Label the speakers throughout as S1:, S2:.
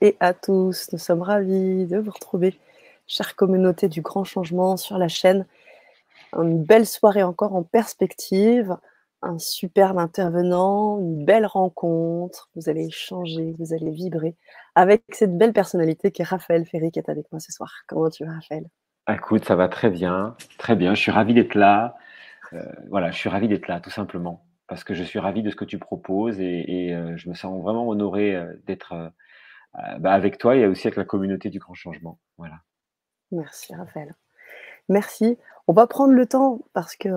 S1: et à tous. Nous sommes ravis de vous retrouver, chère communauté du grand changement sur la chaîne. Une belle soirée encore en perspective, un superbe intervenant, une belle rencontre. Vous allez échanger, vous allez vibrer avec cette belle personnalité qui est Raphaël Ferry qui est avec moi ce soir. Comment tu vas, Raphaël?
S2: Écoute, ça va très bien, très bien. Je suis ravi d'être là. Euh, voilà, je suis ravi d'être là, tout simplement, parce que je suis ravi de ce que tu proposes et, euh, je me sens vraiment honoré euh, d'être bah, avec toi et aussi avec la communauté du grand changement. Voilà.
S1: Merci, Raphaël. Merci. On va prendre le temps parce que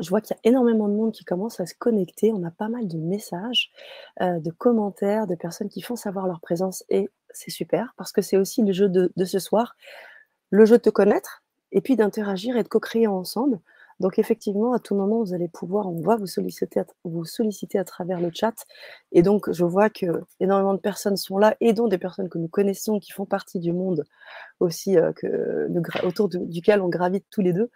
S1: je vois qu'il y a énormément de monde qui commence à se connecter. On a pas mal de messages, de commentaires, de personnes qui font savoir leur présence et c'est super parce que c'est aussi le jeu de, ce soir, le jeu de te connaître et puis d'interagir et de co-créer ensemble. Donc effectivement, à tout moment, vous allez pouvoir, on va vous solliciter, vous solliciter à travers le chat. Et donc, je vois que énormément de personnes sont là, et dont des personnes que nous connaissons, qui font partie du monde aussi, euh, que, autour duquel on gravite tous les deux.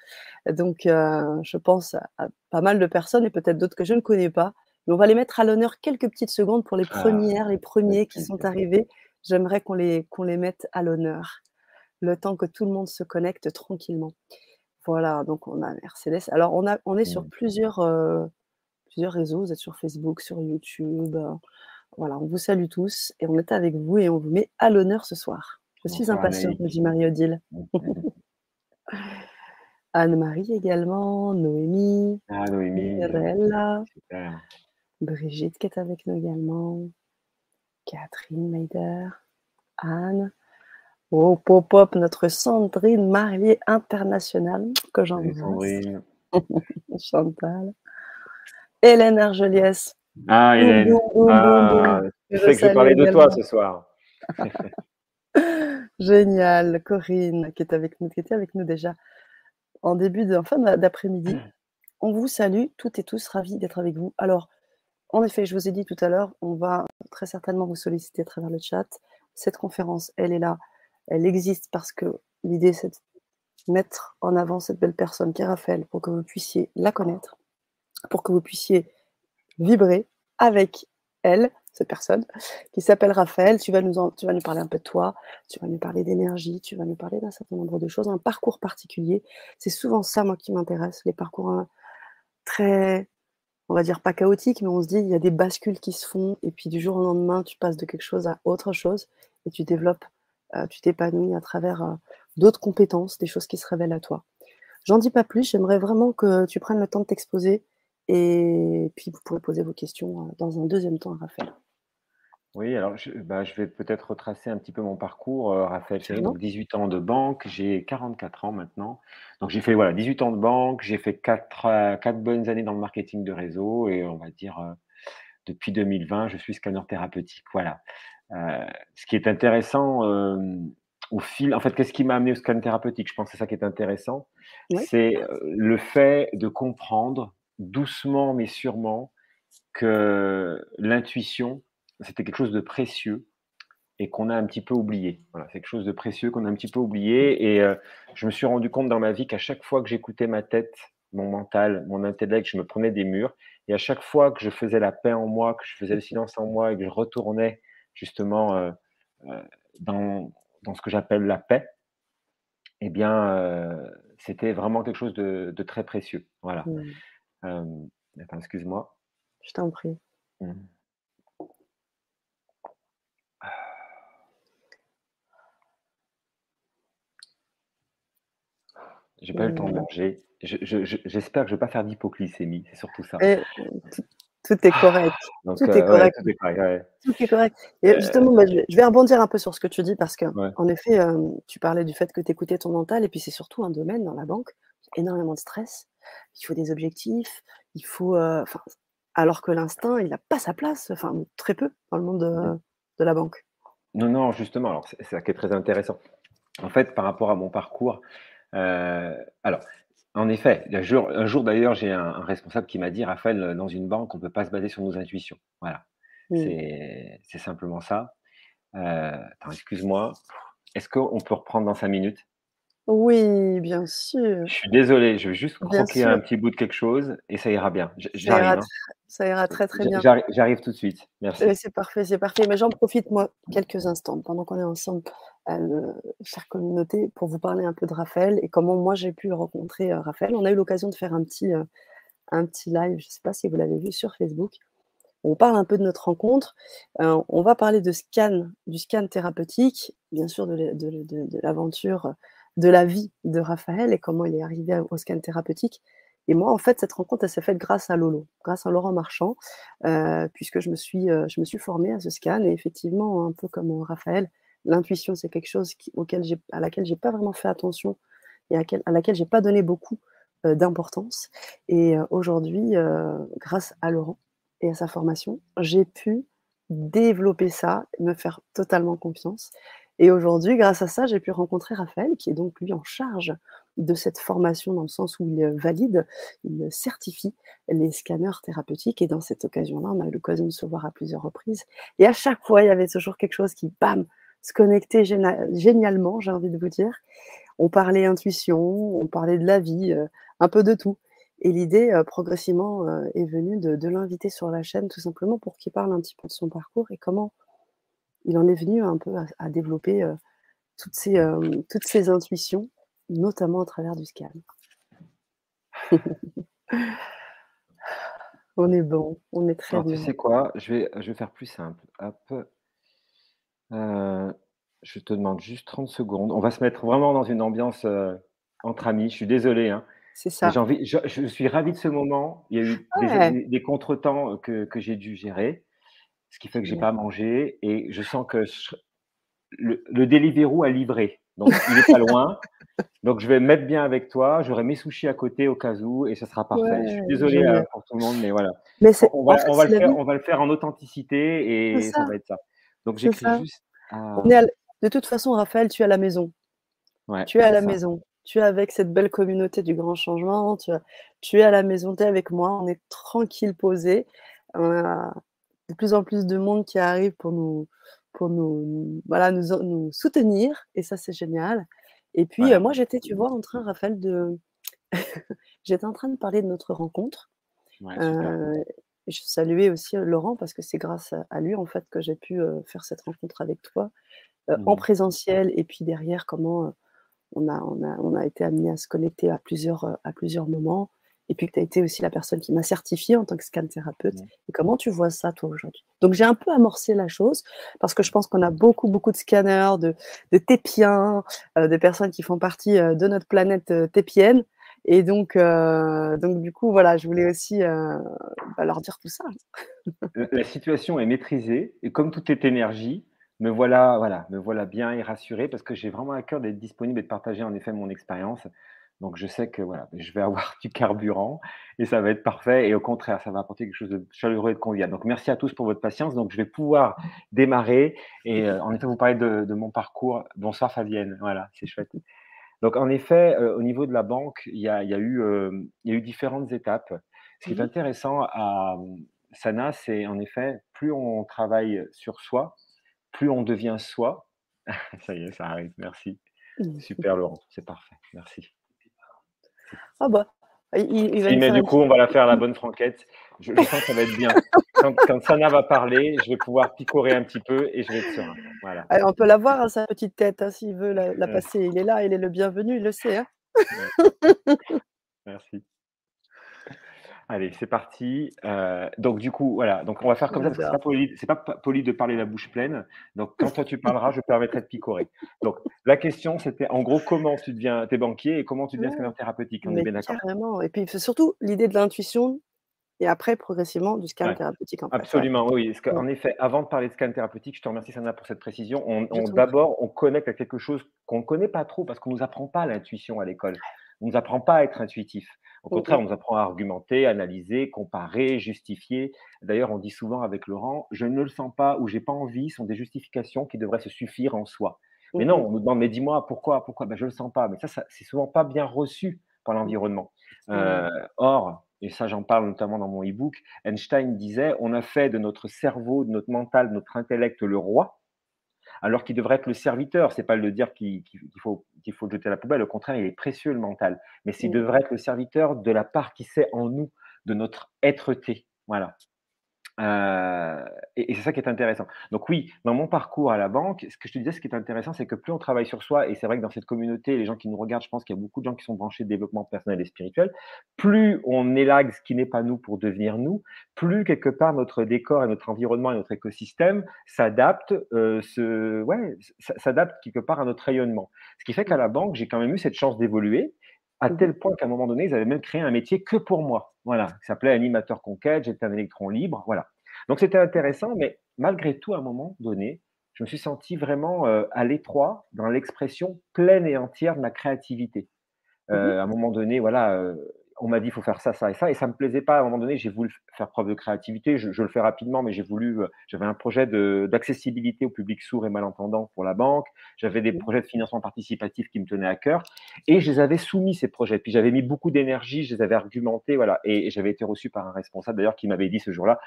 S1: Donc, euh, je pense à, pas mal de personnes, et peut-être d'autres que je ne connais pas. Mais on va les mettre à l'honneur quelques petites secondes pour les ah, premières, les premiers qui sont arrivés. J'aimerais qu'on les, qu'on les mette à l'honneur, le temps que tout le monde se connecte tranquillement. Voilà, donc on a Mercedes. Alors on, a, on est sur plusieurs, euh, plusieurs réseaux, vous êtes sur Facebook, sur YouTube. Euh, voilà, on vous salue tous et on est avec vous et on vous met à l'honneur ce soir. Je suis impatiente, dit Marie-Odile. Anne-Marie également, Noémie,
S2: ah, Noémie
S1: Brigitte qui est avec nous également, Catherine Meider, Anne, Oh, pop-up, notre Sandrine Mariée internationale, que j'embrasse. Chantal. Hélène Argeliès.
S2: Ah, Hélène. ah, je sais que je vais parler de toi ce soir.
S1: Génial. Corinne, qui, est avec nous, qui était avec nous déjà en début de, fin d'après-midi. On vous salue toutes et tous, ravis d'être avec vous. Alors, en effet, je vous ai dit tout à l'heure, on va très certainement vous solliciter à travers le chat. Cette conférence, elle est là elle existe parce que l'idée, c'est de mettre en avant cette belle personne qui est Raphaël pour que vous puissiez la connaître, pour que vous puissiez vibrer avec elle, cette personne, qui s'appelle Raphaël. Tu vas, nous parler un peu de toi, tu vas nous parler d'énergie, tu vas nous parler d'un certain nombre de choses, un parcours particulier. C'est souvent ça, moi, qui m'intéresse, les parcours hein, très, on va dire pas chaotiques, mais on se dit, il y a des bascules qui se font, et puis du jour au lendemain, tu passes de quelque chose à autre chose, et tu développes tu t'épanouis à travers euh, d'autres compétences, des choses qui se révèlent à toi. J'en dis pas plus, j'aimerais vraiment que tu prennes le temps de t'exposer et puis vous pourrez poser vos questions euh, dans un deuxième temps à Raphaël.
S2: Oui, alors je, bah, je vais peut-être retracer un petit peu mon parcours. Raphaël donc 18 ans de banque, j'ai 44 ans maintenant. Donc j'ai fait voilà, 18 ans de banque, j'ai fait 4, 4 bonnes années dans le marketing de réseau et on va dire depuis 2020, je suis scanner thérapeutique. Voilà. Euh, ce qui est intéressant euh, au fil, en fait, qu'est-ce qui m'a amené au scan thérapeutique? Je pense que c'est ça qui est intéressant. C'est euh, le fait de comprendre doucement mais sûrement que l'intuition, c'était quelque chose de précieux et qu'on a un petit peu oublié. Voilà, c'est quelque chose de précieux qu'on a un petit peu oublié. Et je me suis rendu compte dans ma vie qu'à chaque fois que j'écoutais ma tête, mon mental, mon intellect, je me prenais des murs. Et à chaque fois que je faisais la paix en moi, que je faisais le silence en moi et que je retournais justement euh, euh, dans, dans, ce que j'appelle la paix, eh bien, euh, c'était vraiment quelque chose de, très précieux. Voilà. Mmh. excuse-moi.
S1: Je t'en prie. Mmh.
S2: J'ai pas eu le temps de mmh. manger. J'espère que je ne vais pas faire d'hypoglycémie, c'est surtout ça.
S1: Tout est correct. tout, est correct. tout, est correct. Et euh, justement, bah, je, vais, rebondir un peu sur ce que tu dis parce que, en effet, euh, tu parlais du fait que tu écoutais ton mental et puis c'est surtout un domaine dans la banque, énormément de stress. Il faut des objectifs, il faut. Euh, alors que l'instinct, il n'a pas sa place, enfin, très peu dans le monde de, de la banque.
S2: Non, non, justement, alors c'est ça qui est très intéressant. En fait, par rapport à mon parcours, alors, en effet, un jour, d'ailleurs, j'ai un, responsable qui m'a dit, Raphaël, dans une banque, on ne peut pas se baser sur nos intuitions. Voilà. C'est simplement ça. Euh, excuse-moi. Est-ce qu'on peut reprendre dans cinq minutes?
S1: Oui, bien sûr.
S2: Je suis désolé, je vais juste
S1: Bien
S2: croquer un petit bout de quelque chose et ça ira bien. J
S1: Ça ira
S2: j'arrive,
S1: tr
S2: hein.
S1: ça ira très, très bien.
S2: j'arri j'arrive tout de suite. Merci.
S1: c'est parfait, c'est parfait. Mais j'en profite, moi, quelques instants pendant qu'on est ensemble, chère communauté, pour vous parler un peu de Raphaël et comment moi j'ai pu rencontrer, heu, Raphaël. On a eu l'occasion de faire un petit, heu, un petit live, je sais pas si vous l'avez vu sur Facebook. On parle un peu de notre rencontre. Heu, on va parler du scan thérapeutique, bien sûr de l'aventure, de la vie de Raphaël et comment il est arrivé au scan thérapeutique. Et moi, en fait, cette rencontre, elle s'est faite grâce à Lolo, grâce à Laurent Marchand, puisque je me suis, je me suis formée à ce scan et effectivement, un peu comme, Raphaël, l'intuition, c'est quelque chose à laquelle j'ai pas vraiment fait attention et à quelle à laquelle j'ai pas donné beaucoup, heu, d'importance. Et heu, aujourd'hui, heu, grâce à Laurent et à sa formation, j'ai pu développer ça, me faire totalement confiance. Et aujourd'hui, grâce à ça, j'ai pu rencontrer Raphaël, qui est donc lui en charge de cette formation, dans le sens où il, valide, il certifie les scanners thérapeutiques. Et dans cette occasion-là, on a eu l'occasion de se voir à plusieurs reprises. Et à chaque fois, il y avait toujours quelque chose qui, bam, se connectait géna génialement, j'ai envie de vous dire. On parlait intuition, on parlait de la vie, heu, un peu de tout. Et l'idée, heu, progressivement, heu, est venue de de l'inviter sur la chaîne, tout simplement pour qu'il parle un petit peu de son parcours et comment il en est venu un peu à à développer, toutes hem, toutes ces intuitions, notamment à travers du scan. On est bon, on est très
S2: Alors tu sais quoi? Je vais je vais faire plus simple. Hop. Heu, je te demande juste 30 secondes. On va se mettre vraiment dans une ambiance, heu, entre amis. Je suis désolé, hein,
S1: C'est ça.
S2: envie je je suis ravi de ce moment. Il y a eu des
S1: Ouais!
S2: des des contretemps, heu, que que j'ai dû gérer, ce qui fait que j'ai
S1: Génial.
S2: pas mangé et je sens que le le Deliveroo a livré, donc il est pas loin. Donc je vais me mettre bien avec toi, j'aurai mes sushis à côté au cas où et ce sera parfait. Je suis désolé,
S1: génial.
S2: pour tout le monde, mais voilà.
S1: Mais
S2: On va on le faire
S1: vie.
S2: on va le faire en authenticité et ça
S1: ça,
S2: va être ça. Donc j'écris juste
S1: On est
S2: à
S1: de toute façon, Raphaël, tu es à la maison.
S2: Ouais,
S1: Tu es à la
S2: ça.
S1: maison. Tu es avec cette belle communauté du grand changement, tu as tu es à la maison, tu es avec moi, on est tranquille, posé. On a de plus en plus de monde qui arrive pour nous pour nous voilà, nous nous soutenir et ça, c'est génial. Et puis,
S2: Voilà.
S1: moi, j'étais, tu vois, en train, Raphaël, de j'étais en train de parler de notre rencontre.
S2: Ouais, super.
S1: Je saluais aussi, Laurent parce que c'est grâce à lui, en fait, que j'ai pu, faire cette rencontre avec toi,
S2: Mmh
S1: en
S2: mh.
S1: présentiel et puis derrière comment, on a on a on a été amenés à se connecter à plusieurs, à plusieurs moments et puis que tu as été aussi la personne qui m'a certifiée en tant que scan thérapeute.
S2: Mmh.
S1: Et comment tu vois ça, toi, aujourd'hui? Donc j'ai un peu amorcé la chose parce que je pense qu'on a beaucoup, beaucoup de scanners, de de tépiens, de personnes qui font partie, de notre planète, heu, tépienne. Et donc heu, donc du coup, voilà, je voulais aussi, heu, bah, leur dire tout ça.
S2: La situation est maîtrisée et comme tout est énergie, me voilà voilà, me voilà bien et rassuré parce que j'ai vraiment à cœur d'être disponible et de partager en effet mon expérience. Donc je sais que voilà, je vais avoir du carburant et ça va être parfait et au contraire, ça va apporter quelque chose de chaleureux et de convivial. Donc merci à tous pour votre patience. Donc je vais pouvoir démarrer et heu, en effet, vous parlez de mon parcours. Bonsoir Fabienne, voilà, c'est chouette. Donc en effet, au niveau de la banque, il y a il y a eu, hem, il y a eu différentes étapes. Ce qui est
S1: Mmh mh.
S2: intéressant à, mmh, Sana, c'est en effet, plus on travaille sur soi, plus on devient soi. Ça y est, ça arrive, merci. Super Laurent, c'est parfait, merci.
S1: Ah bah, il il il va
S2: Si,
S1: nous
S2: mais du coup, on va la faire à la bonne franquette. Je je sens que ça va être bien. Quand quand Sana va parler, je vais pouvoir picorer un petit peu et je vais être serein. Voilà.
S1: Allez, on peut la voir, hein, sa petite tête, hein, s'il veut la passer, il est là, il est le bienvenu, il le sait, hein.
S2: ouais, merci. Allez, c'est parti. Heu, donc du coup, voilà, donc on va faire comme ça parce que c'est pas poli c'est pas poli de parler la bouche pleine. Donc quand toi tu parleras, je me permettrai de picorer. Donc la question, c'était en gros comment tu deviens tu es banquier et comment tu deviens
S1: Ouais,
S2: scanner thérapeutique? On est bien d'accord?
S1: carrément et puis c'est surtout l'idée de l'intuition et après progressivement du scan
S2: Ouais,
S1: thérapeutique, en fait,
S2: absolument, oui, parce effet, avant de parler de scan thérapeutique, je te remercie Sana pour cette précision. On d'abord, on connecte à quelque chose qu'on ne connaît pas trop parce qu'on nous apprend pas l'intuition à l'école. On nous apprend pas à être intuitif. Au
S1: Mmh
S2: contraire, on nous apprend à argumenter, analyser, comparer, justifier. D'ailleurs, on dit souvent avec Laurent: «Je ne le sens pas» ou «J'ai pas envie» sont des justifications qui devraient se suffire en soi. Mais
S1: Mmh
S2: non, on nous demande: «Mais dis-moi pourquoi? Pourquoi?» «Bah, je le sens pas». Mais ça ça c'est souvent pas bien reçu par
S1: Mmh.
S2: l'environnement. Heu, or, et ça j'en parle notamment dans mon e-book, Einstein disait: «On a fait de notre cerveau, de notre mental, de notre intellect le roi, alors qu'il devrait être le serviteur. C'est pas le dire qu'il faut, qu'il faut le jeter à la poubelle. Au contraire, il est précieux le mental. Mais il devrait être le serviteur de la part qui sait en nous, de notre être-té. Voilà. Euh, et, c'est ça qui est intéressant. Donc oui, dans mon parcours à la banque, ce que je te disais, ce qui est intéressant, c'est que plus on travaille sur soi, et c'est vrai que dans cette communauté, les gens qui nous regardent, je pense qu'il y a beaucoup de gens qui sont branchés de développement personnel et spirituel, plus on élague ce qui n'est pas nous pour devenir nous, plus quelque part notre décor et notre environnement et notre écosystème s'adaptent, euh, ouais, s'adaptent quelque part à notre rayonnement. Ce qui fait qu'à la banque, j'ai quand même eu cette chance d'évoluer à mmh tel point qu'à un moment donné, ils avaient même créé un métier que pour moi. Voilà, qui s'appelait animateur conquête, j'étais un électron libre, voilà. Donc c'était intéressant, mais malgré tout, à un moment donné, je me suis senti vraiment euh, à l'étroit dans l'expression pleine et entière de ma créativité. Mmh euh, à un moment donné, voilà, euh, on m'a dit il faut faire ça, ça et ça, et ça me plaisait pas. À un moment donné, j'ai voulu faire preuve de créativité. Je, le fais rapidement, mais j'ai voulu. Euh, j'avais un projet d'accessibilité au public sourd et malentendant pour la banque. J'avais des projets de financement participatif qui me tenaient à cœur, et je les avais soumis ces projets. Puis j'avais mis beaucoup d'énergie, je les avais argumentés, voilà, et, j'avais été reçu par un responsable d'ailleurs qui m'avait dit ce jour-là.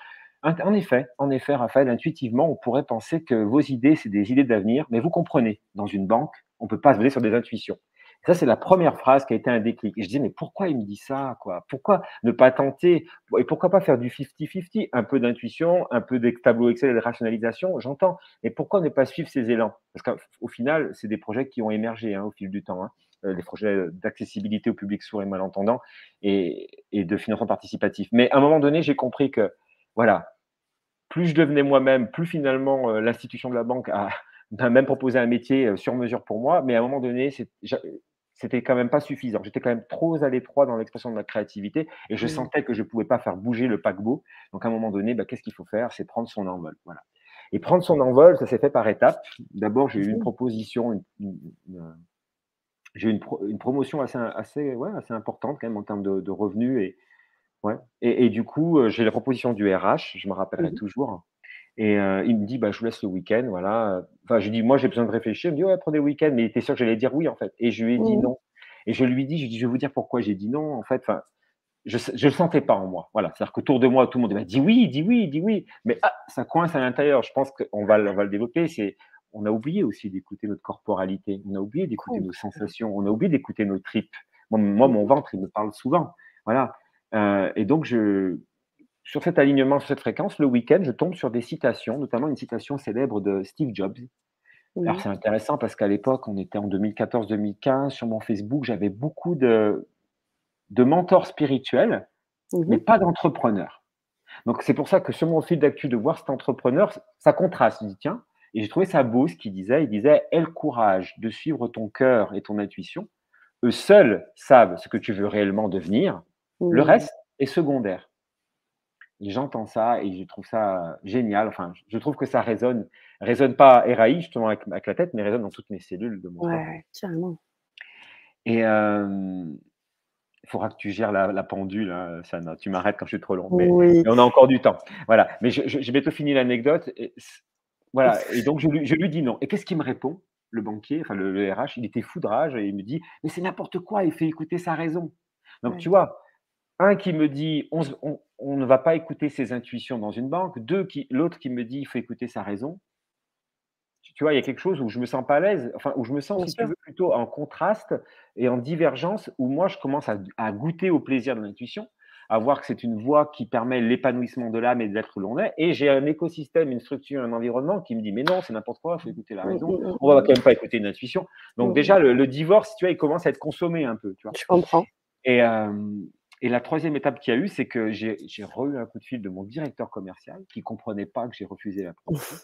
S2: En effet, en effet, Raphaël, intuitivement, on pourrait penser que vos idées, c'est des idées d'avenir, mais vous comprenez, dans une banque, on ne peut pas se baser sur des intuitions. Ça, c'est la première phrase qui a été un déclic. Et je dis, mais pourquoi il me dit ça quoi? Pourquoi ne pas tenter? Et pourquoi pas faire du 50-50 Un peu d'intuition, un peu des tableaux Excel et de rationalisation, j'entends. Mais pourquoi ne pas suivre ces élans? Parce qu'au final, c'est des projets qui ont émergé hein, au fil du temps. Hein. Euh, les projets d'accessibilité au public sourd et malentendant et, de financement participatif. Mais à un moment donné, j'ai compris que, voilà, plus je devenais moi-même, plus finalement euh, l'institution de la banque a, même proposé un métier euh, sur mesure pour moi, mais à un moment donné, c'était quand même pas suffisant. J'étais quand même trop à l'étroit dans l'expression de ma créativité et je mmh. sentais que je ne pouvais pas faire bouger le paquebot. Donc à un moment donné, bah, qu'est-ce qu'il faut faire? C'est prendre son envol. Voilà. Et prendre son envol, ça s'est fait par étapes. D'abord, j'ai eu une mmh. proposition, j'ai eu une, promotion assez, assez, ouais, assez importante quand même en termes de, revenus et, ouais. et, du coup, euh, j'ai la proposition du RH, je me rappellerai mmh. toujours. Et euh, il me dit, bah, je vous laisse le week-end, voilà. Enfin, je dis, moi, j'ai besoin de réfléchir. Il me dit, ouais, prenez le week-end, mais il était sûr que j'allais dire oui, en fait. Et je lui ai dit mmh. non. Et je lui dis, je dis, je vais vous dire pourquoi j'ai dit non, en fait. Enfin, je ne le sentais pas en moi. Voilà. C'est-à-dire qu'autour de moi, tout le monde m'a dit oui, dit oui, dit oui. Mais ah, ça coince à l'intérieur. Je pense qu'on va, on va le développer. C'est, on a oublié aussi d'écouter notre corporalité. On a oublié d'écouter nos sensations. On a oublié d'écouter nos tripes. Moi, moi, mon ventre, il me parle souvent. Voilà. Euh, et donc, je, sur cet alignement, sur cette fréquence, le week-end, je tombe sur des citations, notamment une citation célèbre de Steve Jobs. Alors c'est intéressant parce qu'à l'époque, on était en 2014-2015, sur mon Facebook, j'avais beaucoup de, de mentors spirituels, mmh mais pas d'entrepreneurs. Donc c'est pour ça que sur mon fil d'actu, de voir cet entrepreneur, ça contraste. Je dis, tiens, et j'ai trouvé ça beau ce qu'il disait. Il disait, aie le courage de suivre ton cœur et ton intuition. Eux seuls savent ce que tu veux réellement devenir. Le reste est secondaire j'entends ça et je trouve ça génial. Enfin, je trouve que ça résonne, résonne pas éraillé justement avec, la tête, mais résonne dans toutes mes cellules de mon
S1: corps. Ouais, carrément.
S2: Et il faudra que tu gères la, pendule, hein, Sana. Tu m'arrêtes quand je suis trop long. Mais,
S1: oui.
S2: on a encore du temps. Voilà. Mais j'ai bientôt fini l'anecdote. Voilà. Et donc, je lui, je lui dis non. Et qu'est-ce qu'il me répond Le banquier, enfin le, RH, il était fou de rage et il me dit Mais c'est n'importe quoi, il fait écouter sa raison. Donc, tu vois, un qui me dit on, ne va pas écouter ses intuitions dans une banque, deux qui, l'autre qui me dit il faut écouter sa raison. Tu, vois, il y a quelque chose où je me sens pas à l'aise, enfin où je me sens, si tu veux, plutôt en contraste et en divergence, où moi je commence à, goûter au plaisir de l'intuition, à voir que c'est une voie qui permet l'épanouissement de l'âme et de l'être où l'on est, et j'ai un écosystème, une structure, un environnement qui me dit mais non, c'est n'importe quoi, il faut écouter la mmh, raison, mmh, mmh, on va quand même pas écouter une intuition. Donc déjà le, divorce, tu vois, il commence à être consommé un peu, tu vois.
S1: Je comprends.
S2: Et, euh, et la troisième étape qu'il y a eu, c'est que j'ai re un coup de fil de mon directeur commercial qui comprenait pas que j'ai refusé la promotion.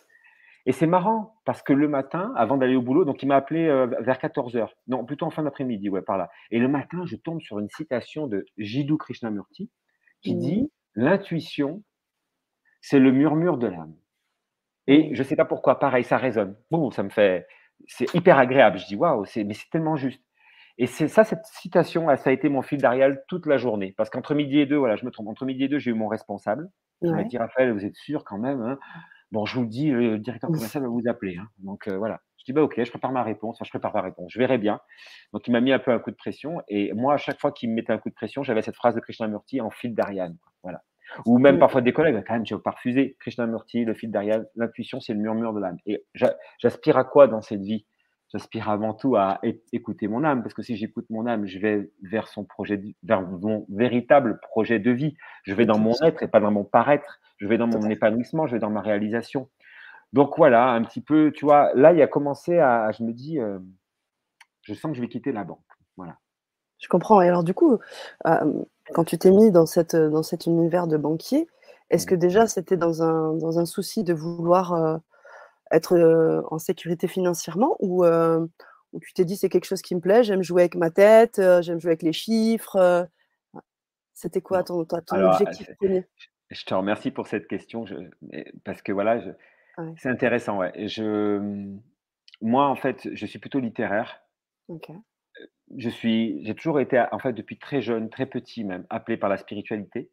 S2: Et c'est marrant parce que le matin, avant d'aller au boulot, donc il m'a appelé euh, vers 14 h non, plutôt en fin d'après-midi, ouais, par là. Et le matin, je tombe sur une citation de Jiddu Krishnamurti qui mmh. dit L'intuition, c'est le murmure de l'âme. Et je ne sais pas pourquoi, pareil, ça résonne. Bon, ça me fait. C'est hyper agréable. Je dis Waouh, mais c'est tellement juste. Et c'est ça, cette citation, ça a été mon fil d'Arial toute la journée. Parce qu'entre midi et deux, voilà, je me trompe, entre midi et deux, j'ai eu mon responsable. Il m'a dit, Raphaël, vous êtes sûr quand même hein? Bon, je vous le dis, le directeur commercial va vous appeler. Hein. Donc euh, voilà. Je dis, bah ok, je prépare ma réponse. Enfin, je prépare ma réponse. Je verrai bien. Donc il m'a mis un peu un coup de pression. Et moi, à chaque fois qu'il me mettait un coup de pression, j'avais cette phrase de Krishnamurti en fil d'Ariane. Voilà. Ou même parfois des collègues, quand même, tu vas pas refuser. Krishnamurti, le fil derrière, l'intuition, c'est le murmure de l'âme. Et j'aspire à quoi dans cette vie? J'aspire avant tout à écouter mon âme, parce que si j'écoute mon âme, je vais vers son projet, vers mon véritable projet de vie. Je vais dans mon être et pas dans mon paraître. Je vais dans mon épanouissement, je vais dans ma réalisation. Donc voilà, un petit peu, tu vois, là, il a commencé à, je me dis, euh, je sens que je vais quitter la banque. Voilà.
S1: Je comprends. Et alors, du coup, euh, quand tu t'es mis dans, cette, dans cet univers de banquier, est-ce que déjà c'était dans un, dans un souci de vouloir euh, être en sécurité financièrement ou, ou tu t'es dit c'est quelque chose qui me plaît, j'aime jouer avec ma tête, j'aime jouer avec les chiffres C'était quoi ton, ton, objectif premier?
S2: Je te remercie pour cette question parce que voilà, c'est intéressant. Ouais. Je, moi, en fait, je suis plutôt littéraire. Je suis, j'ai toujours été, en fait, depuis très jeune, très petit même, appelé par la spiritualité.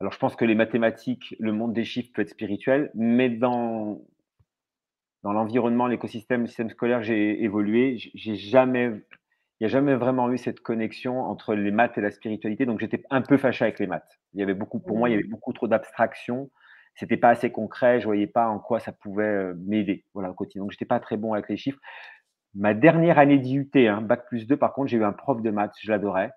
S2: Alors, je pense que les mathématiques, le monde des chiffres peut être spirituel, mais dans, dans l'environnement, l'écosystème, le système scolaire, j'ai évolué. J'ai jamais, il n'y a jamais vraiment eu cette connexion entre les maths et la spiritualité. Donc, j'étais un peu fâché avec les maths. Il y avait beaucoup, pour moi, il y avait mmh. beaucoup trop d'abstraction. C'était pas assez concret. Je voyais pas en quoi ça pouvait euh, m'aider. Voilà, au quotidien. Donc, j'étais pas très bon avec les chiffres. Ma dernière année d'IUT, hein, bac plus 2, par contre, j'ai eu un prof de maths, je l'adorais.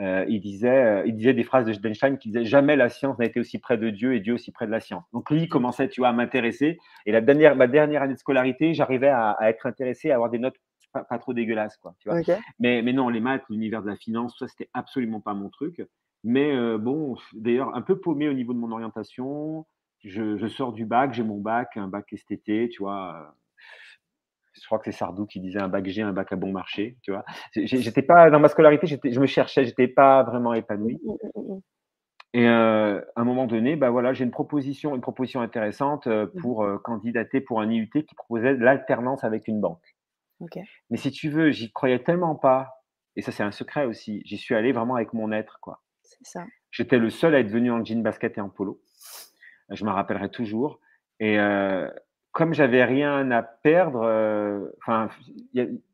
S2: Euh, il, disait, euh, il disait des phrases de d'Einstein qui disaient jamais la science n'a été aussi près de Dieu et Dieu aussi près de la science. Donc lui, il commençait, tu vois, à m'intéresser. Et la dernière, ma dernière année de scolarité, j'arrivais à, être intéressé, à avoir des notes pas, trop dégueulasses, quoi. Tu vois. Mais, mais non, les maths, l'univers de la finance, ça, c'était absolument pas mon truc. Mais euh, bon, d'ailleurs, un peu paumé au niveau de mon orientation. Je, je sors du bac, j'ai mon bac, un bac STT, tu vois je crois que c'est Sardou qui disait un bac G, un bac à bon marché, tu vois. J'étais pas dans ma scolarité, je me cherchais, j'étais pas vraiment épanoui. Mmh, mmh, mmh, Et euh, à un moment donné, bah voilà, j'ai une proposition, une proposition intéressante euh, pour euh, candidater pour un IUT qui proposait l'alternance avec une banque. Mais si tu veux, j'y croyais tellement pas, et ça c'est un secret aussi. J'y suis allé vraiment avec mon être, quoi. C'est ça. J'étais le seul à être venu en jean basket et en polo. Je m'en rappellerai toujours. Et comme j'avais rien à perdre, euh,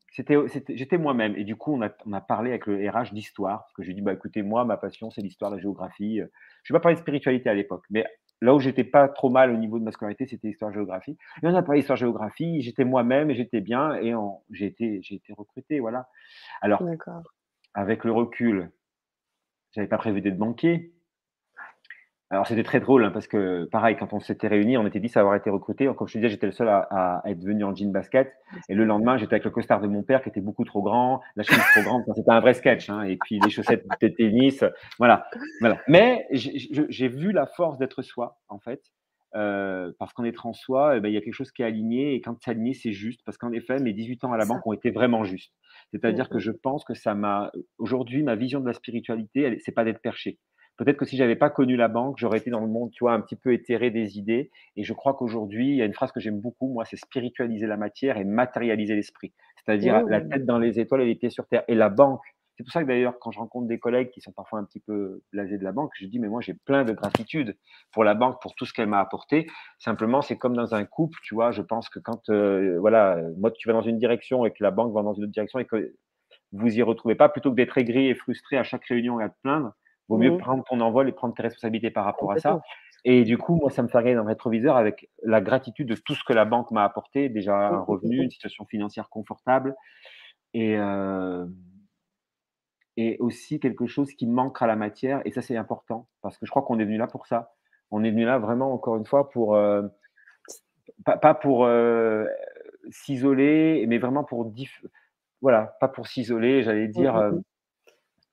S2: c'était, j'étais moi-même. Et du coup, on a, on a parlé avec le RH d'histoire. Parce que j'ai dit, bah, écoutez, moi, ma passion, c'est l'histoire, la géographie. Je vais pas parler de spiritualité à l'époque, mais là où j'étais pas trop mal au niveau de ma scolarité, c'était histoire-géographie. Et on a parlé d'histoire-géographie, j'étais moi-même et j'étais bien et j'ai été, j'ai été recruté, voilà. Alors, avec le recul, j'avais pas prévu d'être banquier, alors c'était très drôle hein, parce que pareil, quand on s'était réunis, on était 10 à avoir été recrutés. Comme je te disais, j'étais le seul à, être venu en jean basket. Et le lendemain, j'étais avec le costard de mon père qui était beaucoup trop grand, la chemise trop grande. C'était un vrai sketch. Hein, et puis les chaussettes de tennis, voilà, voilà. Mais j'ai vu la force d'être soi en fait. Euh, parce qu'en étant soi, eh ben, il y a quelque chose qui est aligné et quand c'est aligné, c'est juste. Parce qu'en effet, mes 18 ans à la banque ont été vraiment justes. C'est-à-dire que je pense que ça m'a. Aujourd'hui, ma vision de la spiritualité, c'est pas d'être perché. Peut-être que si j'avais pas connu la banque, j'aurais été dans le monde, tu vois, un petit peu éthéré des idées. Et je crois qu'aujourd'hui, il y a une phrase que j'aime beaucoup, moi, c'est spiritualiser la matière et matérialiser l'esprit. C'est-à-dire la tête dans les étoiles et les pieds sur terre. Et la banque, c'est pour ça que d'ailleurs, quand je rencontre des collègues qui sont parfois un petit peu blasés de la banque, je dis, mais moi, j'ai plein de gratitude pour la banque, pour tout ce qu'elle m'a apporté. Simplement, c'est comme dans un couple, tu vois, je pense que quand, euh, voilà, moi, tu vas dans une direction et que la banque va dans une autre direction et que vous y retrouvez pas, plutôt que d'être aigri et frustré à chaque réunion et à te plaindre, Vaut mieux mmh. prendre ton envol et prendre tes responsabilités par rapport à ça. Et du coup, moi, ça me fait regarder dans le rétroviseur avec la gratitude de tout ce que la banque m'a apporté. Déjà un revenu, une situation financière confortable et, euh, et aussi quelque chose qui manque à la matière. Et ça, c'est important parce que je crois qu'on est venu là pour ça. On est venu là vraiment, encore une fois, pour. Euh, pas, pour euh, s'isoler, mais vraiment pour. Voilà, pas pour s'isoler, j'allais dire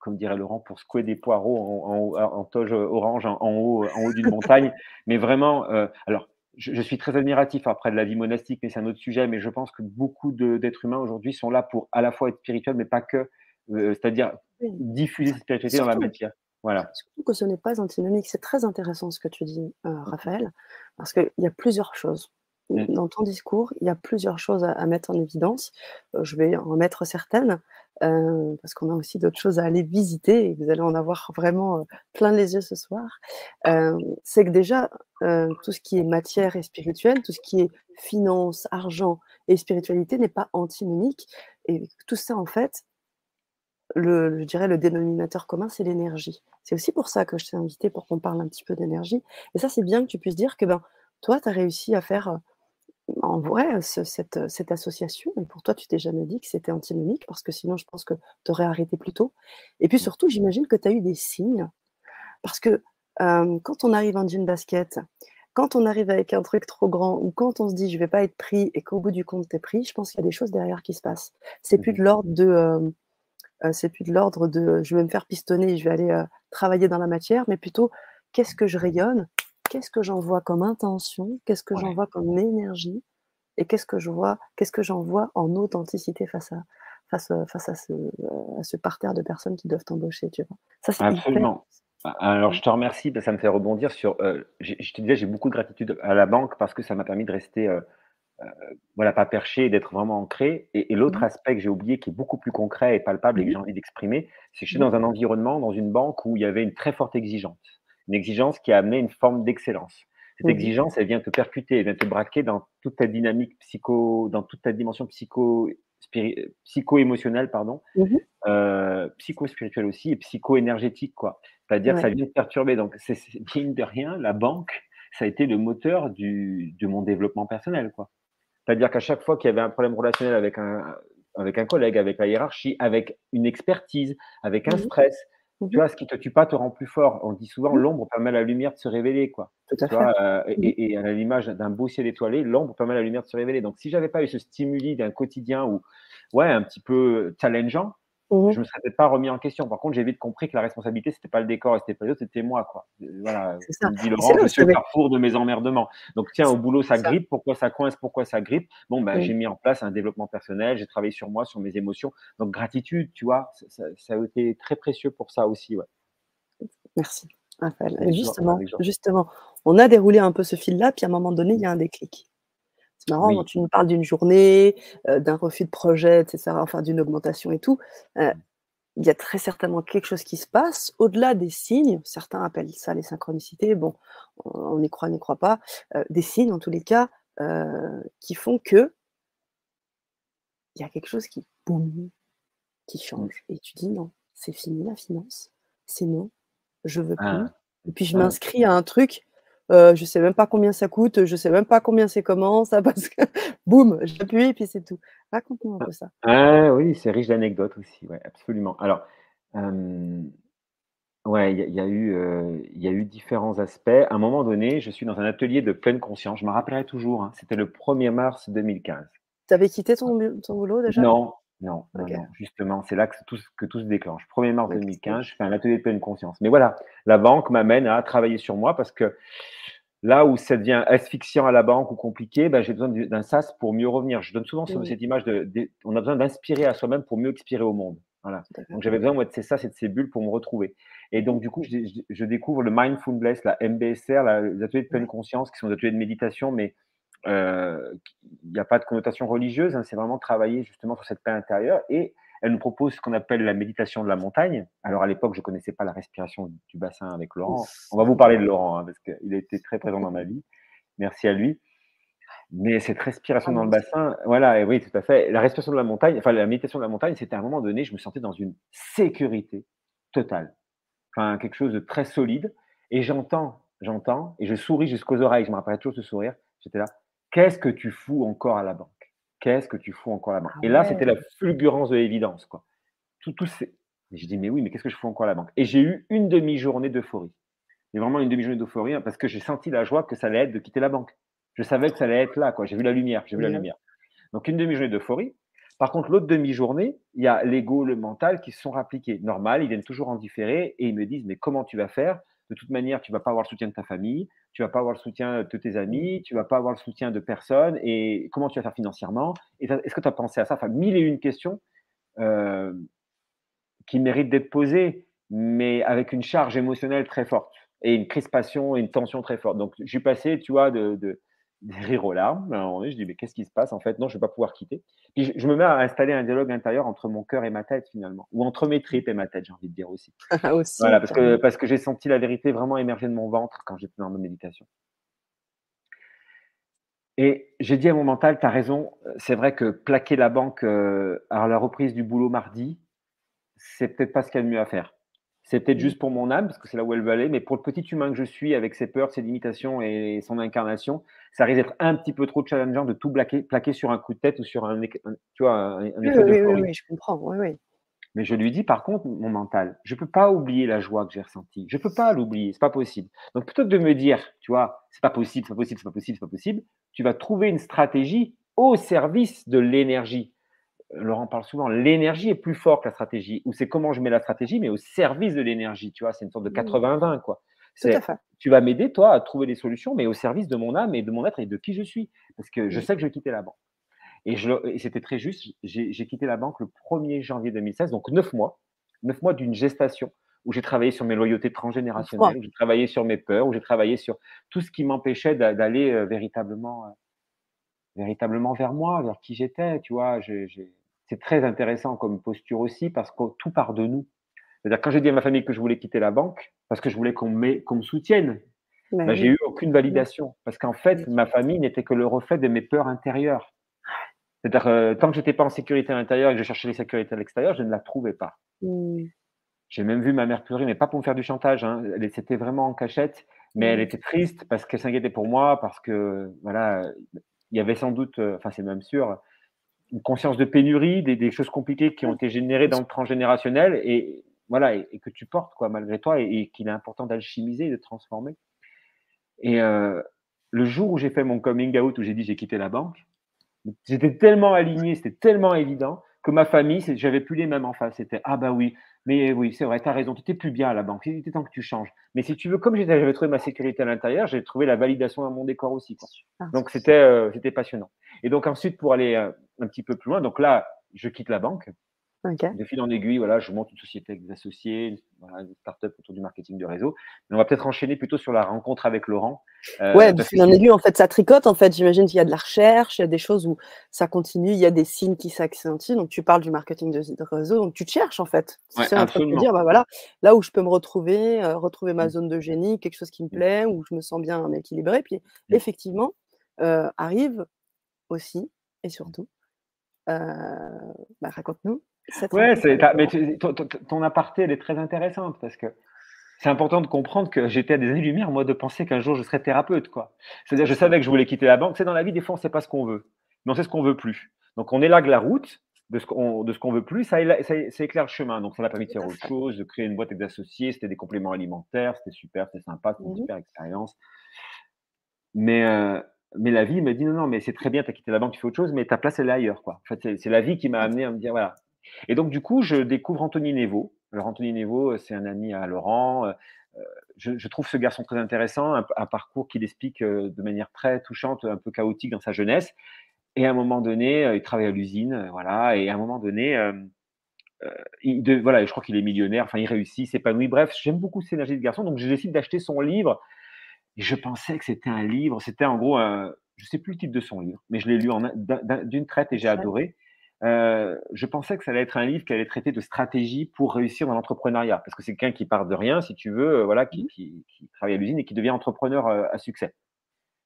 S2: comme dirait Laurent, pour secouer des poireaux en, en, toge orange en, haut, en haut d'une montagne. Mais vraiment, euh, alors, je, suis très admiratif après de la vie monastique, mais c'est un autre sujet. Mais je pense que beaucoup d'êtres humains aujourd'hui sont là pour à la fois être spirituels, mais pas que, euh, c'est-à-dire diffuser cette spiritualité dans la matière. Voilà.
S1: Surtout que ce n'est pas antinomique. C'est très intéressant ce que tu dis, euh, Raphaël, parce qu'il y a plusieurs choses. Mmh. Dans ton discours, il y a plusieurs choses à, mettre en évidence. je vais en mettre certaines, parce qu'on a aussi d'autres choses à aller visiter et vous allez en avoir vraiment plein les yeux ce soir. c'est que déjà, tout ce qui est matière et spirituel, tout ce qui est finance, argent et spiritualité n'est pas antinomique. Et tout ça, en fait, je dirais le dénominateur commun, c'est l'énergie. C'est aussi pour ça que je t'ai invité pour qu'on parle un petit peu d'énergie. Et ça, c'est bien que tu puisses dire que ben, toi, tu as réussi à faire euh, en vrai cette, cette, association. Et pour toi, tu t'es jamais dit que c'était antinomique parce que sinon, je pense que tu aurais arrêté plus tôt. Et puis surtout, j'imagine que tu as eu des signes. Parce que quand on arrive en jean basket, quand on arrive avec un truc trop grand ou quand on se dit je vais pas être pris et qu'au bout du compte tu es pris, je pense qu'il y a des choses derrière qui se passent. C'est plus de mmh l'ordre de c'est plus de l'ordre de je vais me faire pistonner, je vais aller travailler dans la matière, mais plutôt qu'est-ce que je rayonne, qu'est-ce que j'envoie comme intention, qu'est-ce que j'envoie comme énergie et qu'est-ce que je vois, qu'est-ce que j'envoie en authenticité face à face, face à ce, à ce parterre de personnes qui doivent t'embaucher, tu vois.
S2: Ça c'est Absolument. Alors, je te remercie, ça me fait rebondir sur. Euh, je te disais, j'ai beaucoup de gratitude à la banque parce que ça m'a permis de rester, euh, euh, voilà, pas perché et d'être vraiment ancré. Et, l'autre mmh aspect que j'ai oublié, qui est beaucoup plus concret et palpable et que mmh j'ai envie d'exprimer, c'est que je suis mmh dans un environnement, dans une banque où il y avait une très forte exigence. Une exigence qui a amené une forme d'excellence. Cette exigence, elle vient te percuter, elle vient te braquer dans toute ta dynamique psycho, dans toute ta dimension psycho, psycho-émotionnelle, pardon, psycho-spirituelle aussi et psycho-énergétique, quoi. C'est-à-dire que ça vient de perturber. Donc, c'est mine de rien, la banque, ça a été le moteur du, de mon développement personnel. quoi. C'est-à-dire qu'à chaque fois qu'il y avait un problème relationnel avec un, avec un collègue, avec la hiérarchie, avec une expertise, avec un mmh stress, mmh tu vois, ce qui te tue pas te rend plus fort. On dit souvent, mmh. l'ombre permet à la lumière de se révéler. quoi. Tout à fait. Euh, et, et, à l'image d'un beau ciel étoilé, l'ombre permet à la lumière de se révéler. Donc, si j'avais pas eu ce stimuli d'un quotidien où, ouais, un petit peu challengeant, Mmh je me serais peut-être pas remis en question. Par contre, j'ai vite compris que la responsabilité, c'était pas le décor et c'était pas les autres, c'était moi, quoi. Voilà. Comme dit Laurent, je suis le carrefour de mes emmerdements. Donc, tiens, au boulot, ça grippe. Pourquoi ça coince? Pourquoi ça grippe? Bon, ben, j'ai mis en place un développement personnel. J'ai travaillé sur moi, sur mes émotions. Donc, gratitude, tu vois, ça, ça, a été très précieux pour ça aussi, ouais.
S1: Merci, Raphaël. justement, justement, on a déroulé un peu ce fil-là, puis à un moment donné, il y a un déclic. C'est marrant quand tu nous parles d'une journée, d'un refus de projet, etc., enfin d'une augmentation et tout. Mmh. il y a très certainement quelque chose qui se passe au-delà des signes. Certains appellent ça les synchronicités. Bon, on n'y croit, n'y croit pas. des signes, en tous les cas, qui font que il y a quelque chose qui, boum, qui mmh. change. Et tu dis non, c'est fini la finance. C'est non, je veux plus. Ah. Et puis je m'inscris à un truc euh, je sais même pas combien ça coûte, je sais même pas combien c'est comment, ça parce que boum, j'appuie et puis c'est tout. Raconte-nous un peu ça.
S2: Ah oui, c'est riche d'anecdotes aussi, ouais, absolument. Alors, ouais, il y, a eu, il y a eu différents aspects. À un moment donné, je suis dans un atelier de pleine conscience. Je me rappellerai toujours. Hein, c'était le 1er mars 2015.
S1: Tu avais quitté ton, ton boulot déjà?
S2: Non, non, justement, c'est là que tout, que tout se déclenche. 1er mars 2015, je fais un atelier de pleine conscience. Mais voilà, la banque m'amène à travailler sur moi parce que là où ça devient asphyxiant à la banque ou compliqué, ben, j'ai besoin d'un sas pour mieux revenir. Je donne souvent cette image de, on a besoin d'inspirer à soi-même pour mieux expirer au monde. Voilà. Donc j'avais besoin de ces sas et de ces bulles pour me retrouver. Et donc du coup, je, découvre le mindfulness, la MBSR, les ateliers de pleine conscience, qui sont des ateliers de méditation, mais euh, il n'y a pas de connotation religieuse, hein, c'est vraiment travailler justement sur cette paix intérieure. Et elle nous propose ce qu'on appelle la méditation de la montagne. Alors à l'époque, je ne connaissais pas la respiration du bassin avec Laurent. On va vous parler de Laurent, hein, parce qu'il a été très présent dans ma vie. Merci à lui. Mais cette respiration dans le bassin, voilà, et oui, tout à fait. La respiration de la montagne, enfin la méditation de la montagne, c'était à un moment donné, je me sentais dans une sécurité totale. Enfin, quelque chose de très solide. Et j'entends, j'entends, et je souris jusqu'aux oreilles. Je me rappelle toujours ce sourire. J'étais là. Qu'est-ce que tu fous encore à la banque? Qu'est-ce que tu fous encore à la banque? Ah Et là, c'était la fulgurance de l'évidence. Quoi. Tout, tout c'est... Et je dis, mais oui, mais qu'est-ce que je fous encore à la banque? Et j'ai eu une demi-journée d'euphorie. Mais vraiment une demi-journée d'euphorie hein, parce que j'ai senti la joie que ça allait être de quitter la banque. Je savais que ça allait être là. Quoi. J'ai vu la lumière. J'ai vu la lumière. Donc, une demi-journée d'euphorie. Par contre, l'autre demi-journée, il y a l'ego, le mental qui se sont rappliqués. Normal, ils viennent toujours en différé et ils me disent, mais comment tu vas faire de toute manière, tu vas pas avoir le soutien de ta famille, tu vas pas avoir le soutien de tes amis, tu vas pas avoir le soutien de personne. Et comment tu vas faire financièrement? Est-ce que tu as pensé à ça? Enfin, mille et une questions euh, qui méritent d'être posées, mais avec une charge émotionnelle très forte et une crispation et une tension très forte. Donc, je suis passé, tu vois, de, des rires aux larmes. À un moment donné, je dis, mais qu'est-ce qui se passe En fait, non, je ne vais pas pouvoir quitter. Puis je, me mets à installer un dialogue intérieur entre mon cœur et ma tête, finalement. Ou entre mes tripes et ma tête, j'ai envie de dire aussi. aussi voilà, parce que, parce que j'ai senti la vérité vraiment émerger de mon ventre quand j'étais dans ma méditation. Et j'ai dit à mon mental, tu as raison, c'est vrai que plaquer la banque euh, à la reprise du boulot mardi, c'est peut-être pas ce qu'il y a de mieux à faire. C'est peut-être
S1: Mmh.
S2: juste pour mon âme, parce que c'est là où elle veut aller, mais pour le petit humain que je suis, avec ses peurs, ses limitations et son incarnation, ça risque d'être un petit peu trop challengeant de tout plaquer, plaquer sur un coup de tête ou sur un, tu vois, un, un
S1: Oui, oui, oui, oui, je comprends. Oui, oui.
S2: Mais je lui dis, par contre, mon mental, je peux pas oublier la joie que j'ai ressentie. Je peux pas l'oublier, c'est pas possible. Donc plutôt que de me dire, tu vois, c'est pas possible, c'est pas possible, c'est pas possible, c'est pas possible, tu vas trouver une stratégie au service de l'énergie. Laurent parle souvent, l'énergie est plus forte que la stratégie. Ou c'est comment je mets la stratégie, mais au service de l'énergie. Tu vois, c'est une sorte de
S1: Mmh.
S2: 80-20, quoi.
S1: Tout à fait.
S2: tu vas m'aider, toi, à trouver des solutions, mais au service de mon âme et de mon être et de qui je suis. Parce que je
S1: Mmh.
S2: sais que je vais quitter la banque. Et, c'était très juste. J'ai, quitté la banque le 1er janvier 2016, donc neuf mois. Neuf mois d'une gestation où j'ai travaillé sur mes loyautés transgénérationnelles, où j'ai travaillé sur mes peurs, où j'ai travaillé sur tout ce qui m'empêchait d'a- d'aller euh, véritablement, euh, véritablement vers moi, vers qui j'étais. Tu vois, c'est très intéressant comme posture aussi parce que tout part de nous. C'est-à-dire quand j'ai dit à ma famille que je voulais quitter la banque, parce que je voulais qu'on me, soutienne,
S1: Bah
S2: bah, j'ai eu aucune validation. Parce qu'en fait, ma famille n'était que le reflet de mes peurs intérieures. C'est-à-dire, euh, tant que j'étais pas en sécurité à l'intérieur et que je cherchais les sécurités à l'extérieur, je ne la trouvais pas.
S1: Mmh.
S2: J'ai même vu ma mère pleurer, mais pas pour me faire du chantage. Hein. C'était vraiment en cachette, mais elle
S1: Mmh.
S2: était triste parce qu'elle s'inquiétait pour moi, parce que voilà, il y avait sans doute, euh, enfin c'est même sûr, une conscience de pénurie, des, des choses compliquées qui ont été générées dans le transgénérationnel et voilà, et, et que tu portes quoi malgré toi et, et qu'il est important d'alchimiser, de transformer. Et euh, le jour où j'ai fait mon coming out, où j'ai dit j'ai quitté la banque, j'étais tellement aligné, c'était tellement évident que ma famille, j'avais plus les mêmes en face. C'était ah bah oui, mais oui, c'est vrai, tu as raison, tu n'étais plus bien à la banque, il était temps que tu changes. Mais si tu veux, comme j'avais trouvé ma sécurité à l'intérieur, j'ai trouvé la validation dans mon décor aussi. quoi.
S1: Ah.
S2: Donc c'était euh, c'était passionnant. Et donc ensuite, pour aller euh, un petit peu plus loin, donc là, je quitte la banque. De fil en aiguille, voilà, je monte une société avec des associés, une, voilà, une start-up autour du marketing de réseau. Mais on va peut-être enchaîner plutôt sur la rencontre avec Laurent. euh,
S1: Ouais, de fil en
S2: c'est-
S1: aiguille, en fait, ça tricote. En fait, j'imagine qu'il y a de la recherche, il y a des choses où ça continue, il y a des signes qui s'accentuent. Donc, tu parles du marketing de, de réseau, donc tu te cherches, en fait.
S2: Ouais,
S1: de te
S2: absolument.
S1: dire, bah voilà, là où je peux me retrouver, euh, retrouver ma
S2: Mm.
S1: zone de génie, quelque chose qui me
S2: Mm.
S1: plaît, où je me sens bien équilibré. Puis,
S2: Mm.
S1: effectivement, euh, arrive aussi et surtout, euh, bah, raconte-nous
S2: Ouais, mais ton, ton- ton aparté, elle est très intéressante parce que c'est important de comprendre que j'étais à des années-lumière, moi, de penser qu'un jour je serais thérapeute, quoi. C'est-à-dire, je savais que je voulais quitter la banque. C'est dans la vie, des fois, on ne sait pas ce qu'on veut, mais on sait ce qu'on veut plus. Donc, on élague la route de ce qu'on de ce qu'on veut plus, ça, éla- ça, ça éclaire le chemin. Donc, ça m'a permis de faire autre chose, de créer une boîte avec des associés. C'était des compléments alimentaires, c'était super, c'était sympa, c'était une
S1: Mhm.
S2: super expérience. Mais, euh, mais la vie me dit non, non, mais c'est très bien, tu as quitté la banque, tu fais autre chose, mais ta place, elle est ailleurs, quoi. En fait, c'est la vie qui m'a amené à me dire voilà. Et donc, du coup, je découvre Anthony Nevo. Alors, Anthony Nevo, euh, c'est un ami à Laurent. euh, euh, Je, je trouve ce garçon très intéressant, un, un parcours qu'il explique de manière très touchante, un peu chaotique dans sa jeunesse. Et à un moment donné, il travaille à l'usine, voilà. Et à un moment donné, euh, euh, il de- voilà, je crois qu'il est millionnaire. Enfin, il réussit, s'épanouit. Bref, j'aime beaucoup cette énergie de garçon, donc je décide d'acheter son livre. Et je pensais que c'était un livre. C'était en gros, un, je sais plus le titre de son livre, mais je l'ai lu d'une traite et j'ai adoré. Euh, je pensais que ça allait être un livre qui allait traiter de stratégie pour réussir dans l'entrepreneuriat, parce que c'est quelqu'un qui part de rien, si tu veux, euh, voilà, qui,
S1: Mhm.
S2: qui- qui travaille à l'usine et qui devient entrepreneur euh, à succès.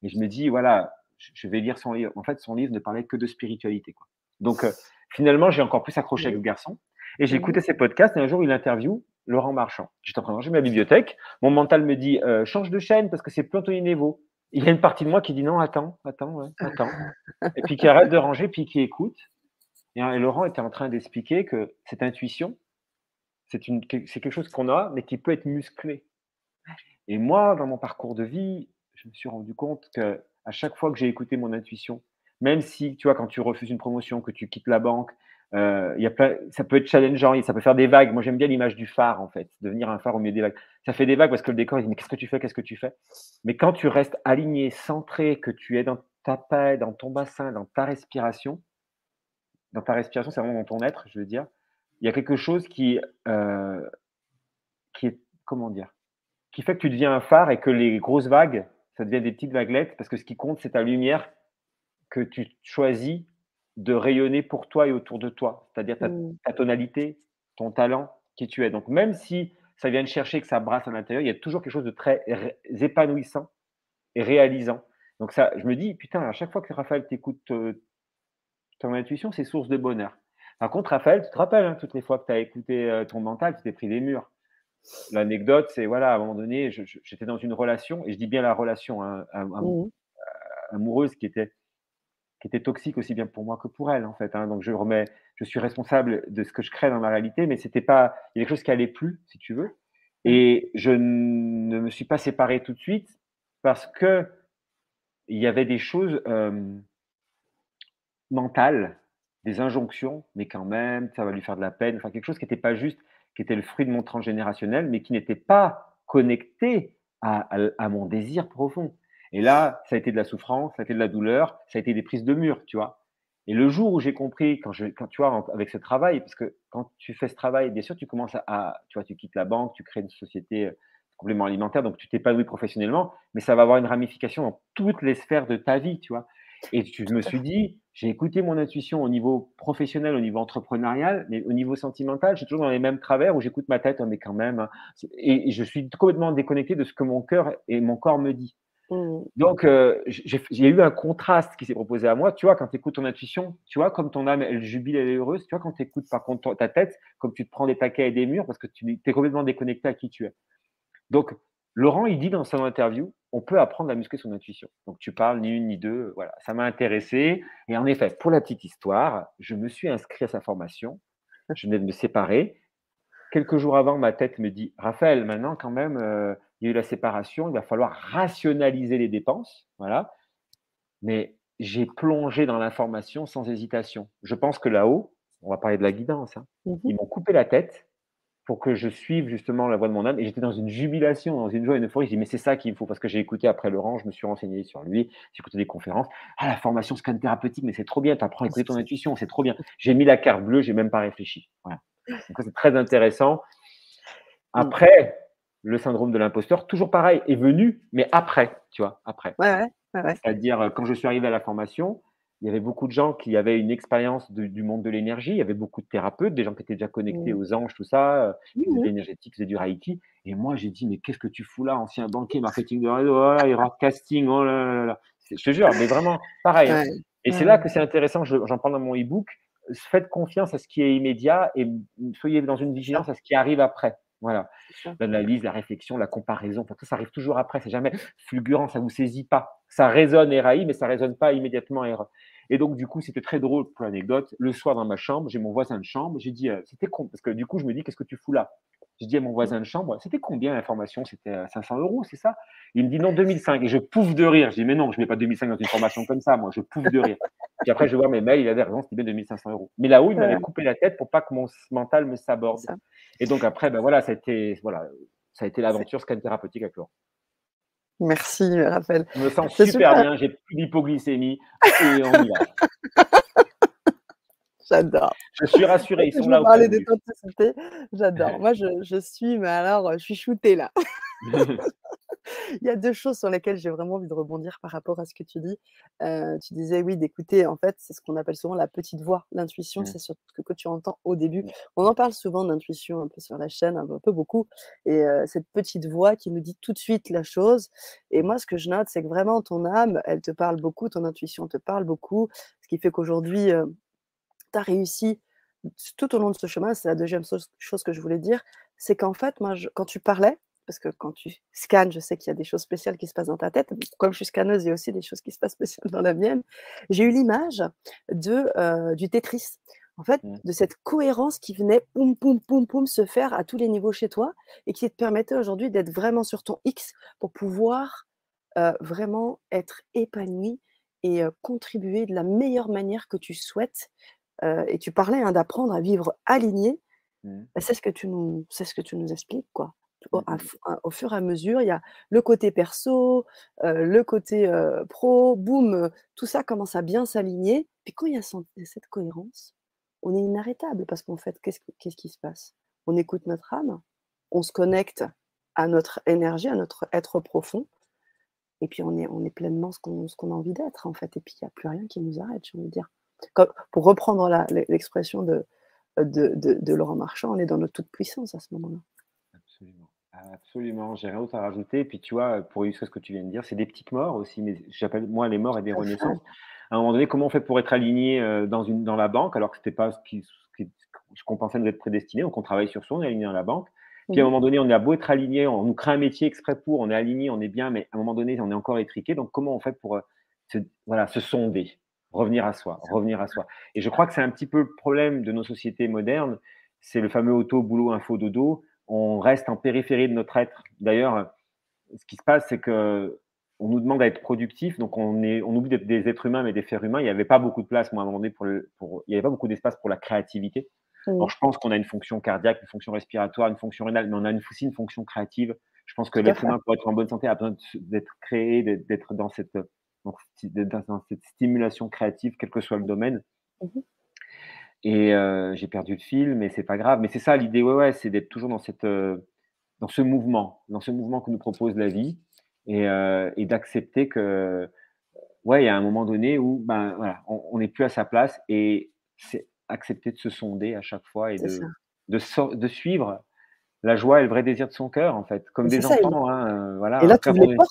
S2: Et je me dis, voilà, je vais lire son livre. En fait, son livre ne parlait que de spiritualité. Quoi. Donc, euh, finalement, j'ai encore plus accroché avec ce garçon. Et j'ai écouté ses podcasts et un jour, il interview Laurent Marchand. J'étais en train de ranger ma bibliothèque. Mon mental me dit, euh, change de chaîne parce que c'est plus Anthony Nevo. Il y a une partie de moi qui dit, non, attends, attends, ouais, attends. Et puis qui arrête de ranger, puis qui écoute. Et, et Laurent était en train d'expliquer que cette intuition, c'est quelque chose qu'on a, mais qui peut être musclé. Et moi, dans mon parcours de vie, je me suis rendu compte que à chaque fois que j'ai écouté mon intuition, même si, tu vois, quand tu refuses une promotion, que tu quittes la banque, euh, y a plein, ça peut être challengeant, ça peut faire des vagues. Moi, j'aime bien l'image du phare, en fait, devenir un phare au milieu des vagues. Ça fait des vagues parce que le décor, il dit, mais qu'est-ce que tu fais, qu'est-ce que tu fais? Mais quand tu restes aligné, centré, que tu es dans ta paix, dans ton bassin, dans ta respiration, dans ta respiration, c'est vraiment dans ton être, je veux dire, il y a quelque chose qui, euh, qui est, comment dire, qui fait que tu deviens un phare et que les grosses vagues, ça devient des petites vaguelettes, parce que ce qui compte, c'est ta lumière que tu choisis de rayonner pour toi et autour de toi, c'est-à-dire ta,
S1: Mm.
S2: ta tonalité, ton talent, qui tu es. Donc même si ça vient de chercher, que ça brasse à l'intérieur, il y a toujours quelque chose de très épanouissant et réalisant. Donc ça, je me dis, putain, à chaque fois que Raphaël t'écoute euh, ton intuition, c'est source de bonheur. Par contre, Raphaël, tu te rappelles, hein, toutes les fois que tu as écouté euh, ton mental, tu t'es pris des murs. L'anecdote, c'est voilà, à un moment donné, j'étais dans une relation, et je dis bien la relation hein, mmh. amoureuse qui était, qui était toxique aussi bien pour moi que pour elle, en fait. Hein. Donc je remets, je suis responsable de ce que je crée dans ma réalité, mais c'était pas, il y a quelque chose qui allait plus, si tu veux. Et je ne me suis pas séparé tout de suite parce que il y avait des choses euh, mentales, des injonctions, mais quand même, ça va lui faire de la peine, enfin quelque chose qui n'était pas juste, qui était le fruit de mon transgénérationnel, mais qui n'était pas connecté à, mon désir profond. Et là, ça a été de la souffrance, ça a été de la douleur, ça a été des prises de mur, tu vois. Et le jour où j'ai compris, quand, je, quand tu vois, avec ce travail, parce que quand tu fais ce travail, bien sûr, tu commences à, tu vois, tu quittes la banque, tu crées une société euh, complément alimentaire, donc tu t'épanouis professionnellement, mais ça va avoir une ramification dans toutes les sphères de ta vie, tu vois. Et je me suis dit, j'ai écouté mon intuition au niveau professionnel, au niveau entrepreneurial, mais au niveau sentimental, je suis toujours dans les mêmes travers où j'écoute ma tête, hein, mais quand même, hein, et je suis complètement déconnecté de ce que mon cœur et mon corps me dit. Mmh. Donc, euh, j'ai eu un contraste qui s'est proposé à moi. Tu vois, quand tu écoutes ton intuition, tu vois, comme ton âme, elle jubile, elle est heureuse. Tu vois, quand tu écoutes par contre ta tête, comme tu te prends des paquets et des murs parce que tu es complètement déconnecté à qui tu es. Donc, Laurent, il dit dans son interview, on peut apprendre à muscler son intuition. Donc, tu parles ni une ni deux. Voilà, ça m'a intéressé. Et en effet, pour la petite histoire, je me suis inscrit à sa formation. Je venais de me séparer. Quelques jours avant, ma tête me dit Raphaël, maintenant, quand même, euh, il y a eu la séparation, il va falloir rationaliser les dépenses. Voilà. Mais j'ai plongé dans l'information sans hésitation. Je pense que là-haut, on va parler de la guidance, hein, mmh ils m'ont coupé la tête pour que je suive justement la voie de mon âme. Et j'étais dans une jubilation, dans une joie, une euphorie. Je dis, mais c'est ça qu'il me faut, parce que j'ai écouté après Laurent, je me suis renseigné sur lui, j'ai écouté des conférences. Ah, la formation scan thérapeutique, mais c'est trop bien, tu apprends à écouter ton intuition, c'est trop bien. J'ai mis la carte bleue, j'ai même pas réfléchi. Voilà. Donc c'est très intéressant. Mmh. Après, le syndrome de l'imposteur, toujours pareil, est venu, mais après, tu vois, après.
S1: Ouais, ouais, ouais,
S2: C'est-à-dire, euh, quand je suis arrivé à la formation, il y avait beaucoup de gens qui avaient une expérience du monde de l'énergie. Il y avait beaucoup de thérapeutes, des gens qui étaient déjà connectés mmh. aux anges, tout ça, euh, qui faisaient mmh. qui faisaient du Reiki. Et moi, j'ai dit, mais qu'est-ce que tu fous là, ancien banquier, marketing de réseau, oh là, casting, oh là là là. Je te jure, mais vraiment, pareil. Hein. Et c'est là que c'est intéressant, j'en parle dans mon e-book. Faites confiance à ce qui est immédiat et soyez dans une vigilance à ce qui arrive après. Voilà. L'analyse, la réflexion, la comparaison, tout ça arrive toujours après. C'est jamais fulgurant, ça ne vous saisit pas. Ça résonne éraillé, mais ça ne résonne pas immédiatement Et donc, du coup, c'était très drôle pour l'anecdote. Le soir, dans ma chambre, j'ai mon voisin de chambre. J'ai dit, euh, c'était con. Parce que du coup, je me dis, qu'est-ce que tu fous là? J'ai dit à mon voisin de chambre, c'était combien l'information C'était 500 euh, euros, c'est ça? Il me dit, non, 2005. Et je pouffe de rire. Je dis, mais non, je ne mets pas 2005 dans une formation comme ça, moi. Je pouffe de rire. Puis après, je vois mes mails, il avait raison, c'était bien 2500 euros. Mais là-haut, il m'avait coupé la tête pour pas que mon mental me saborde. Et donc après, ben voilà, ça a été, voilà, ça a été l'aventure scan thérapeutique avec Laurent.
S1: Merci, Raphaël.
S2: Je me sens super, bien, j'ai plus d'hypoglycémie et on y va.
S1: J'adore.
S2: Je suis rassuré, ils sont
S1: je
S2: là.
S1: Parler j'adore. Moi, je, je, suis, mais alors, je suis shootée là. Il y a deux choses sur lesquelles j'ai vraiment envie de rebondir par rapport à ce que tu dis. tu disais oui, d'écouter, en fait, c'est ce qu'on appelle souvent la petite voix. L'intuition, mmh. c'est ce que, tu entends au début. Mmh. On en parle souvent d'intuition un peu sur la chaîne, un peu, beaucoup. Et cette petite voix qui nous dit tout de suite la chose. Et moi, ce que je note, c'est que vraiment ton âme, elle te parle beaucoup, ton intuition te parle beaucoup. Ce qui fait qu'aujourd'hui, tu as réussi tout au long de ce chemin. C'est la deuxième chose que je voulais dire. C'est qu'en fait, moi, quand tu parlais, parce que quand tu scannes, je sais qu'il y a des choses spéciales qui se passent dans ta tête. Comme je suis scanneuse, il y a aussi des choses qui se passent spéciales dans la mienne. J'ai eu l'image de euh, du Tetris. En fait, mmh. de cette cohérence qui venait poum, poum, poum, poum se faire à tous les niveaux chez toi et qui te permettait aujourd'hui d'être vraiment sur ton X pour pouvoir euh, vraiment être épanoui et euh, contribuer de la meilleure manière que tu souhaites. Et tu parlais hein, d'apprendre à vivre aligné. Mmh. Bah, c'est ce que tu nous, c'est ce que tu nous expliques, quoi. Mmh au, fur et à mesure, il y a le côté perso, le côté pro, boum, tout ça commence à bien s'aligner. Puis quand il y a cette cohérence, on est inarrêtable parce qu'en fait, qu'est-ce qui se passe? On écoute notre âme, on se connecte à notre énergie, à notre être profond, et puis on est, on est pleinement ce qu'on a envie d'être en fait. Et puis il n'y a plus rien qui nous arrête, j'ai envie de dire. Pour reprendre l'expression de, de, de Laurent Marchand, on est dans notre toute puissance à ce moment-là.
S2: Absolument, j'ai rien d'autre à rajouter. Et puis, tu vois, pour illustrer ce que tu viens de dire, c'est des petites morts aussi, mais j'appelle moi les morts et des renaissances. à un moment donné, comment on fait pour être aligné euh, dans, une, dans la banque alors que ce n'était pas ce, qui, ce qu'on pensait nous être prédestiné. Donc, on travaille sur soi, on est aligné dans la banque. Puis à un moment donné, on a beau être aligné, on nous crée un métier exprès pour, on est aligné, on est bien, mais à un moment donné, on est encore étriqué. Donc, comment on fait pour euh, se, voilà, se sonder, revenir à soi, revenir à soi Et je crois que c'est un petit peu le problème de nos sociétés modernes. C'est le fameux auto, boulot, info, dodo. On reste en périphérie de notre être. D'ailleurs, ce qui se passe, c'est que on nous demande d'être productif, donc on, est, on oublie d'être des êtres humains, mais des fers humains. Il n'y avait pas beaucoup de place, moi, à un moment donné, pour, le, pour il n'y avait pas beaucoup d'espace pour la créativité. Alors, je pense qu'on a une fonction cardiaque, une fonction respiratoire, une fonction rénale, mais on a aussi une fonction créative. Je pense que l'être humain, pour être en bonne santé, a besoin d'être créé, d'être dans cette, dans cette stimulation créative, quel que soit le domaine. Mmh Et euh, j'ai perdu le fil, mais c'est pas grave. Mais c'est ça l'idée, ouais, ouais, c'est d'être toujours dans, cette, euh, dans ce mouvement, dans ce mouvement que nous propose la vie, et, euh, et d'accepter que, ouais, il y a un moment donné où, ben voilà, on n'est plus à sa place, et c'est accepter de se sonder à chaque fois et de, de, de, suivre la joie et le vrai désir de son cœur, en fait, comme des enfants. hein, euh, voilà,
S1: et là, tu les portes.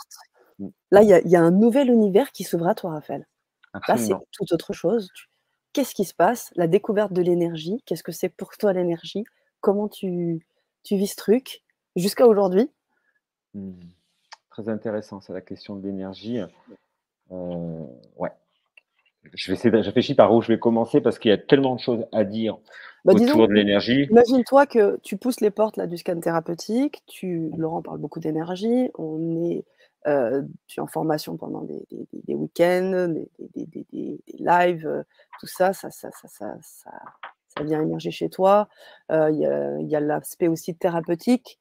S1: Là, il y, y, a un nouvel univers qui s'ouvre à toi, Raphaël. Là, c'est tout autre chose. Qu'est-ce qui se passe? La découverte de l'énergie. Qu'est-ce que c'est pour toi l'énergie? Comment tu, tu vis ce truc jusqu'à aujourd'hui?
S2: Mmh. Très intéressant, c'est la question de l'énergie. Euh, ouais je vais essayer de réfléchir par où je vais commencer parce qu'il y a tellement de choses à dire bah, autour de l'énergie.
S1: Imagine-toi que tu pousses les portes là, du scan thérapeutique. Tu, Laurent parle beaucoup d'énergie. On est, euh, tu es en formation pendant des, week-ends, des, lives, euh, tout ça, ça, ça, ça, ça, vient émerger chez toi. Euh, il y a, l'aspect aussi thérapeutique.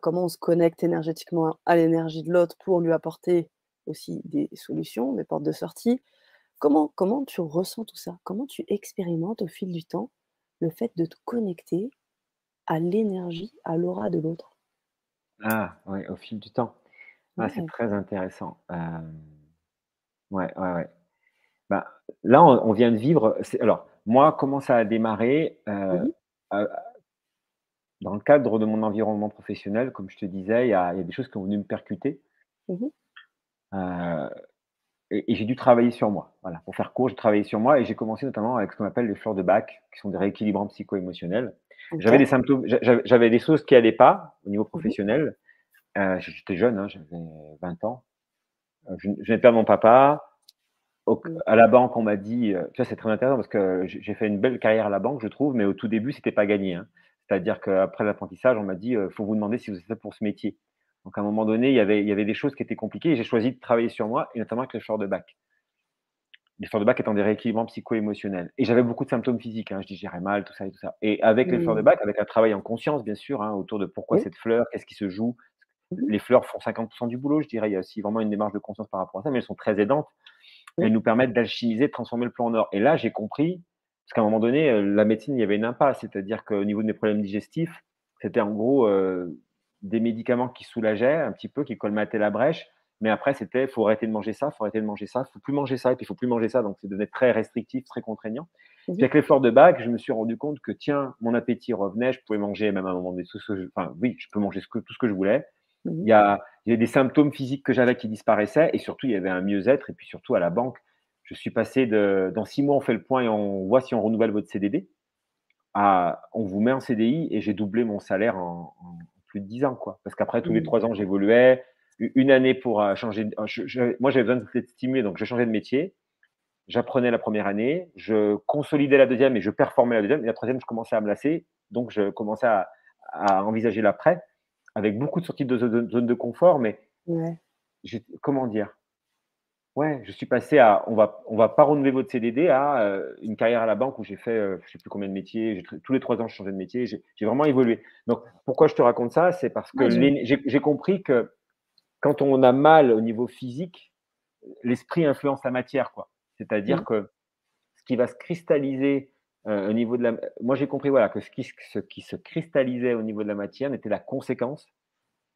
S1: comment on se connecte énergétiquement à l'énergie de l'autre pour lui apporter aussi des solutions, des portes de sortie. Comment, comment tu ressens tout ça? Comment tu expérimentes au fil du temps le fait de te connecter à l'énergie, à l'aura de l'autre?
S2: Ah, oui, au fil du temps. Ah, c'est très intéressant. Euh... Ouais, ouais, ouais. Bah, là, on, vient de vivre. Alors, moi, comment ça a démarré euh, mmh Dans le cadre de mon environnement professionnel, comme je te disais, il y a, des choses qui ont venu me percuter. Mmh et, j'ai dû travailler sur moi. Voilà, pour faire court, j'ai travaillé sur moi et j'ai commencé notamment avec ce qu'on appelle les fleurs de bac, qui sont des rééquilibrants psycho-émotionnels. J'avais des symptômes, j'avais des choses qui n'allaient pas au niveau mmh professionnel. Euh, j'étais jeune, hein, j'avais 20 ans. Euh, je, je venais de perdre mon papa. Mmh. à la banque, on m'a dit, euh, tu vois, c'est très intéressant parce que j'ai fait une belle carrière à la banque, je trouve, mais au tout début, c'était pas gagné. Hein. C'est-à-dire qu'après l'apprentissage, on m'a dit, il faut vous demander si vous êtes fait pour ce métier. Donc, à un moment donné, il y avait, il y avait des choses qui étaient compliquées et j'ai choisi de travailler sur moi, et notamment avec les fleurs de bac. Les fleurs de bac étant des rééquilibrements psycho-émotionnels. Et j'avais beaucoup de symptômes physiques, hein, je digérais mal, tout ça et tout ça. Et avec les fleurs de mmh. bac, avec un travail en conscience, bien sûr, hein, autour de pourquoi cette fleur, qu'est-ce qui se joue. Mmh. Les fleurs font 50% du boulot, je dirais. Il y a aussi vraiment une démarche de conscience par rapport à ça, mais elles sont très aidantes. Elles nous permettent d'alchimiser, de transformer le plan en or. Et là, j'ai compris, parce qu'à un moment donné, euh, la médecine, il y avait une impasse. C'est-à-dire qu'au niveau de mes problèmes digestifs, c'était en gros euh, des médicaments qui soulageaient un petit peu, qui colmataient la brèche. Mais après, c'était faut arrêter de manger ça, faut arrêter de manger ça, faut plus manger ça, et puis il faut plus manger ça. Donc, c'est devenu très restrictif, très contraignant. Mmh. Puis avec l'effort de bac, je me suis rendu compte que, tiens, mon appétit revenait, je pouvais manger même à un moment donné tout ce que je, enfin, oui, je peux manger ce que, tout ce que je voulais. Mmh. Il, y a, il y a des symptômes physiques que j'avais qui disparaissaient, et surtout, il y avait un mieux-être, et puis surtout à la banque, je suis passé de, dans six mois, on fait le point et on voit si on renouvelle votre CDD, à, on vous met en CDI, et j'ai doublé mon salaire en plus de 10 ans, quoi. Parce qu'après, tous les mmh. trois ans, j'évoluais. Une année pour euh, changer. moi, j'avais besoin d'être stimulé, donc je changeais de métier. J'apprenais la première année, je consolidais la deuxième et je performais la deuxième. Et la troisième, je commençais à me lasser. Donc, je commençais à, envisager l'après avec beaucoup de sorties de zone de, confort. Mais comment dire? Ouais, je suis passé à on va on va pas renouveler votre CDD à euh, une carrière à la banque où j'ai fait euh, je sais plus combien de métiers, tous les trois ans je changeais de métier, j'ai vraiment évolué. Donc pourquoi je te raconte ça, c'est parce que j'ai compris que quand on a mal au niveau physique, l'esprit influence la matière quoi. C'est-à-dire mmh. que ce qui va se cristalliser euh, au niveau de la moi j'ai compris voilà que ce qui, ce qui se cristallisait au niveau de la matière n'était la conséquence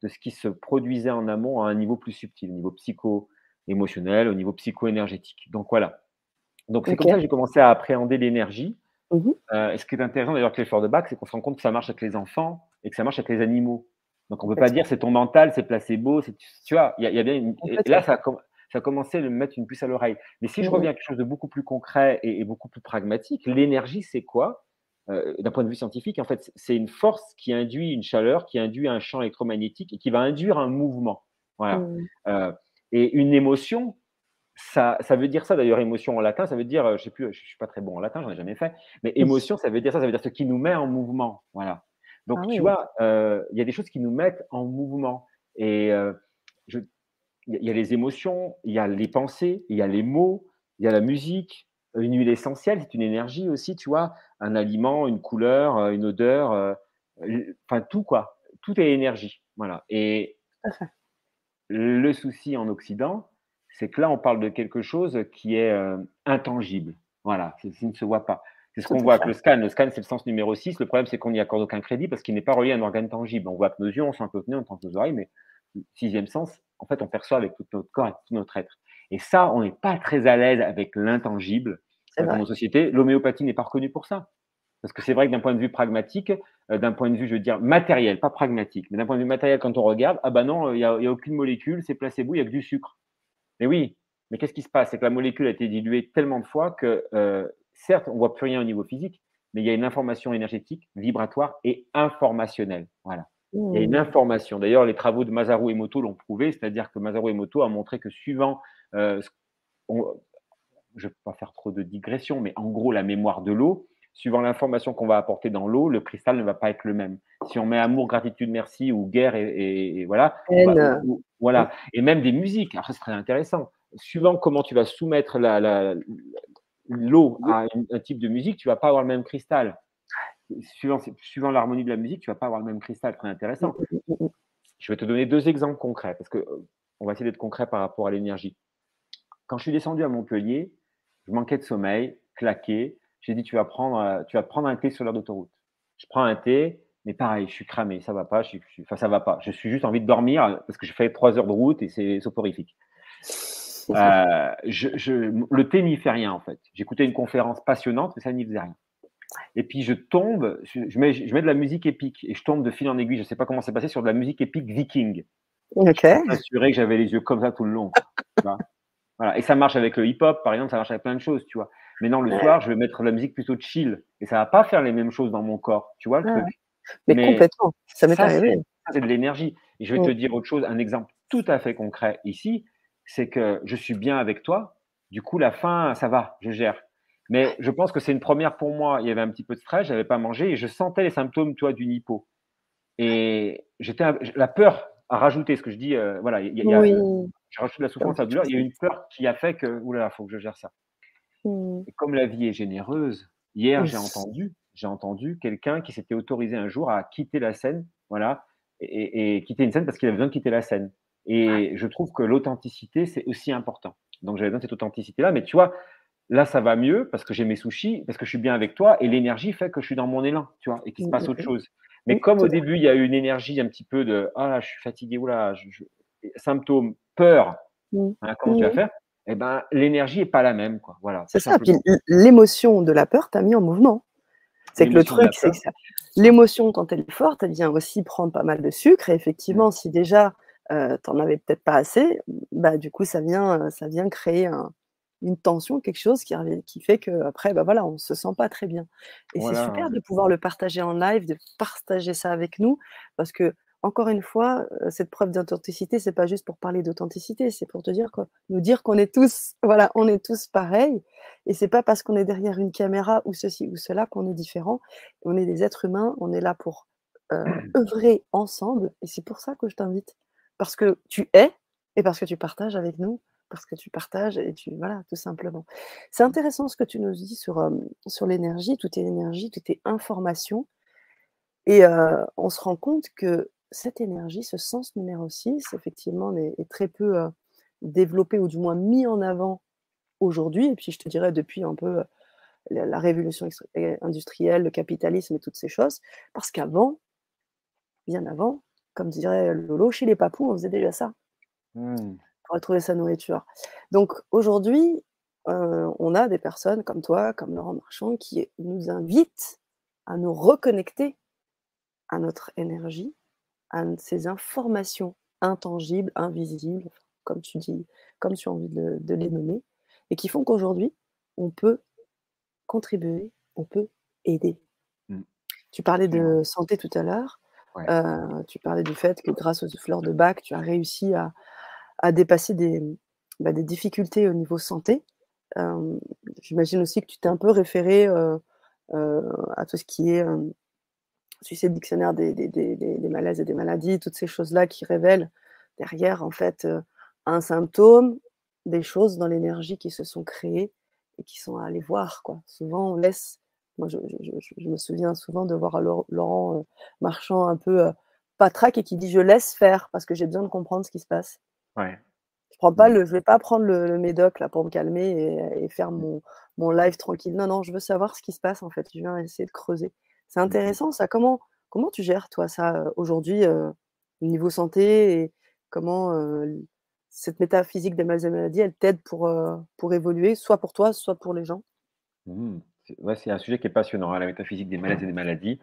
S2: de ce qui se produisait en amont à un niveau plus subtil, au niveau psycho émotionnel, au niveau psycho-énergétique. Donc voilà. Donc c'est comme ça que j'ai commencé à appréhender l'énergie. Mmh euh, et ce qui est intéressant d'ailleurs avec l'effort de bac, c'est qu'on se rend compte que ça marche avec les enfants et que ça marche avec les animaux. Donc on ne peut pas dire c'est ton mental, c'est placebo, c'est tu vois, il y, a bien une... là ça ça commençait à me mettre une puce à l'oreille. Mais si je reviens à quelque chose de beaucoup plus concret et, beaucoup plus pragmatique, l'énergie, c'est quoi? Euh, D'un point de vue scientifique, en fait, c'est une force qui induit une chaleur, qui induit un champ électromagnétique et qui va induire un mouvement. Voilà. Mmh. Euh, et une émotion, ça, ça, veut dire ça d'ailleurs, émotion en latin, ça veut dire, euh, je sais plus, je suis pas très bon en latin, j'en ai jamais fait, mais émotion, ça veut dire ça, ça veut dire ce qui nous met en mouvement. Voilà. Donc, ah tu vois, il y a des choses qui nous mettent en mouvement. Et il y a les émotions, il y a les pensées, il y a les mots, il y a la musique, une huile essentielle, c'est une énergie aussi, tu vois, un aliment, une couleur, une odeur, enfin tout quoi, tout est énergie, voilà. Et le souci en Occident, c'est que là on parle de quelque chose qui est intangible, voilà, qui ne se voit pas. C'est ce qu'on voit avec le scan. Le scan, c'est le sens numéro 6. Le problème, c'est qu'on n'y accorde aucun crédit parce qu'il n'est pas relié à un organe tangible. On voit que nos yeux, on sent que nez, on entend nos oreilles, mais sixième sens, en fait, on perçoit avec tout notre corps et tout notre être. Et ça, on n'est pas très à l'aise avec l'intangible dans nos sociétés. L'homéopathie n'est pas reconnue pour ça. Parce que c'est vrai que d'un point de vue pragmatique, euh, d'un point de vue, je veux dire, matériel, pas pragmatique, mais d'un point de vue matériel, quand on regarde, ah ben non, il n'y a, a, aucune molécule, c'est placebo, il n'y a que du sucre. Mais oui, mais qu'est-ce qui se passe? C'est que la molécule a été diluée tellement de fois que, euh, certes, on ne voit plus rien au niveau physique, mais il y a une information énergétique, vibratoire et informationnelle. Voilà. Il y a une mmh. information. D'ailleurs, les travaux de Masaru Emoto l'ont prouvé, c'est-à-dire que Masaru Emoto a montré que suivant, euh, je ne vais pas faire trop de digression, mais en gros, la mémoire de l'eau, suivant l'information qu'on va apporter dans l'eau, le cristal ne va pas être le même. Si on met amour, gratitude, merci ou guerre et, voilà, voilà, et même des musiques. Alors, c'est très intéressant. Suivant comment tu vas soumettre l'eau à un type de musique, tu vas pas avoir le même cristal suivant, suivant l'harmonie de la musique, tu vas pas avoir le même cristal. Très intéressant. Mm, mm, mm, je vais te donner deux exemples concrets parce que euh, on va essayer d'être concret par rapport à l'énergie. Quand je suis descendu à Montpellier, je manquais de sommeil, claqué. J'ai dit tu vas prendre, euh, tu vas prendre un thé sur l'heure d'autoroute. Je prends un thé, mais pareil, je suis cramé, ça va pas. Je suis, enfin, ça va pas. Je suis juste envie de dormir parce que je fais trois heures de route et c'est soporifique. Euh, je, le thé n'y fait rien en fait. J'écoutais une conférence passionnante, mais ça n'y faisait rien. Et puis je tombe, je mets, je mets de la musique épique et je tombe de fil en aiguille, je ne sais pas comment c'est passé, sur de la musique épique viking.
S1: Ok.
S2: Je assuré que j'avais les yeux comme ça tout le long. voilà. Et ça marche avec le hip-hop, par exemple, ça marche avec plein de choses, tu vois. Mais non, le soir, je vais mettre de la musique plutôt chill. Et ça ne va pas faire les mêmes choses dans mon corps, tu vois le truc.
S1: Mais, complètement, ça m'est arrivé.
S2: C'est de l'énergie. Et je vais te dire autre chose, un exemple tout à fait concret ici, c'est que je suis bien avec toi. Du coup, la fin, ça va, je gère. Mais je pense que c'est une première pour moi. Il y avait un petit peu de stress, je n'avais pas mangé et je sentais les symptômes, toi, d'une hypo. Et j'étais la peur à rajouter ce que je dis. Euh, voilà, il y a, je rajoute la souffrance, la douleur. Il y a une peur qui a fait que, oula, il faut que je gère ça. Mmh. Et comme la vie est généreuse, hier j'ai entendu, j'ai entendu quelqu'un qui s'était autorisé un jour à quitter la scène, voilà, et, et quitter une scène parce qu'il avait besoin de quitter la scène. Et je trouve que l'authenticité c'est aussi important. Donc j'avais besoin de cette authenticité là, mais tu vois, Là, ça va mieux parce que j'ai mes sushis, parce que je suis bien avec toi et l'énergie fait que je suis dans mon élan, tu vois, et qu'il se passe autre chose. Mais comme au début, il y a eu une énergie un petit peu de ah, je suis fatigué, oula, je, symptômes, peur, hein, comment tu vas faire? Eh ben, l'énergie n'est pas la même, quoi. Voilà.
S1: C'est ça. Puis l'émotion de la peur t'a mis en mouvement. C'est que le truc, c'est que l'émotion, quand elle est forte, elle vient aussi prendre pas mal de sucre. Et effectivement, si déjà euh, tu n'en avais peut-être pas assez, bah, du coup, ça vient, ça vient créer un, une tension, quelque chose qui, qui fait qu'après, bah voilà, on ne se sent pas très bien. Et c'est super de pouvoir le partager en live, de partager ça avec nous, parce que, encore une fois, cette preuve d'authenticité, c'est pas juste pour parler d'authenticité, c'est pour te dire nous dire qu'on est tous, voilà, on est tous pareils, et c'est pas parce qu'on est derrière une caméra ou ceci ou cela qu'on est différent. On est des êtres humains, on est là pour œuvrer ensemble, et c'est pour ça que je t'invite, parce que tu es et parce que tu partages avec nous parce que tu partages et tu voilà tout simplement. C'est intéressant ce que tu nous dis sur, sur l'énergie, tout est énergie, tout est information. Et on se rend compte que cette énergie, ce sens numéro 6, effectivement, est, très peu développé ou du moins mis en avant aujourd'hui. Et puis je te dirais depuis un peu la, révolution industrielle, le capitalisme et toutes ces choses. Parce qu'avant, bien avant, comme dirait Lolo, chez les papous, on faisait déjà ça. Mmh retrouver sa nourriture. Donc aujourd'hui, euh, on a des personnes comme toi, comme Laurent Marchand, qui nous invitent à nous reconnecter à notre énergie, à ces informations intangibles, invisibles, comme tu dis, comme tu as envie de, de les nommer, et qui font qu'aujourd'hui, on peut contribuer, on peut aider. Mmh. Tu parlais de santé tout à l'heure. tu parlais du fait que grâce aux fleurs de bac, tu as réussi à, à dépasser des, bah, des, difficultés au niveau santé. J'imagine aussi que tu t'es un peu référé à tout ce qui est sais, dictionnaire des, des, des, malaises et des maladies, toutes ces choses-là qui révèlent derrière, en fait, un symptôme, des choses dans l'énergie qui se sont créées et qui sont à aller voir. Quoi. Souvent, on laisse. Moi, je, je, me souviens souvent de voir Laurent Marchand un peu patraque et qui dit Je laisse faire parce que j'ai besoin de comprendre ce qui se passe.
S2: Ouais.
S1: Je prends pas mmh. le, je vais pas prendre le, médoc là pour me calmer et, faire mmh. mon, mon, live tranquille. Non, non, je veux savoir ce qui se passe en fait. Je viens essayer de creuser. C'est mmh intéressant ça. Comment, comment tu gères toi ça aujourd'hui au niveau santé et comment cette métaphysique des maladies et maladies, elle t'aide pour, pour évoluer, soit pour toi, soit pour les gens?
S2: Ouais, c'est un sujet qui est passionnant, hein, la métaphysique des maladies et des maladies.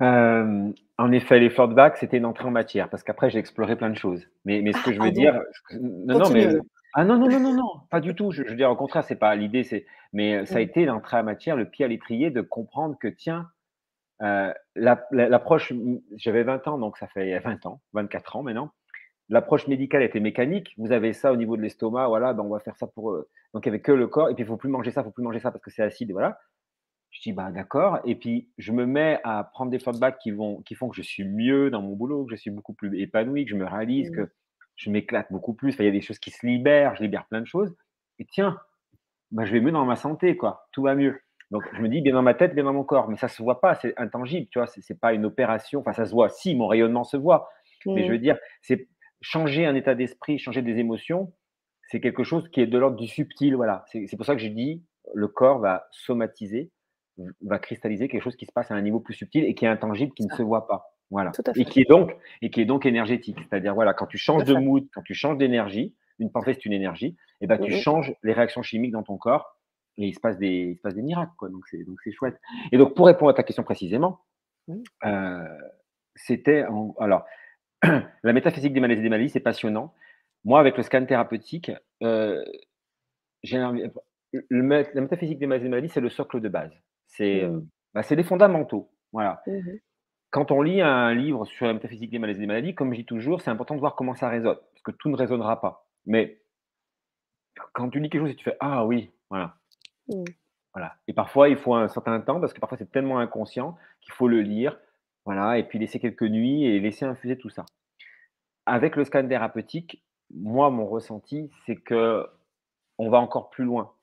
S2: En effet, l'effort de bac, c'était une entrée en matière, parce qu'après, j'ai exploré plein de choses. Mais, mais ce que je veux dire, non, non, mais ah non, non, non, non, non, pas du tout. Je, veux dire, au contraire, c'est pas l'idée, c'est, mais ça a été l'entrée en matière, le pied à l'étrier, de comprendre que tiens, l'approche, j'avais 20 ans, donc ça fait 20 ans, 24 ans maintenant. L'approche médicale était mécanique. Vous avez ça au niveau de l'estomac, voilà, ben on va faire ça pour. Donc il n'y avait que le corps, et puis il faut plus manger ça, il faut plus manger ça parce que c'est acide, voilà. Je dis, bah, d'accord. Et puis, je me mets à prendre des feedbacks qui, vont, qui font que je suis mieux dans mon boulot, que je suis beaucoup plus épanoui, que je me réalise, mmh. que je m'éclate beaucoup plus. il y a des choses qui se libèrent, je libère plein de choses. Et tiens, bah, je vais mieux dans ma santé, quoi. Tout va mieux. Donc, je me dis bien dans ma tête, bien dans mon corps. Mais ça ne se voit pas, c'est intangible, tu vois. Ce n'est pas une opération. Enfin, ça se voit. Si, mon rayonnement se voit. Mais je mmh. veux dire, c'est changer un état d'esprit, changer des émotions, c'est quelque chose qui est de l'ordre du subtil. Voilà. C'est pour ça que j'ai dit, le corps va somatiser va cristalliser quelque chose qui se passe à un niveau plus subtil et qui est intangible, qui ne se voit pas. Voilà. Et qui est donc et qui est donc énergétique. C'est-à-dire voilà, quand tu changes de mood, quand tu changes d'énergie, une pensée c'est une énergie, et ben tu changes les réactions chimiques dans ton corps et il se passe des il se passe des miracles quoi. Donc c'est donc c'est chouette. Et donc pour répondre à ta question précisément, euh, c'était alors la métaphysique des malaises et des maladies, c'est passionnant. Moi avec le scan thérapeutique, euh, j'ai la métaphysique des malaises et des maladies, c'est le socle de base. C'est mmh. bah, les fondamentaux. Voilà. Mmh Quand on lit un livre sur la métaphysique des maladies et des maladies, comme je dis toujours, c'est important de voir comment ça résonne, parce que tout ne résonnera pas. Mais quand tu lis quelque chose et tu fais Ah oui, voilà. Mmh. voilà. Et parfois, il faut un certain temps, parce que parfois, c'est tellement inconscient qu'il faut le lire, voilà, et puis laisser quelques nuits et laisser infuser tout ça. Avec le scan thérapeutique, moi, mon ressenti, c'est que on va encore plus loin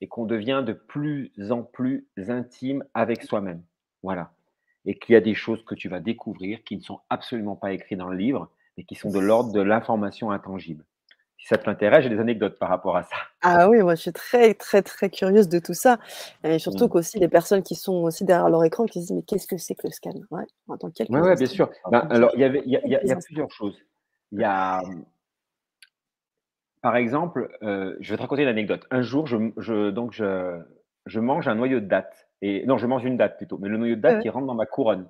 S2: et qu'on devient de plus en plus intime avec soi-même. Voilà. Et qu'il y a des choses que tu vas découvrir qui ne sont absolument pas écrites dans le livre, mais qui sont de l'ordre de l'information intangible. Si ça t'intéresse, j'ai des anecdotes par rapport à ça.
S1: Ah oui, moi je suis très, très, très curieuse de tout ça. Et surtout mmh. qu'aussi les personnes qui sont aussi derrière leur écran qui se disent Mais qu'est-ce que c'est que le scan?
S2: Oui, ouais, bien sûr. Ben, alors, il y, avait, il y a plusieurs choses. Il y a, par exemple, euh, je vais te raconter une anecdote. Un jour, je, donc je, mange un noyau de date. Et, non, je mange une date plutôt, mais le noyau de date qui rentre dans ma couronne.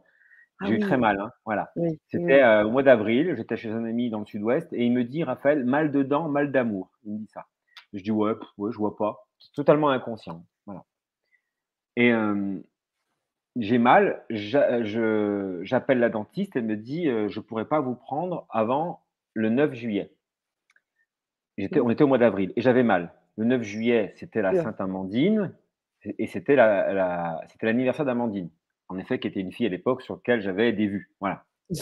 S2: Ah J'ai eu très mal. Hein, voilà. C'était euh, au mois d'avril, j'étais chez un ami dans le sud-ouest et il me dit Raphaël, mal de dents, mal d'amour. Il me dit ça. Je dis Ouais, ouais je vois pas. Totalement inconscient. Voilà. Et euh, j'ai mal, j'appelle la dentiste, elle me dit Je ne pourrais pas vous prendre avant le 9 juillet on était au mois d'avril et j'avais mal. Le 9 juillet, c'était la Sainte-Amandine et c'était la, c'était l'anniversaire d'Amandine. En effet, qui était une fille à l'époque sur laquelle j'avais des vues. Voilà.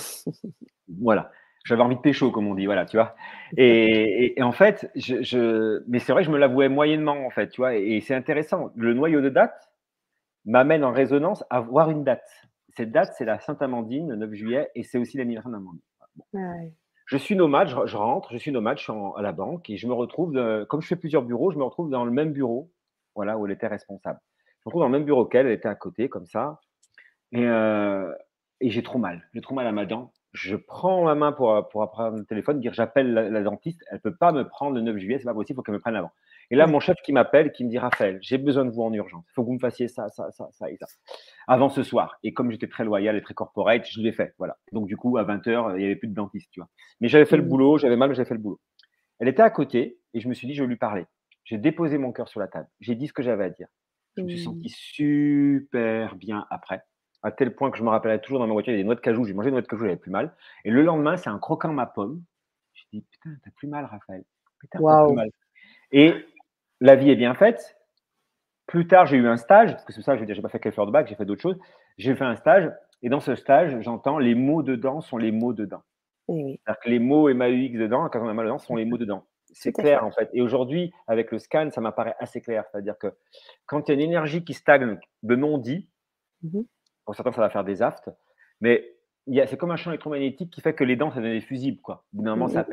S2: voilà. J'avais envie de pécho, comme on dit, voilà, tu vois. Et, en fait, je, mais c'est vrai que je me l'avouais moyennement, en fait, tu vois. Et, c'est intéressant. Le noyau de date m'amène en résonance à voir une date. Cette date, c'est la Sainte-Amandine, le 9 juillet, et c'est aussi l'anniversaire d'Amandine. Je suis nomade, je, rentre, je suis nomade, je suis à la banque et je me retrouve, comme je fais plusieurs bureaux, je me retrouve dans le même bureau, voilà, où elle était responsable. Je me retrouve dans le même bureau qu'elle, elle était à côté, comme ça. Et, euh, j'ai trop mal, j'ai trop mal à ma dent. Je prends ma main pour, pour prendre le téléphone, dire j'appelle la, dentiste, elle ne peut pas me prendre le 9 juillet, c'est pas possible, il faut qu'elle me prenne avant. Et là, mon chef qui m'appelle, qui me dit Raphaël, j'ai besoin de vous en urgence. Il faut que vous me fassiez ça, ça, ça, ça et ça. Avant ce soir. Et comme j'étais très loyal et très corporate, je l'ai fait. Voilà. Donc, du coup, à 20h, il n'y avait plus de dentiste, tu vois. Mais j'avais fait le mmh. boulot, j'avais mal, mais j'avais fait le boulot. Elle était à côté et je me suis dit, je vais lui parler. J'ai déposé mon cœur sur la table. J'ai dit ce que j'avais à dire. Je me suis mmh. senti super bien après, à tel point que je me rappelais toujours dans ma voiture, il y a des noix de cajou. J'ai mangé des noix de cajou, j'avais plus mal. Et le lendemain, c'est un croquant ma pomme. Je dit, putain, t'as plus mal, Raphaël. Putain, t'as plus mal. Et la vie est bien faite. Plus tard, j'ai eu un stage, parce que c'est ça, je veux dire, j'ai pas fait qu'elle de bac, j'ai fait d'autres choses. J'ai fait un stage, et dans ce stage, j'entends les mots dedans sont les mots dedans. C'est-à-dire que les mots MAUX dedans, quand on a mal dedans, sont les mots dedans. C'est clair en fait. Et aujourd'hui, avec le scan, ça m'apparaît assez clair. C'est-à-dire que quand il y a une énergie qui stagne de non-dit, mmh pour certains, ça va faire des aftes, mais c'est comme un champ électromagnétique qui fait que les dents, ça devient des fusibles. Quoi. Au bout d'un moment, ça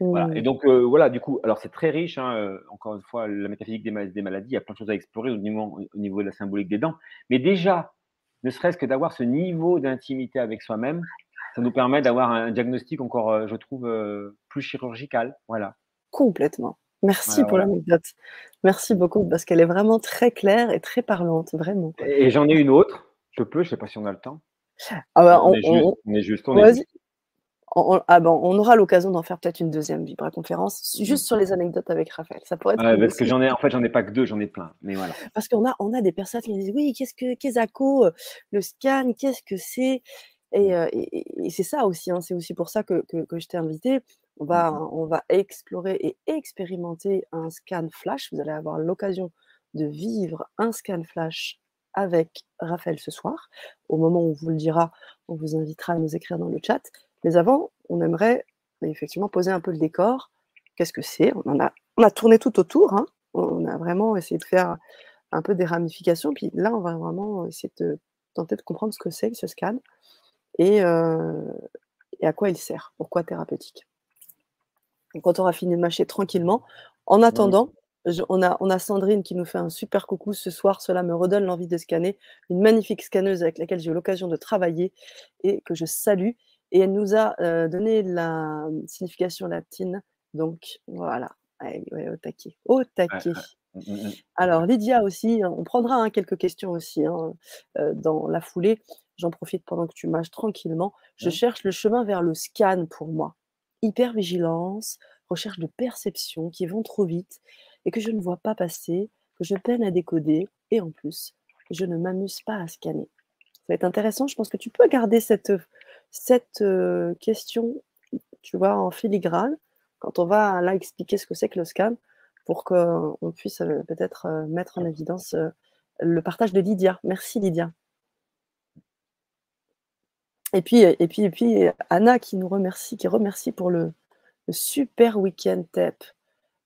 S2: mmh. Voilà. Et donc, euh, voilà, du coup, alors c'est très riche, hein, euh, encore une fois, la métaphysique des, maladies, il y a plein de choses à explorer au niveau, au niveau de la symbolique des dents. Mais déjà, ne serait-ce que d'avoir ce niveau d'intimité avec soi-même, ça nous permet d'avoir un diagnostic encore, euh, je trouve, plus chirurgical. Voilà.
S1: Complètement. Merci pour l'anecdote. Merci beaucoup parce qu'elle est vraiment très claire et très parlante, vraiment.
S2: Et j'en ai une autre. Je peux, je ne sais pas si on a le temps.
S1: Ah bah, on, est juste, on, est On, ah bon, on aura l'occasion d'en faire peut-être une deuxième Vibra conférence juste sur les anecdotes avec Raphaël. Ça pourrait être.
S2: parce que j'en ai, en fait, j'en ai pas que deux, j'en ai plein. Mais voilà.
S1: Parce qu'on a, on a des personnes qui disent oui, qu'est-ce que, qu'est-ce euh, le scan, qu'est-ce que c'est? Euh, et, c'est ça aussi, hein, c'est aussi pour ça que, que, je t'ai invité. On va, on va explorer et expérimenter un scan flash. Vous allez avoir l'occasion de vivre un scan flash avec Raphaël ce soir. Au moment où on vous le dira, on vous invitera à nous écrire dans le chat. Mais avant, on aimerait effectivement poser un peu le décor. Qu'est-ce que c'est? On, a, on a tourné tout autour. Hein. On a vraiment essayé de faire un peu des ramifications. Puis là, on va vraiment essayer de tenter de comprendre ce que c'est que ce scan et, et, à quoi il sert, pourquoi thérapeutique? quand on aura fini de mâcher tranquillement, en attendant, on, a, on, a, Sandrine qui nous fait un super coucou ce soir, cela me redonne l'envie de scanner, une magnifique scanneuse avec laquelle j'ai eu l'occasion de travailler et que je salue. Et elle nous a donné la signification latine, donc voilà, au taquet, au taquet. Mmh, mmh, mmh. Alors, Lydia aussi, on prendra hein, quelques questions aussi hein, dans la foulée. J'en profite pendant que tu mâches tranquillement. Je cherche le chemin vers le scan pour moi. Hypervigilance, recherche de perception qui vont trop vite et que je ne vois pas passer, que je peine à décoder et en plus, je ne m'amuse pas à scanner. Ça va être intéressant. Je pense que tu peux garder cette, cette question, tu vois, en filigrane quand on va là expliquer ce que c'est que le scan pour qu'on puisse peut-être mettre en évidence le partage de Lydia. Merci Lydia. Et puis, et puis, et puis Anna qui nous remercie, qui remercie pour le, super week-end TEP.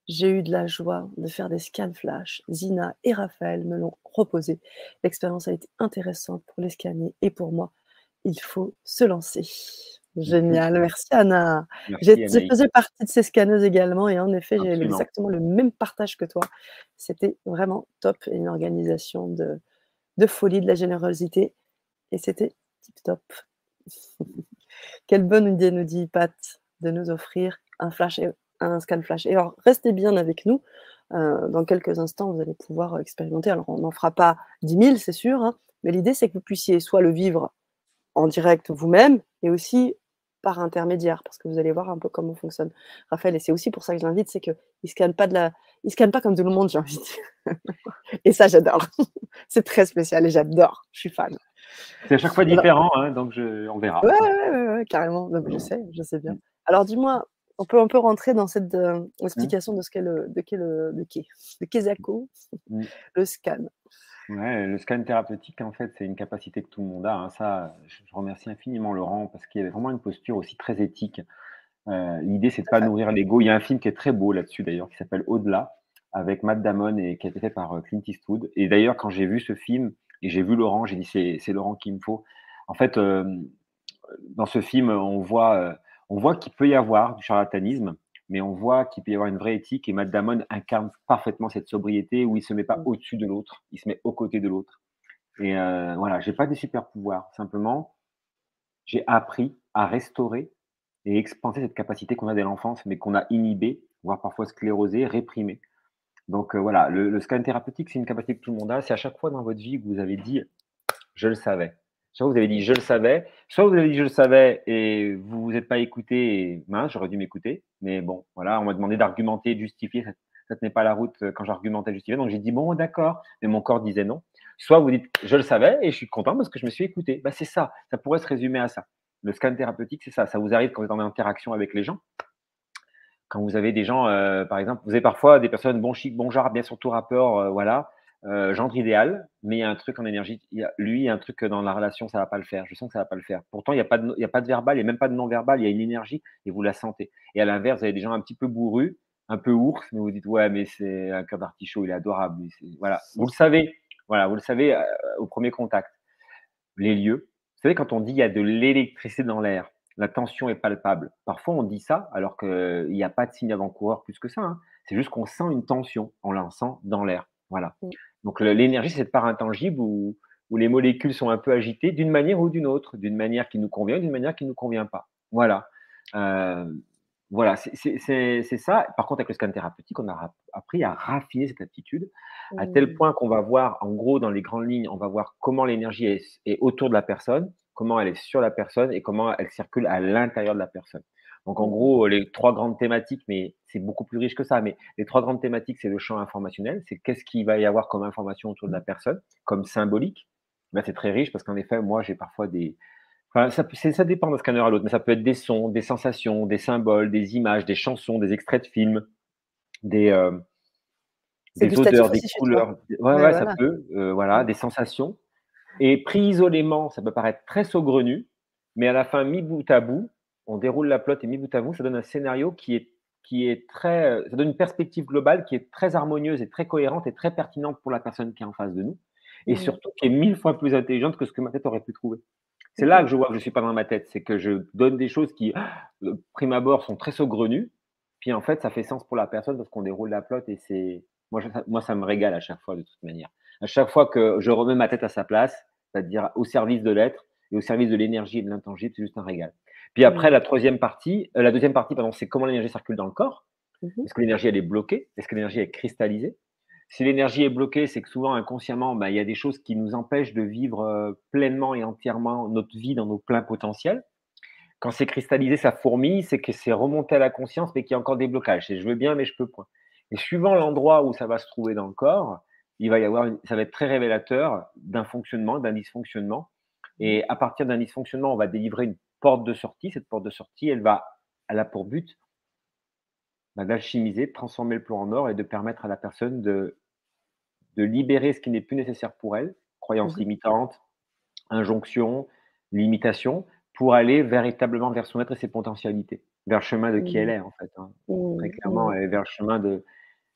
S1: J'ai eu de la joie de faire des scans flash. Zina et Raphaël me l'ont proposé. L'expérience a été intéressante pour les scanner et pour moi. Il faut se lancer. Génial, merci Anna. J'ai faisais partie de ces scanneuses également et en effet, j'ai exactement le même partage que toi. C'était vraiment top une organisation de, de folie, de la générosité et c'était tip top. Quelle bonne idée, nous dit Pat, de nous offrir un, flash et, un scan flash. Et alors, restez bien avec nous. Euh, dans quelques instants, vous allez pouvoir expérimenter. Alors, on n'en fera pas 10 000, c'est sûr, hein, mais l'idée, c'est que vous puissiez soit le vivre en direct vous-même, et aussi par intermédiaire, parce que vous allez voir un peu comment fonctionne Raphaël. Et c'est aussi pour ça que je l'invite, c'est qu'il ne scanne pas de la, il scanne pas comme tout le monde, j'ai envie de dire. et ça, j'adore. c'est très spécial et j'adore. Je suis fan.
S2: C'est à chaque fois différent, hein, donc je, on verra.
S1: Ouais, ouais, ouais, carrément. je sais, je sais bien. Alors dis-moi, on peut, on peut rentrer dans cette euh, mmh. explication de ce qu'est le, de, le, de, qu'est, mmh. le scan.
S2: Le scan thérapeutique, en fait, c'est une capacité que tout le monde a. Hein. Ça, je remercie infiniment Laurent parce qu'il y avait vraiment une posture aussi très éthique. Euh, l'idée, c'est de pas nourrir l'ego. Il y a un film qui est très beau là-dessus, d'ailleurs, qui s'appelle Au-delà, avec Matt Damon et qui a été fait par euh, Clint Eastwood. Et d'ailleurs, quand j'ai vu ce film, et j'ai vu Laurent, j'ai dit c'est Laurent qu'il me faut. En fait, euh, dans ce film, on voit, on voit qu'il peut y avoir du charlatanisme, mais on voit qu'il peut y avoir une vraie éthique. Et Matt Damon incarne parfaitement cette sobriété où il se met pas mmh. au-dessus de l'autre, il se met aux côtés de l'autre. Et euh, voilà, j'ai pas des super pouvoirs. Simplement, j'ai appris à restaurer et expanser cette capacité qu'on a dès l'enfance, mais qu'on a inhibée, voire parfois sclérosée, réprimée. Donc voilà, le, scan thérapeutique, c'est une capacité que tout le monde a. C'est à chaque fois dans votre vie que vous avez dit je le savais. Soit vous avez dit je le savais, soit vous avez dit je le savais et vous vous êtes pas écouté et mince, j'aurais dû m'écouter. Mais bon, voilà, on m'a demandé d'argumenter, de justifier. Ça, tenait pas la route quand j'argumentais, justifier. Donc j'ai dit bon, d'accord, mais mon corps disait non. Soit vous dites je le savais et je suis content parce que je me suis écouté. Bah, c'est ça, ça pourrait se résumer à ça. Le scan thérapeutique, c'est ça. Ça vous arrive quand vous êtes en interaction avec les gens quand vous avez des gens, euh, par exemple, vous avez parfois des personnes bon chic, bon genre, bien surtout rappeur, euh, voilà, euh, gendre idéal, mais il y a un truc en énergie. Lui, il y a un truc dans la relation, ça va pas le faire. Je sens que ça va pas le faire. Pourtant, il n'y a pas de, a pas de verbal, il n'y a même pas de non verbal. Il y a une énergie et vous la sentez. Et à l'inverse, vous avez des gens un petit peu bourrus, un peu ours, mais vous dites ouais, mais c'est un cœur d'artichaut, il est adorable. voilà, vous le savez. Voilà, vous le savez au premier contact. Les lieux. Vous savez quand on dit il y a de l'électricité dans l'air la tension est palpable. Parfois, on dit ça alors qu'il n'y a pas de signe avant-coureur plus que ça. Hein. C'est juste qu'on sent une tension, on la sent dans l'air. Voilà. Donc l'énergie, c'est cette part intangible où, les molécules sont un peu agitées d'une manière ou d'une autre, d'une manière qui nous convient, d'une manière qui ne nous convient pas. Voilà. Euh, voilà, c'est ça. Par contre, avec le scan thérapeutique, on a appris à raffiner cette attitude à tel mmh. point qu'on va voir, en gros, dans les grandes lignes, on va voir comment l'énergie est, autour de la personne, comment elle est sur la personne et comment elle circule à l'intérieur de la personne. Donc, en gros, les trois grandes thématiques, mais c'est beaucoup plus riche que ça, mais les trois grandes thématiques, c'est le champ informationnel, c'est qu'est-ce qu'il va y avoir comme information autour de la personne, comme symbolique. Ben, c'est très riche parce qu'en effet, moi, j'ai parfois des. Enfin, ça, ça dépend d'un scanner à l'autre, mais ça peut être des sons, des sensations, des symboles, des images, des chansons, des extraits de films, des, euh, des odeurs, des couleurs. Ouais, ouais, ça peut. Euh, voilà, des sensations. Et pris isolément, ça peut paraître très saugrenu, mais à la fin, mis bout à bout, on déroule la plotte et mis bout à bout, ça donne un scénario qui est, qui est très. Ça donne une perspective globale qui est très harmonieuse et très cohérente et très pertinente pour la personne qui est en face de nous. Et mmh. surtout qui est mille fois plus intelligente que ce que ma tête aurait pu trouver. C'est là que je vois que je ne suis pas dans ma tête. C'est que je donne des choses qui, prime abord, sont très saugrenues. Puis en fait, ça fait sens pour la personne parce qu'on déroule la plotte et c'est. Moi, moi, ça me régale à chaque fois, de toute manière à chaque fois que je remets ma tête à sa place, c'est-à-dire au service de l'être et au service de l'énergie et de l'intangible, c'est juste un régal. Puis après, mmh. la troisième partie, euh, la deuxième partie, pardon, c'est comment l'énergie circule dans le corps. Mmh Est-ce que l'énergie elle est bloquée? Est-ce que l'énergie est cristallisée? Si l'énergie est bloquée, c'est que souvent inconsciemment, bah, il y a des choses qui nous empêchent de vivre euh, pleinement et entièrement notre vie dans nos pleins potentiels. Quand c'est cristallisé, ça fourmille, c'est que c'est remonté à la conscience, mais qu'il y a encore des blocages. Je veux bien, mais je peux point. Et suivant l'endroit où ça va se trouver dans le corps, il va y avoir, ça va être très révélateur d'un fonctionnement, d'un dysfonctionnement. Et à partir d'un dysfonctionnement, on va délivrer une porte de sortie. Cette porte de sortie, elle va, elle a pour but bah, d'alchimiser, de transformer le plan en or et de permettre à la personne de, de libérer ce qui n'est plus nécessaire pour elle, croyances mmh limitantes, injonctions, limitations, pour aller véritablement vers son être et ses potentialités, vers le chemin de qui elle mmh. est en fait. Hein. Très clairement, et vers le chemin de,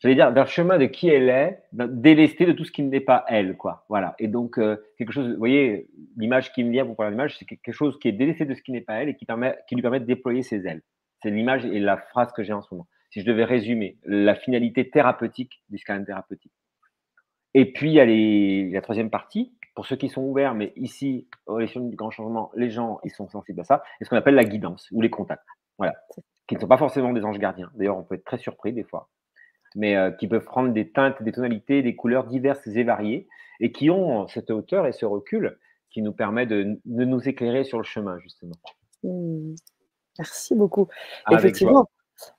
S2: j'allais dire, vers le chemin de qui elle est, délestée de tout ce qui n'est pas elle, quoi. Voilà. Et donc, euh, quelque chose, vous voyez, l'image qui me vient pour parler l'image, c'est quelque chose qui est délesté de ce qui n'est pas elle et qui, permet, qui lui permet de déployer ses ailes. C'est l'image et la phrase que j'ai en ce moment. Si je devais résumer la finalité thérapeutique du scan thérapeutique. Et puis, il y a la troisième partie, pour ceux qui sont ouverts, mais ici, au du grand changement, les gens, ils sont sensibles à ça, c'est ce qu'on appelle la guidance ou les contacts. Voilà. Qui ne sont pas forcément des anges gardiens. D'ailleurs, on peut être très surpris des fois mais euh, qui peuvent prendre des teintes, des tonalités, des couleurs diverses et variées, et qui ont cette hauteur et ce recul qui nous permet de, nous éclairer sur le chemin, justement.
S1: Mmh. Merci beaucoup. effectivement.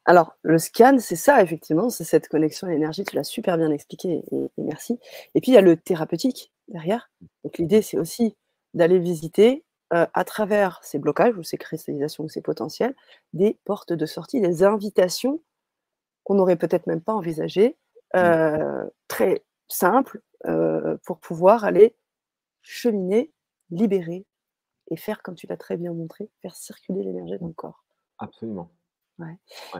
S1: Alors, le scan, c'est ça, effectivement, c'est cette connexion à l'énergie, tu l'as super bien expliqué, et, merci. Et puis, il y a le thérapeutique derrière. Donc, l'idée, c'est aussi d'aller visiter, euh, à travers ces blocages ou ces cristallisations ou ces potentiels, des portes de sortie, des invitations qu'on n'aurait peut-être même pas envisagé, mmh. euh, très simple, euh, pour pouvoir aller cheminer, libérer et faire, comme tu l'as très bien montré, faire circuler l'énergie dans le corps.
S2: Absolument.
S1: Ouais.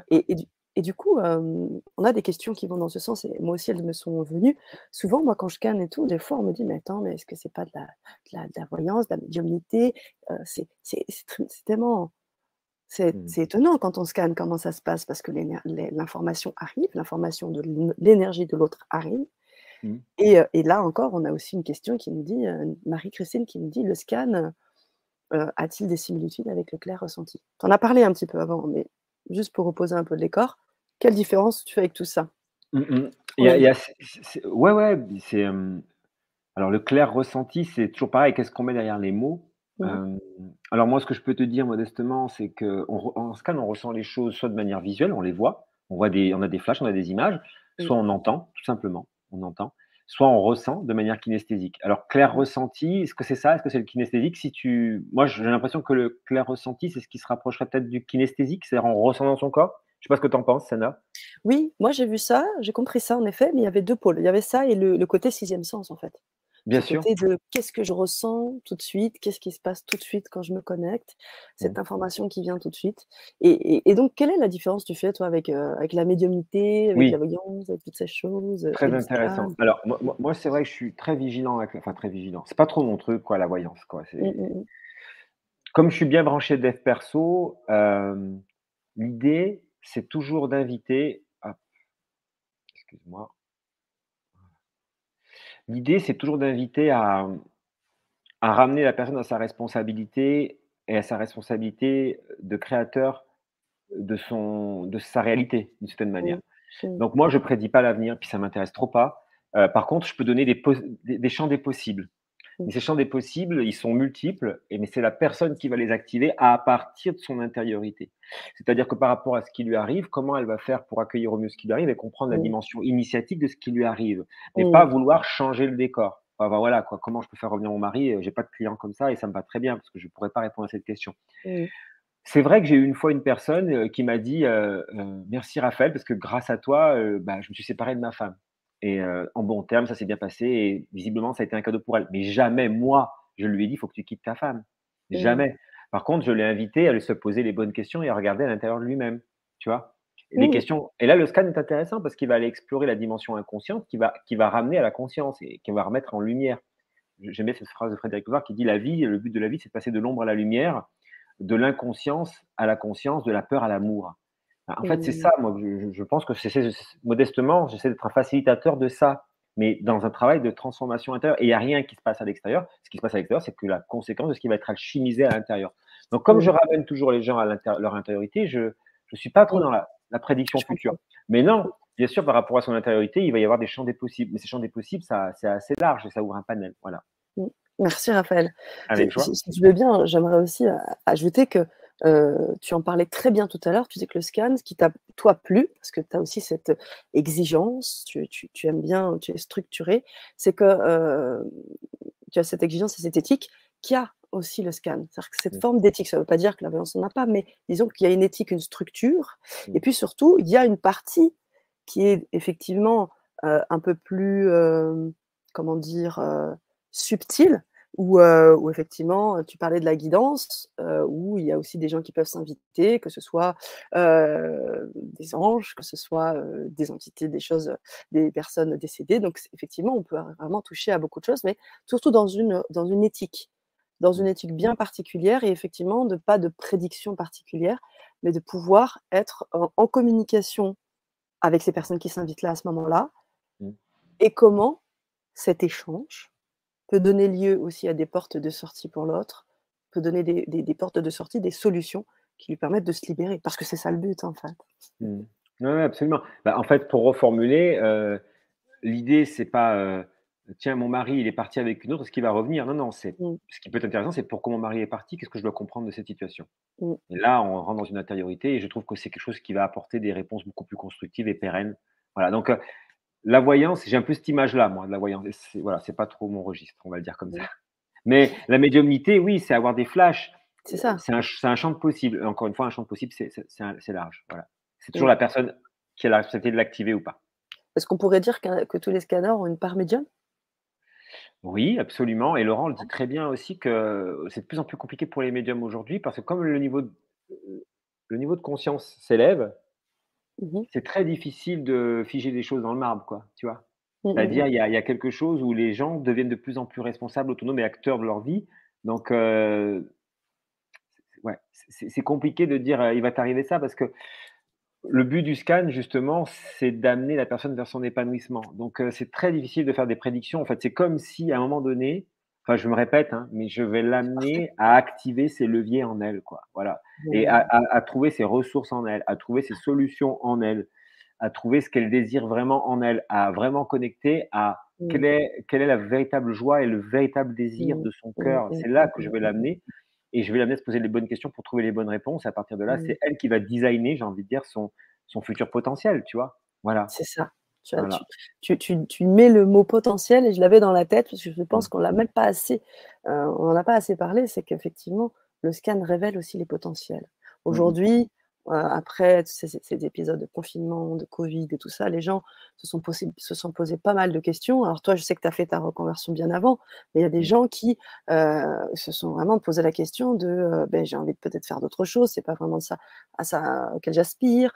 S1: Et, du, coup, on a des questions qui vont dans ce sens, et moi aussi elles me sont venues. Souvent, moi, quand je canne et tout, des fois, on me dit, mais attends, mais est-ce que c'est pas de la, de la, voyance, de la médiumnité? Euh, C'est tellement Mmh. C'est étonnant quand on scanne comment ça se passe parce que l'information arrive, l'information de l'énergie de l'autre arrive. Mmh. Et, là encore, on a aussi une question qui nous dit, Marie-Christine qui nous dit, le scan a-t-il des similitudes avec le clair ressenti? Tu en as parlé un petit peu avant, mais juste pour reposer un peu le décor, quelle différence tu fais avec tout ça?
S2: Mmh y a, ouais, ouais, c'est, alors le clair ressenti, c'est toujours pareil, qu'est-ce qu'on met derrière les mots?
S1: Mmh
S2: alors moi, ce que je peux te dire modestement, c'est qu'en scan, on ressent les choses soit de manière visuelle, on les voit, on voit des on a des flashs, on a des images, soit on entend, tout simplement, on entend, soit on ressent de manière kinesthésique. Alors clair ressenti, est-ce que c'est ça? Est-ce que c'est le kinesthésique? Si tu moi, j'ai l'impression que le clair ressenti, c'est ce qui se rapprocherait peut-être du kinesthésique, c'est-à-dire on ressent dans son corps? Je sais pas ce que tu en penses, Sana?
S1: Oui, moi j'ai vu ça, j'ai compris ça en effet, mais il y avait 2 pôles. Il y avait ça et le le côté sixième sens, en fait.
S2: Bien sûr.
S1: de qu'est-ce que je ressens tout de suite? Qu'est-ce qui se passe tout de suite quand je me connecte?
S2: Mmh.
S1: Cette information qui vient tout de suite et et et donc quelle est la différence tu fais toi avec, heu, avec la médiumnité, avec la voyance, avec toutes ces choses, et
S2: Très intéressant. Alors moi c'est vrai que je suis très vigilant avec enfin très vigilant, c'est pas trop mon truc quoi, la voyance quoi,
S1: Mmh, mmh mh.
S2: comme je suis bien branché dev perso, l'idée, c'est toujours d'inviter hop, excuse-moi. L'idée, c'est toujours d'inviter à, à ramener la personne à sa responsabilité et à sa responsabilité de créateur de son de sa réalité, d'une certaine manière.
S1: Mmh. Mmh.
S2: Donc moi, je prédis pas l'avenir, puis ça m'intéresse trop pas. Heu, par contre, je peux donner des pos des des champs des possibles.
S1: Mmh.
S2: Mais ces champs des possibles, ils sont multiples et mais c'est la personne qui va les activer à partir de son intériorité. C'est-à-dire que par rapport à ce qui lui arrive, comment elle va faire pour accueillir au mieux ce qui lui arrive et comprendre la
S1: Mmh.
S2: dimension initiatique de ce qui lui arrive. Mais pas
S1: Mmh.
S2: vouloir changer le décor. Enfin voilà quoi, comment je peux faire revenir mon mari? Heu, j'ai pas de clients comme ça et ça me va très bien parce que je pourrais pas répondre à cette question.
S1: Mmh.
S2: C'est vrai que j'ai eu une fois une personne, heu, qui m'a dit, heu: «Merci Raphaël parce que grâce à toi, bah, je me suis séparé de ma femme et heu, en bons termes, ça s'est bien passé et visiblement ça a été un cadeau pour elle». Mais jamais moi, je lui ai dit: «Il faut que tu quittes ta femme».
S1: Mmh.
S2: Jamais. Par contre, je l'ai invité à aller se poser les bonnes questions et à regarder à l'intérieur de lui-même, tu vois? Les
S1: Mmh.
S2: questions et là, le scan est intéressant parce qu'il va aller explorer la dimension inconsciente qui va qui va ramener à la conscience et qui va remettre en lumière. J'aime bien cette phrase de Frédéric Lenoir qui dit: «La vie, le but de la vie, c'est de passer de l'ombre à la lumière, de l'inconscience à la conscience, de la peur à l'amour». Bah, en fait, c'est ça, moi, je pense que c'est modestement, j'essaie d'être un facilitateur de ça, mais dans un travail de transformation intérieure et il y a rien qui se passe à l'extérieur. Ce qui se passe à l'extérieur, c'est que la conséquence de ce qui va être alchimisé à l'intérieur. Donc comme je ramène toujours les gens à leur intériorité, je je suis pas trop dans la la prédiction future. Mais non, bien sûr, par rapport à son intériorité, il va y avoir des champs des possibles, mais ces champs des possibles, c'est assez large et ça ouvre un panel, voilà.
S1: Mmh. Merci Raphaël. Si
S2: Avec joie.
S1: si tu veux bien, j'aimerais aussi a ajouter que, heu, tu en parlais très bien tout à l'heure, tu disais que le scan, ce qui t'a toi plu, parce que tu as aussi cette exigence, tu tu tu aimes bien, tu es structuré, c'est que, heu, tu as cette exigence et cette éthique qui a aussi le scan. C'est-à-dire que cette
S2: Mmh.
S1: forme d'éthique, ça veut pas dire que la voyance n'en a pas, mais disons qu'il y a une éthique, une structure et
S2: Mmh.
S1: puis surtout, il y a une partie qui est effectivement, heu, un peu plus, comment dire? Subtile où, effectivement, tu parlais de la guidance, heu, où il y a aussi des gens qui peuvent s'inviter, que ce soit, des anges, que ce soit, des entités, des choses, des personnes décédées. Donc effectivement, on peut vraiment toucher à beaucoup de choses, mais surtout dans une, dans une éthique. Dans une éthique bien particulière et effectivement de pas de prédiction particulière, mais de pouvoir être en en communication avec ces personnes qui s'invitent là, à ce moment-là
S2: Mmh.
S1: et comment cet échange peut donner lieu aussi à des portes de sortie pour l'autre, peut donner des des des portes de sortie, des solutions qui lui permettent de se libérer. Parce que c'est ça le but, en fait.
S2: Mmh. Ouais, absolument. Bah, en fait, pour reformuler, heu, l'idée, c'est pas, heu: «Tiens, mon mari, il est parti avec une autre, est-ce qu'il va revenir?» non, non, c'est
S1: Mmh.
S2: ce qui peut être intéressant, c'est pourquoi mon mari est parti, qu'est-ce que je dois comprendre de cette situation?
S1: Mmh.
S2: Et là, on rentre dans une intériorité et je trouve que c'est quelque chose qui va apporter des réponses beaucoup plus constructives et pérennes. Voilà, donc heu, la voyance, j'ai un peu cette image-là, moi, de la voyance c'est voilà, c'est pas trop mon registre, on va le dire comme ça. Mais la médiumnité, oui, c'est avoir des flashs,
S1: C'est ça.
S2: c'est un ch c'est un champ de possibles. Encore une fois, un champ de possibles, c'est un large, voilà. C'est toujours la personne qui a la responsabilité de l'activer ou pas.
S1: Est-ce qu'on pourrait dire que tous les scanners ont une part médium?
S2: Oui, absolument et Laurent le dit très bien aussi que c'est de plus en plus compliqué pour les médiums aujourd'hui parce que comme niveau le niveau de conscience s'élève
S1: Mmh mh.
S2: c'est très difficile de figer des choses dans le marbre, quoi, tu vois?
S1: Mmh mh
S2: C'est-à-dire, il y a il y a quelque chose où les gens deviennent de plus en plus responsables, autonomes et acteurs de leur vie. Donc, heu, c ouais, c'est compliqué de dire, heu: «Il va t'arriver ça» parce que le but du scan, justement, c'est d'amener la personne vers son épanouissement. Donc, heu, c'est très difficile de faire des prédictions. En fait, c'est comme si à un moment donné, enfin, je me répète, hein, mais je vais l'amener à activer ses leviers en elle, quoi, voilà et à
S1: Mmh.
S2: à à trouver ses ressources en elle, à trouver ses solutions en elle. à trouver ce qu'elle désire vraiment en elle, à vraiment connecter à mmh. quelle est, quelle est la véritable joie et le véritable désir mmh. de son cœur. C'est là que je vais l'amener et je vais l'amener à se poser les bonnes questions pour trouver les bonnes réponses. À partir de là, c'est elle qui va designer, j'ai envie de dire, son, son futur potentiel, tu vois. Voilà.
S1: C'est ça. Tu, tu, tu, mets le mot potentiel et je l'avais dans la tête parce que je pense mmh. qu'on l'a même pas assez, euh, on n'en a pas assez parlé, c'est qu'effectivement, le scan révèle aussi les potentiels. Aujourd'hui, après ces, épisodes de confinement, de Covid et tout ça, les gens se sont, posés, se sont posés pas mal de questions. Alors toi, je sais que tu as fait ta reconversion bien avant, mais il y a des mmh. gens qui se sont vraiment posé la question de ben, j'ai envie de peut-être faire d'autres choses, c'est pas vraiment ça à ça auquel j'aspire.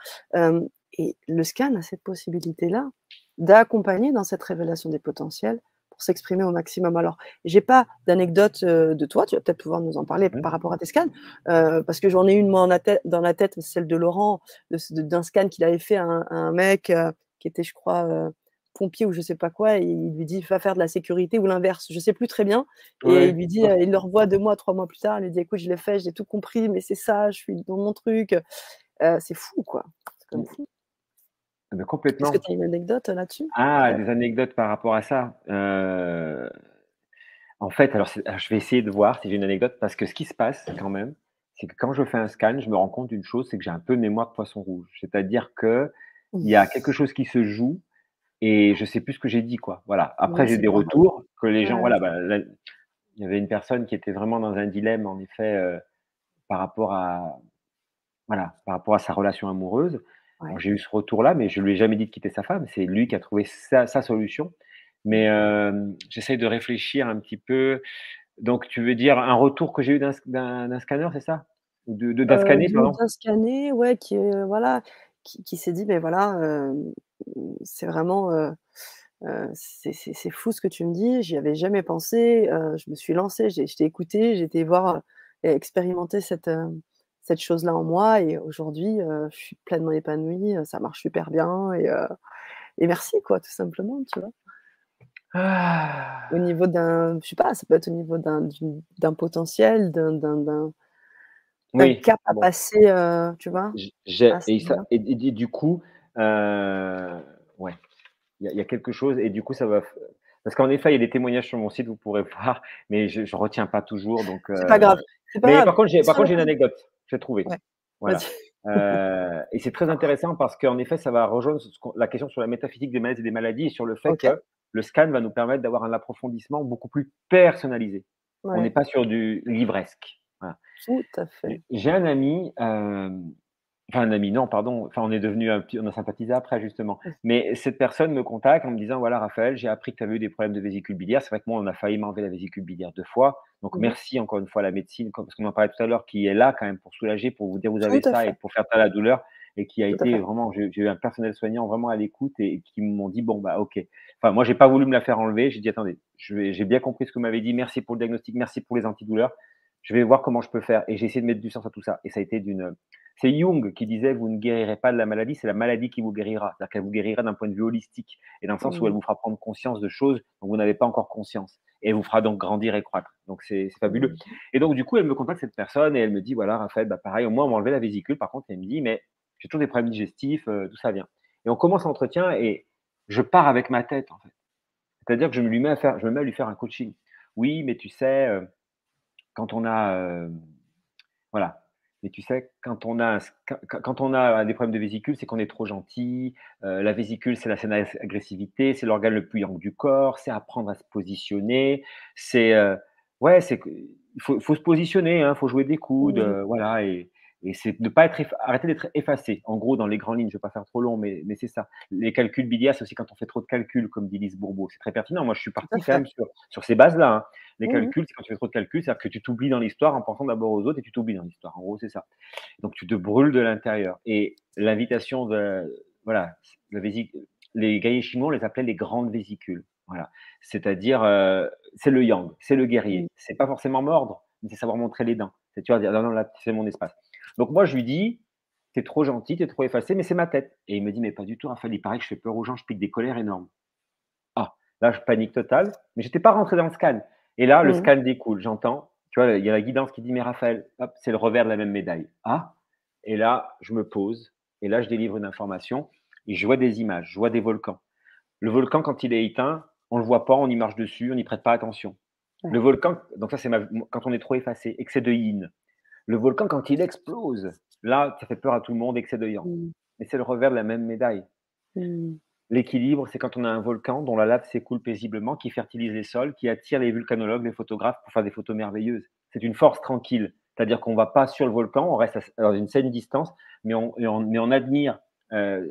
S1: Et le scan a cette possibilité-là d'accompagner dans cette révélation des potentiels s'exprimer au maximum. Alors, j'ai pas d'anecdote euh, de toi, tu vas peut-être pouvoir nous en parler par rapport à tes scans, euh, parce que j'en ai une moi dans la tête, celle de Laurent, d'un scan qu'il avait fait à un, mec euh, qui était, je crois, pompier ou je sais pas quoi, et il lui dit va faire de la sécurité ou l'inverse, je sais plus très bien. Et il lui dit, il le revoit deux mois, trois mois plus tard, il lui dit écoute, je l'ai fait, j'ai tout compris, mais c'est ça, je suis dans mon truc. c'est fou, quoi. C'est comme mmh.
S2: Complètement.
S1: Est-ce que tu as une anecdote là-dessus?
S2: Ah, des anecdotes par rapport à ça. Euh, en fait, alors, je vais essayer de voir si j'ai une anecdote parce que ce qui se passe quand même, c'est que quand je fais un scan, je me rends compte d'une chose, c'est que j'ai un peu de mémoire de poisson rouge. C'est-à-dire que il y a quelque chose qui se joue et je sais plus ce que j'ai dit, quoi. Voilà. Après, j'ai des retours que les gens, voilà, bah, il y avait une personne qui était vraiment dans un dilemme, en effet, euh, par rapport à, voilà, par rapport à sa relation amoureuse. J'ai eu ce retour-là, mais je lui ai jamais dit de quitter sa femme. C'est lui qui a trouvé sa, solution. Mais euh, j'essaie de réfléchir un petit peu. Donc, tu veux dire un retour que j'ai eu d'un scanner, c'est ça? De, de, D'un
S1: scanner, pardon? D'un scanner, ouais, qui, euh, voilà, qui, s'est dit, mais voilà, euh, c'est vraiment. c'est fou ce que tu me dis, j'y avais jamais pensé, je me suis lancée, je t'ai écouté, j'ai été voir et expérimenter cette, cette chose-là en moi. Et aujourd'hui, je suis pleinement épanouie, ça marche super bien. Et, et merci, quoi, tout simplement, tu vois. Ah. Au niveau d'un, je sais pas, ça peut être au niveau d'un potentiel, d'un cap à passer, tu vois.
S2: Et, et, du coup, ouais, il y, a quelque chose, et du coup, ça va. Parce qu'en effet, il y a des témoignages sur mon site, vous pourrez voir, mais je ne retiens pas toujours. Donc,
S1: c'est pas grave.
S2: mais par contre, j'ai une anecdote. J'ai trouvé. Voilà. Euh, et c'est très intéressant parce qu'en effet, ça va rejoindre la question sur la métaphysique des maladies et des maladies et sur le fait que le scan va nous permettre d'avoir un approfondissement beaucoup plus personnalisé. On n'est pas sur du livresque.
S1: Tout à fait.
S2: J'ai un ami, euh, Enfin, un ami, non, pardon. Enfin, on est devenu un on a sympathisé après, justement. Mais cette personne me contacte en me disant Voilà, Raphaël, j'ai appris que tu avais eu des problèmes de vésicule biliaire. C'est vrai que moi, on a failli m'enlever la vésicule biliaire deux fois. Donc, mmh merci encore une fois à la médecine, parce qu'on en parlait tout à l'heure, qui est là quand même pour soulager, pour vous dire vous avez ça et pour faire taire la douleur. Et qui a été vraiment, j'ai eu un personnel soignant vraiment à l'écoute et, qui m'ont dit Bon, bah, ok. Enfin, moi, j'ai pas voulu me la faire enlever. J'ai dit Attendez, j'ai bien compris ce que vous m'avez dit. Merci pour le diagnostic, merci pour les antidouleurs. Je vais voir comment je peux faire. Et j'ai essayé de mettre du sens à tout ça. Et ça a été d'une c'est Jung qui disait vous ne guérirez pas de la maladie, c'est la maladie qui vous guérira. C'est-à-dire qu'elle vous guérira d'un point de vue holistique et dans le sens où elle vous fera prendre conscience de choses dont vous n'avez pas encore conscience et elle vous fera donc grandir et croître. Donc c'est fabuleux. Et donc du coup, elle me contacte cette personne et elle me dit voilà, Raphaël, bah pareil, au moins on m'a enlevé la vésicule. Par contre, elle me dit mais j'ai toujours des problèmes digestifs, euh, tout ça vient. Et on commence l'entretien et je pars avec ma tête en fait. C'est-à-dire que je me lui mets à faire, je me mets à lui faire un coaching. Oui, mais tu sais, euh, quand on a, euh, voilà, mais tu sais, quand on a, quand on a des problèmes de vésicule, c'est qu'on est trop gentil. Euh, la vésicule, c'est la scène agressivité, c'est l'organe le plus yang du corps, c'est apprendre à se positionner. C'est euh, ouais, c'est il faut, faut, se positionner, il hein, faut jouer des coudes, euh, voilà. Et, et c'est de pas être arrêter d'être effacé. En gros, dans les grandes lignes, je vais pas faire trop long, mais, mais c'est ça. Les calculs biliaires, c'est aussi quand on fait trop de calculs, comme dit Lise Bourbeau. C'est très pertinent. Moi, je suis parti quand même sur, sur ces bases-là. Hein. Les calculs, c'est quand tu fais trop de calculs, c'est-à-dire que tu t'oublies dans l'histoire en pensant d'abord aux autres et tu t'oublies dans l'histoire. En gros, c'est ça. Donc, tu te brûles de l'intérieur. Et l'invitation de, voilà, les guerriers chinois, on les appelait les grandes vésicules. Voilà. C'est-à-dire, euh, c'est le yang, c'est le guerrier. C'est pas forcément mordre, mais c'est savoir montrer les dents. C'est, tu vois, dire, non, non, là, c'est mon espace. Donc moi, je lui dis, t'es trop gentil, t'es trop effacé, mais c'est ma tête. Et il me dit, mais pas du tout, Raphaël, il paraît que je fais peur aux gens, je pique des colères énormes. Ah, là, je panique total, mais j'étais pas rentré dans le scan. Et là, le mmh. scan découle, j'entends, tu vois, il y a la guidance qui dit, mais Raphaël, hop, c'est le revers de la même médaille. Ah, et là, je me pose, et là, je délivre une information. et je vois des images, je vois des volcans. Le volcan, quand il est éteint, on ne le voit pas, on y marche dessus, on n'y prête pas attention. Le volcan, donc ça c'est quand on est trop effacé, excès de yin. Le volcan, quand il explose, là, ça fait peur à tout le monde, excès de yang. Mmh. Mais c'est le revers de la même médaille. Mmh. L'équilibre, c'est quand on a un volcan dont la lave s'écoule paisiblement, qui fertilise les sols, qui attire les vulcanologues, les photographes pour faire des photos merveilleuses. C'est une force tranquille. C'est-à-dire qu'on ne va pas sur le volcan, on reste à une saine distance, mais on, mais on, admire euh,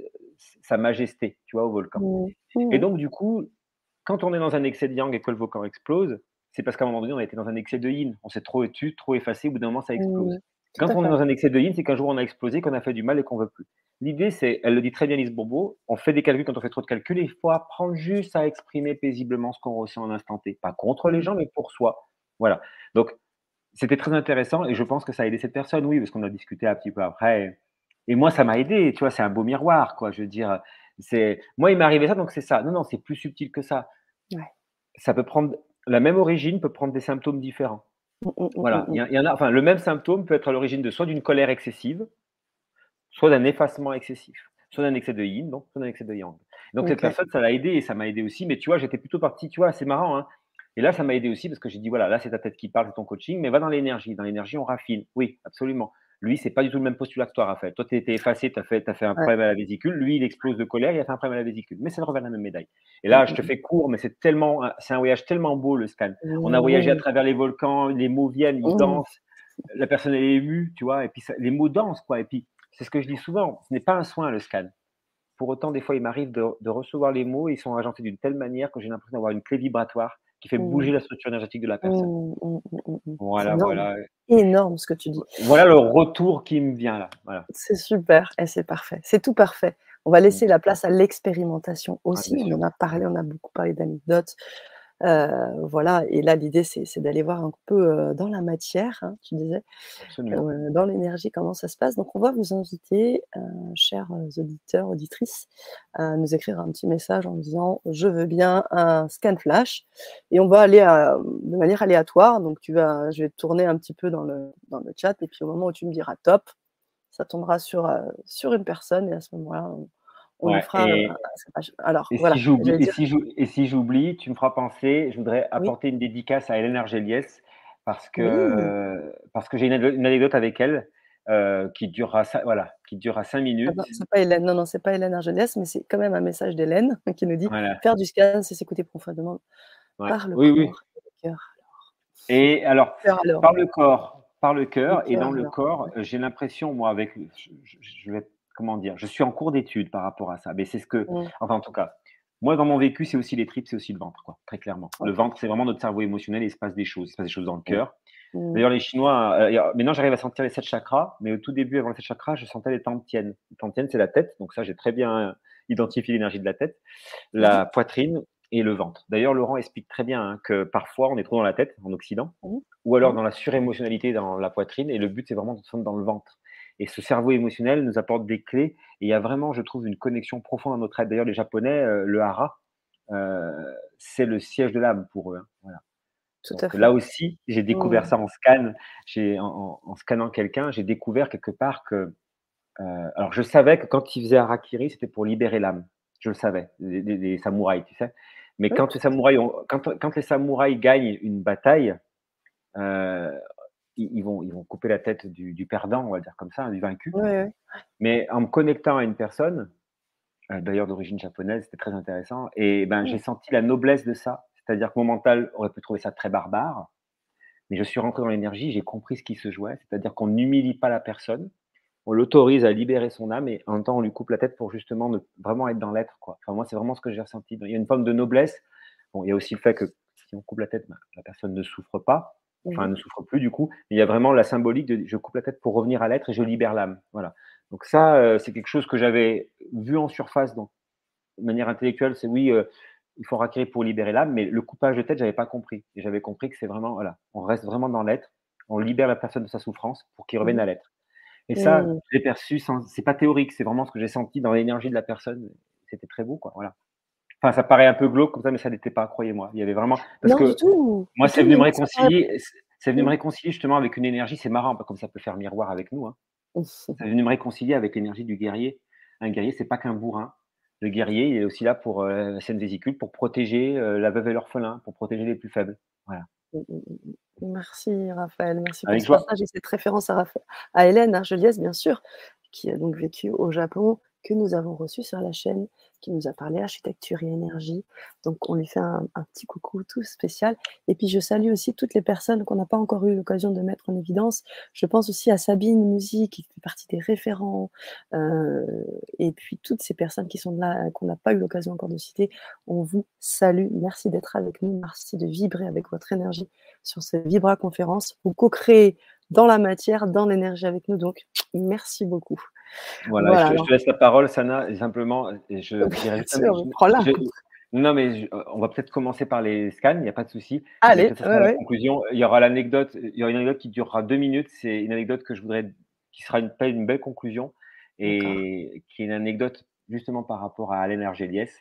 S2: sa majesté, tu vois, au volcan. Mmh. Et donc, du coup, quand on est dans un excès de yang et que le volcan explose, c'est parce qu'à un moment donné, on a été dans un excès de yin. On s'est trop étu, trop effacé, au bout d'un moment, ça explose. Mmh. Quand on est dans un excès de yin, c'est qu'un jour, on a explosé, qu'on a fait du mal et qu'on veut plus. L'idée, c'est, elle le dit très bien, Lise Bourbeau, on fait des calculs quand on fait trop de calculs, il faut apprendre juste à exprimer paisiblement ce qu'on ressent en instant T. Pas contre les gens, mais pour soi. Voilà. Donc, c'était très intéressant et je pense que ça a aidé cette personne, oui, parce qu'on a discuté un petit peu après. Et moi, ça m'a aidé, tu vois, c'est un beau miroir, quoi. Je veux dire, c'est, moi, il m'est arrivé ça, donc c'est ça. Non, non, c'est plus subtil que ça. Ça peut prendre, la même origine peut prendre des symptômes différents. Mmh, mmh, mmh, voilà. Il y, en a, enfin, le même symptôme peut être à l'origine de soit d'une colère excessive, soit d'un effacement excessif, soit d'un excès de yin, donc soit d'un excès de yang. Donc cette personne, ça l'a aidé et ça m'a aidé aussi. Mais tu vois, j'étais plutôt parti, tu vois, c'est marrant. Hein. et là, ça m'a aidé aussi parce que j'ai dit, voilà, là, c'est ta tête qui parle, de ton coaching, mais va dans l'énergie. Dans l'énergie, on raffine. Oui, absolument. Lui, c'est pas du tout le même postulat que toi, Raphaël. Toi, tu étais effacé, tu as fait, as fait un problème à la vésicule. Lui, il explose de colère, il a fait un problème à la vésicule. Mais le revers de la même médaille. Et là, je te fais court, mais c'est tellement, c'est un voyage tellement beau, le scan. On a voyagé à travers les volcans, les mots viennent, ils dansent. La personne, est émue, tu vois, et puis les mots dansent, quoi. Et puis, c'est ce que je dis souvent, ce n'est pas un soin, le scan. Pour autant, des fois, il m'arrive de, recevoir les mots, ils sont agentés d'une telle manière que j'ai l'impression d'avoir une clé vibratoire qui fait bouger mmh. la structure énergétique de la personne. Mmh,
S1: mmh, voilà, voilà. Énorme ce que tu dis.
S2: Voilà le retour qui me vient là. Voilà.
S1: C'est super et c'est parfait. C'est tout parfait. On va laisser la place à l'expérimentation ah, aussi. on en a parlé, on a beaucoup parlé d'anecdotes. Voilà, et là, l'idée, c'est d'aller voir un peu dans la matière, hein, tu disais, dans l'énergie, comment ça se passe. Donc, on va vous inviter, chers auditeurs, auditrices, à nous écrire un petit message en disant Je veux bien un scan flash. Et on va aller de manière aléatoire. Donc, tu vas, je vais tourner un petit peu dans le, dans le chat. Et puis, au moment où tu me diras top, ça tombera sur, sur une personne. Et à ce moment-là, on fera. Et,
S2: alors, et Si j'oublie, si tu me feras penser, je voudrais apporter une dédicace à Hélène Argeliès parce que, parce que j'ai une, anecdote avec elle. Euh, qui durera voilà qui durera cinq minutes.
S1: non, c'est pas Hélène, non, non, c'est pas Hélène Argeliès, mais c'est quand même un message d'Hélène qui nous dit faire du scan, c'est s'écouter profondément par le oui, corps
S2: oui. et le cœur. Et alors, par le corps, par le cœur, et dans le corps, j'ai l'impression, moi, avec, je, je, vais comment dire, je suis en cours d'étude par rapport à ça. Mais c'est ce que, mmh. enfin en tout cas, moi dans mon vécu, c'est aussi les tripes, c'est aussi le ventre, quoi, très clairement. Le ventre, c'est vraiment notre cerveau émotionnel et il se passe des choses, il se passe des choses dans le mmh. cœur. Mmh. D'ailleurs, les Chinois, euh, maintenant j'arrive à sentir les sept chakras, mais au tout début, avant les sept chakras, je sentais les tantiennes. Les tantiennes, c'est la tête, donc ça, j'ai très bien identifié l'énergie de la tête, la poitrine et le ventre. D'ailleurs, Laurent explique très bien hein, que parfois on est trop dans la tête en Occident, ou alors dans la surémotionnalité dans la poitrine, et le but c'est vraiment de se dans le ventre. Et ce cerveau émotionnel nous apporte des clés. Et il y a vraiment, je trouve, une connexion profonde à notre être. D'ailleurs, les Japonais, euh, le hara, euh, c'est le siège de l'âme pour eux. Hein. Voilà. Tout à fait. Là aussi, j'ai découvert mmh. ça en scan. En, en, scannant quelqu'un, j'ai découvert quelque part que. Euh, alors, je savais que quand ils faisaient harakiri, c'était pour libérer l'âme. Je le savais, les, samouraïs, tu sais. Mais quand, les samouraïs quand, quand, les samouraïs gagnent une bataille, ils, vont, ils vont couper la tête du, perdant, on va dire comme ça, du vaincu. Mais en me connectant à une personne, euh, d'ailleurs d'origine japonaise, c'était très intéressant, et ben, j'ai senti la noblesse de ça. C'est-à-dire que mon mental aurait pu trouver ça très barbare, mais je suis rentré dans l'énergie, j'ai compris ce qui se jouait, c'est-à-dire qu'on n'humilie pas la personne, on l'autorise à libérer son âme et en même temps on lui coupe la tête pour justement ne vraiment être dans l'être. Quoi. Enfin, moi, c'est vraiment ce que j'ai ressenti. Il y a une forme de noblesse. Bon, il y a aussi le fait que si on coupe la tête, ben, la personne ne souffre pas enfin, ne souffre plus du coup. il y a vraiment la symbolique de je coupe la tête pour revenir à l'être et je libère l'âme. Voilà. Donc ça, euh, c'est quelque chose que j'avais vu en surface, donc de manière intellectuelle, c'est oui, euh, il faut acquérir pour libérer l'âme, mais le coupage de tête, j'avais pas compris. Et j'avais compris que c'est vraiment, voilà, on reste vraiment dans l'être, on libère la personne de sa souffrance pour qu'il revienne mmh. à l'être. Et ça, mmh. j'ai perçu, c'est pas théorique, c'est vraiment ce que j'ai senti dans l'énergie de la personne. C'était très beau, quoi. Voilà. Enfin, ça paraît un peu glauque comme ça, mais ça n'était pas, croyez-moi. Il y avait vraiment. Parce que moi, c'est venu me réconcilier. C'est venu me réconcilier justement avec une énergie. C'est marrant, comme ça peut faire miroir avec nous. Hein. C'est venu me réconcilier avec l'énergie du guerrier. Un guerrier, c'est pas qu'un bourrin. le guerrier, il est aussi là pour euh, la scène vésicule, pour protéger euh, la veuve et l'orphelin, pour protéger les plus faibles. Voilà. Mmh, mmh,
S1: mmh, merci Raphaël, merci pour ce partage et cette référence à, à Hélène Argeliès, bien sûr, qui a donc vécu au Japon, que nous avons reçu sur la chaîne, qui nous a parlé architecture et énergie. Donc, on lui fait un, petit coucou tout spécial. Et puis, je salue aussi toutes les personnes qu'on n'a pas encore eu l'occasion de mettre en évidence. Je pense aussi à Sabine Musique, qui fait partie des référents. Euh, et puis, toutes ces personnes qui sont là, qu'on n'a pas eu l'occasion encore de citer. On vous salue. Merci d'être avec nous. Merci de vibrer avec votre énergie sur cette Vibra conférence. Vous co-créez dans la matière, dans l'énergie avec nous. Donc, merci beaucoup.
S2: Voilà, je, te laisse la parole, Sana, simplement. Et je, dirais non, mais on va peut-être commencer par les scans, il n'y a pas de souci.
S1: Allez,
S2: conclusion. Il y aura l'anecdote, il y aura une anecdote qui durera deux minutes. C'est une anecdote que je voudrais, qui sera une, une belle conclusion et qui est une anecdote justement par rapport à Alain Argéliès.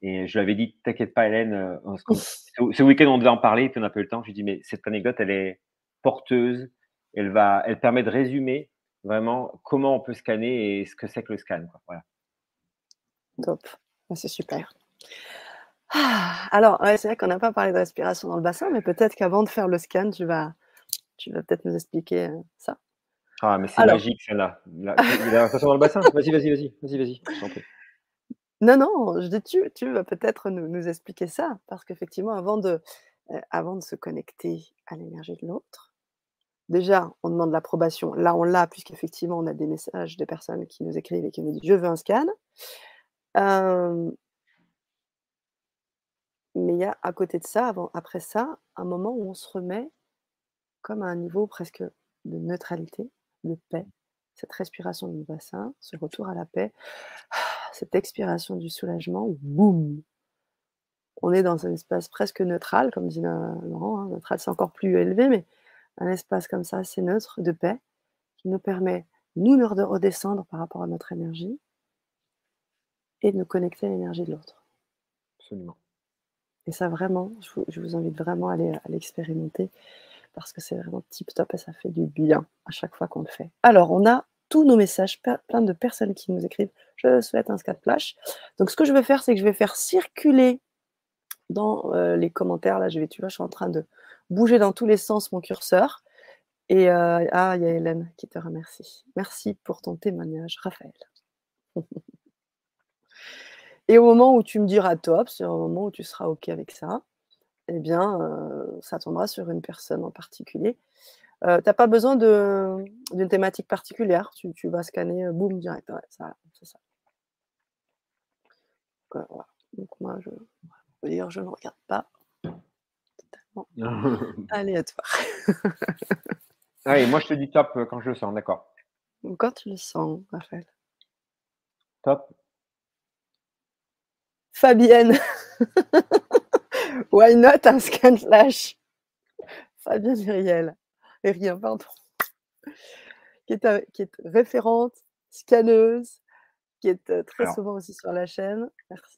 S2: Et je lui avais dit, t'inquiète pas, Hélène, euh, ce week-end on devait en parler, puis on n'a pas eu le temps. Je lui ai dit, mais cette anecdote, elle est porteuse, elle, va, elle permet de résumer vraiment comment on peut scanner et ce que c'est que le scan. Voilà.
S1: Top, ah, c'est super. Ah, alors, c'est vrai qu'on n'a pas parlé de respiration dans le bassin, mais peut-être qu'avant de faire le scan, tu vas, tu vas peut-être nous expliquer euh, ça.
S2: Ah, mais c'est magique, celle-là. La, respiration dans le bassin Vas-y, vas-y, vas-y, vas-y, vas-y,
S1: Non, non, je dis tu, tu vas peut-être nous, nous, expliquer ça, parce qu'effectivement, avant de, euh, avant de se connecter à l'énergie de l'autre, Déjà, on demande l'approbation. Là, on l'a, puisqu'effectivement, on a des messages de personnes qui nous écrivent et qui nous disent Je veux un scan. mais il y a à côté de ça, après ça, un moment où on se remet comme à un niveau presque de neutralité, de paix. Cette respiration du bassin, ce retour à la paix, cette expiration du soulagement, boum On est dans un espace presque neutral, comme dit Laurent. Hein. Neutral, c'est encore plus élevé, mais un espace comme ça, assez neutre, de paix, qui nous permet, nous, de redescendre par rapport à notre énergie et de nous connecter à l'énergie de l'autre.
S2: Absolument.
S1: Et ça, vraiment, je vous, invite vraiment à l'expérimenter parce que c'est vraiment tip top et ça fait du bien à chaque fois qu'on le fait. Alors, on a tous nos messages, plein de personnes qui nous écrivent Je souhaite un scan flash. Donc, ce que je vais faire, c'est que je vais faire circuler dans euh, les commentaires. Là, je vais, tu vois, je suis en train de bouger dans tous les sens mon curseur. Et euh, ah, il y a Hélène qui te remercie. Merci pour ton témoignage, Raphaël. et au moment où tu me diras top, c'est au moment où tu seras OK avec ça, eh bien, euh, ça tombera sur une personne en particulier. Tu n'as pas besoin d'une thématique particulière. Tu, vas scanner, boum, direct. ça, c'est ça. Donc, moi, je, dire, je ne regarde pas. aléatoire.
S2: ah, moi, je te dis top euh, quand je le sens, d'accord.
S1: Quand tu le sens, Raphaël.
S2: Top.
S1: Fabienne. Why not un scan flash Fabienne Riel. Et rien, pardon. Qui est, qui est, référente, scanneuse, qui est euh, très souvent aussi sur la chaîne. Merci.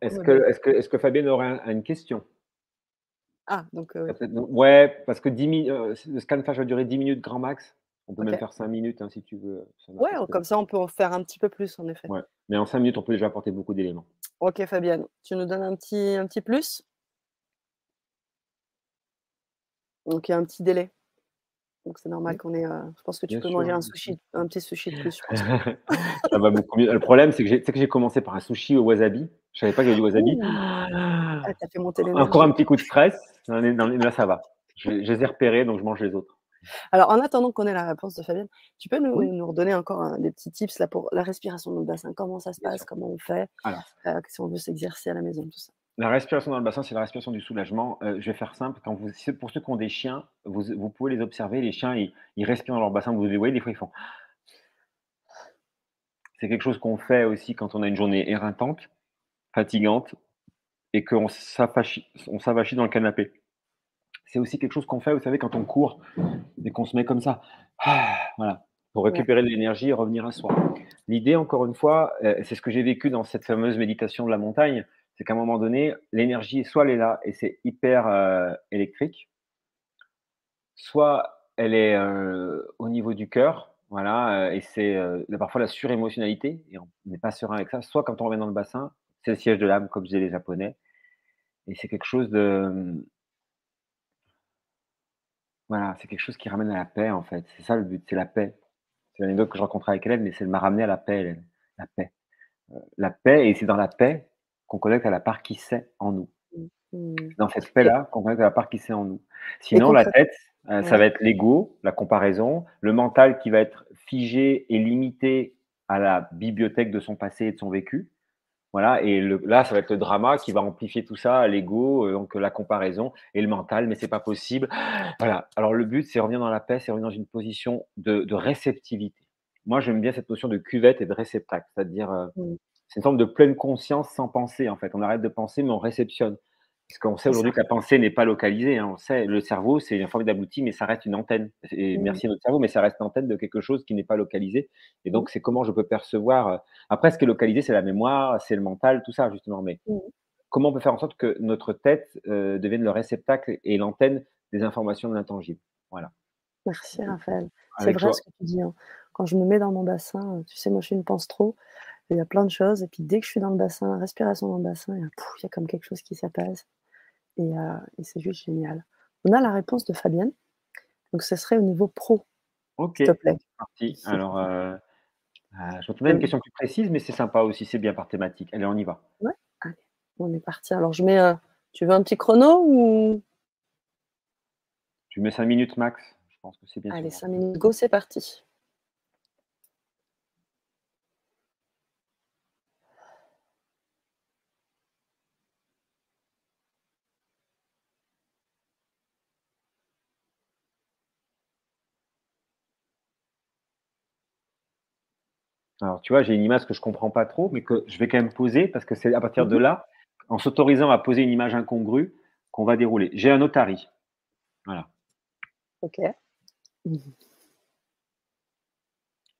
S2: Est-ce que, est que, est que Fabienne aurait une question?
S1: Ah, donc. Euh,
S2: ouais, parce que 10 euh, le scan flash va durer 10 minutes grand max. On peut même faire 5 minutes hein, si tu veux.
S1: Ouais, comme ça, on peut en faire un petit peu plus, en effet.
S2: Ouais. Mais en 5 minutes, on peut déjà apporter beaucoup d'éléments.
S1: Ok, Fabienne, tu nous donnes un petit, un petit plus? Donc, il y a un petit délai. Donc, c'est normal qu'on ait. Euh, je pense que tu peux manger un sushi, un petit sushi de plus.
S2: ça va beaucoup mieux. Le problème, c'est que j'ai commencé par un sushi au wasabi. Je savais pas qu'il y avait du wasabi.
S1: Ah, fait monter
S2: Encore un petit coup de stress. Là, ça va. Je, les ai repérés, donc je mange les autres.
S1: Alors, en attendant qu'on ait la réponse de Fabienne, tu peux nous, nous redonner encore des petits tips là, pour la respiration dans le bassin Comment ça se passe? Comment on fait? Euh, Si on veut s'exercer à la maison, tout ça.
S2: La respiration dans le bassin, c'est la respiration du soulagement. Euh, je vais faire simple. Quand vous, pour ceux qui ont des chiens, vous, vous pouvez les observer. Les chiens, ils, ils, respirent dans leur bassin. Vous les voyez, des fois, ils font. C'est quelque chose qu'on fait aussi quand on a une journée éreintante fatigante et qu'on s'avachit dans le canapé. C'est aussi quelque chose qu'on fait, vous savez, quand on court et qu'on se met comme ça, ah, voilà, pour récupérer de l'énergie et revenir à soi. L'idée, encore une fois, euh, c'est ce que j'ai vécu dans cette fameuse méditation de la montagne, c'est qu'à un moment donné, l'énergie, soit elle est là et c'est hyper euh, électrique, soit elle est euh, au niveau du cœur, Voilà, et c'est, parfois la surémotionnalité et on n'est pas serein avec ça. Soit quand on revient dans le bassin, c'est le siège de l'âme, comme disaient les Japonais et c'est quelque chose de, voilà, c'est quelque chose qui ramène à la paix, en fait. C'est ça le but, c'est la paix. C'est l'anecdote que je rencontrais avec Hélène, mais c'est de m'a ramené à la paix, Hélène, la paix. la paix et c'est dans la paix qu'on connecte à la part qui sait en nous. Mmh, mmh. dans cette paix-là qu'on connecte à la part qui sait en nous. Sinon, la tête, ça va être l'ego, la comparaison, le mental qui va être figé et limité à la bibliothèque de son passé et de son vécu. Voilà, et là, ça va être le drama qui va amplifier tout ça, l'ego, euh, donc la comparaison et le mental, mais c'est pas possible. Voilà. Alors le but, c'est revenir dans la paix, c'est revenir dans une position de, réceptivité. Moi, j'aime bien cette notion de cuvette et de réceptacle, c'est-à-dire euh, c'est une forme de pleine conscience sans penser en fait. On arrête de penser, mais on réceptionne. Parce qu'on sait aujourd'hui que la pensée n'est pas localisée. Hein. On sait, le cerveau, c'est une forme d'abouti, mais ça reste une antenne. Et mmh. merci à notre cerveau, mais ça reste une antenne de quelque chose qui n'est pas localisé. Et donc, mmh. c'est comment je peux percevoir. Euh, après, ce qui est localisé, c'est la mémoire, c'est le mental, tout ça, justement. Mais mmh. comment on peut faire en sorte que notre tête euh, devienne le réceptacle et l'antenne des informations de l'intangible? Voilà.
S1: Merci, Raphaël. C'est vrai ce que tu dis. Hein. Quand je me mets dans mon bassin, tu sais, moi, je suis une pense trop. Il y a plein de choses. Et puis, dès que je suis dans le bassin, respiration dans le bassin, il y a comme quelque chose qui s'apaise. Euh, et, c'est juste génial. On a la réponse de Fabienne. Donc, ce serait au niveau pro.
S2: Ok. S'il te plaît. Parti. Alors, euh, euh, donner une question plus précise, mais c'est sympa aussi. C'est bien par thématique. Allez, on y va.
S1: Ouais. Allez, on est parti. Alors, je mets. tu veux un petit chrono ou?
S2: Tu mets 5 minutes max. Je pense que c'est bien.
S1: Allez, 5 minutes. Go, c'est parti.
S2: Alors, tu vois, j'ai une image que je comprends pas trop, mais que je vais quand même poser parce que c'est à partir de mhm. là, en s'autorisant à poser une image incongrue, qu'on va dérouler. J'ai un otari. Voilà.
S1: Ok.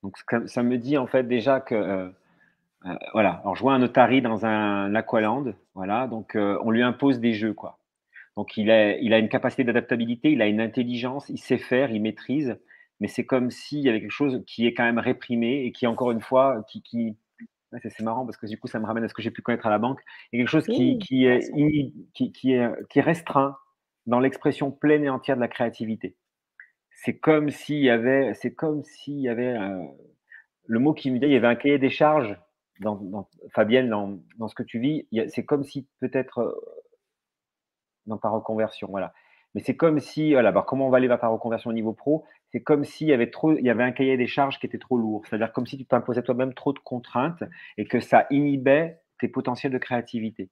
S2: Donc, ça me dit en fait déjà que. Euh, euh, voilà. Alors, je vois un otari dans un aqualand. Voilà. Donc, euh, on lui impose des jeux, quoi. Donc, il a, il a une capacité d'adaptabilité, il a une intelligence, il sait faire, il maîtrise mais c'est comme s'il y avait quelque chose qui est quand même réprimé et qui, encore une fois, qui, qui... c'est marrant parce que du coup, ça me ramène à ce que j'ai pu connaître à la banque. Il y a quelque chose qui, qui, est, qui, qui, est, qui restreint dans l'expression pleine et entière de la créativité. C'est comme s'il y avait, c'est comme s'il y avait le mot qui me dit, il y avait un cahier des charges dans, Fabienne, dans, dans, ce que tu vis. C'est comme si peut-être euh, dans ta reconversion, voilà. Mais c'est comme si, voilà, alors comment on va aller vers ta reconversion au niveau pro? C'est comme s'il y avait trop, il y avait un cahier des charges qui était trop lourd. C'est-à-dire comme si tu t'imposais toi-même trop de contraintes et que ça inhibait tes potentiels de créativité.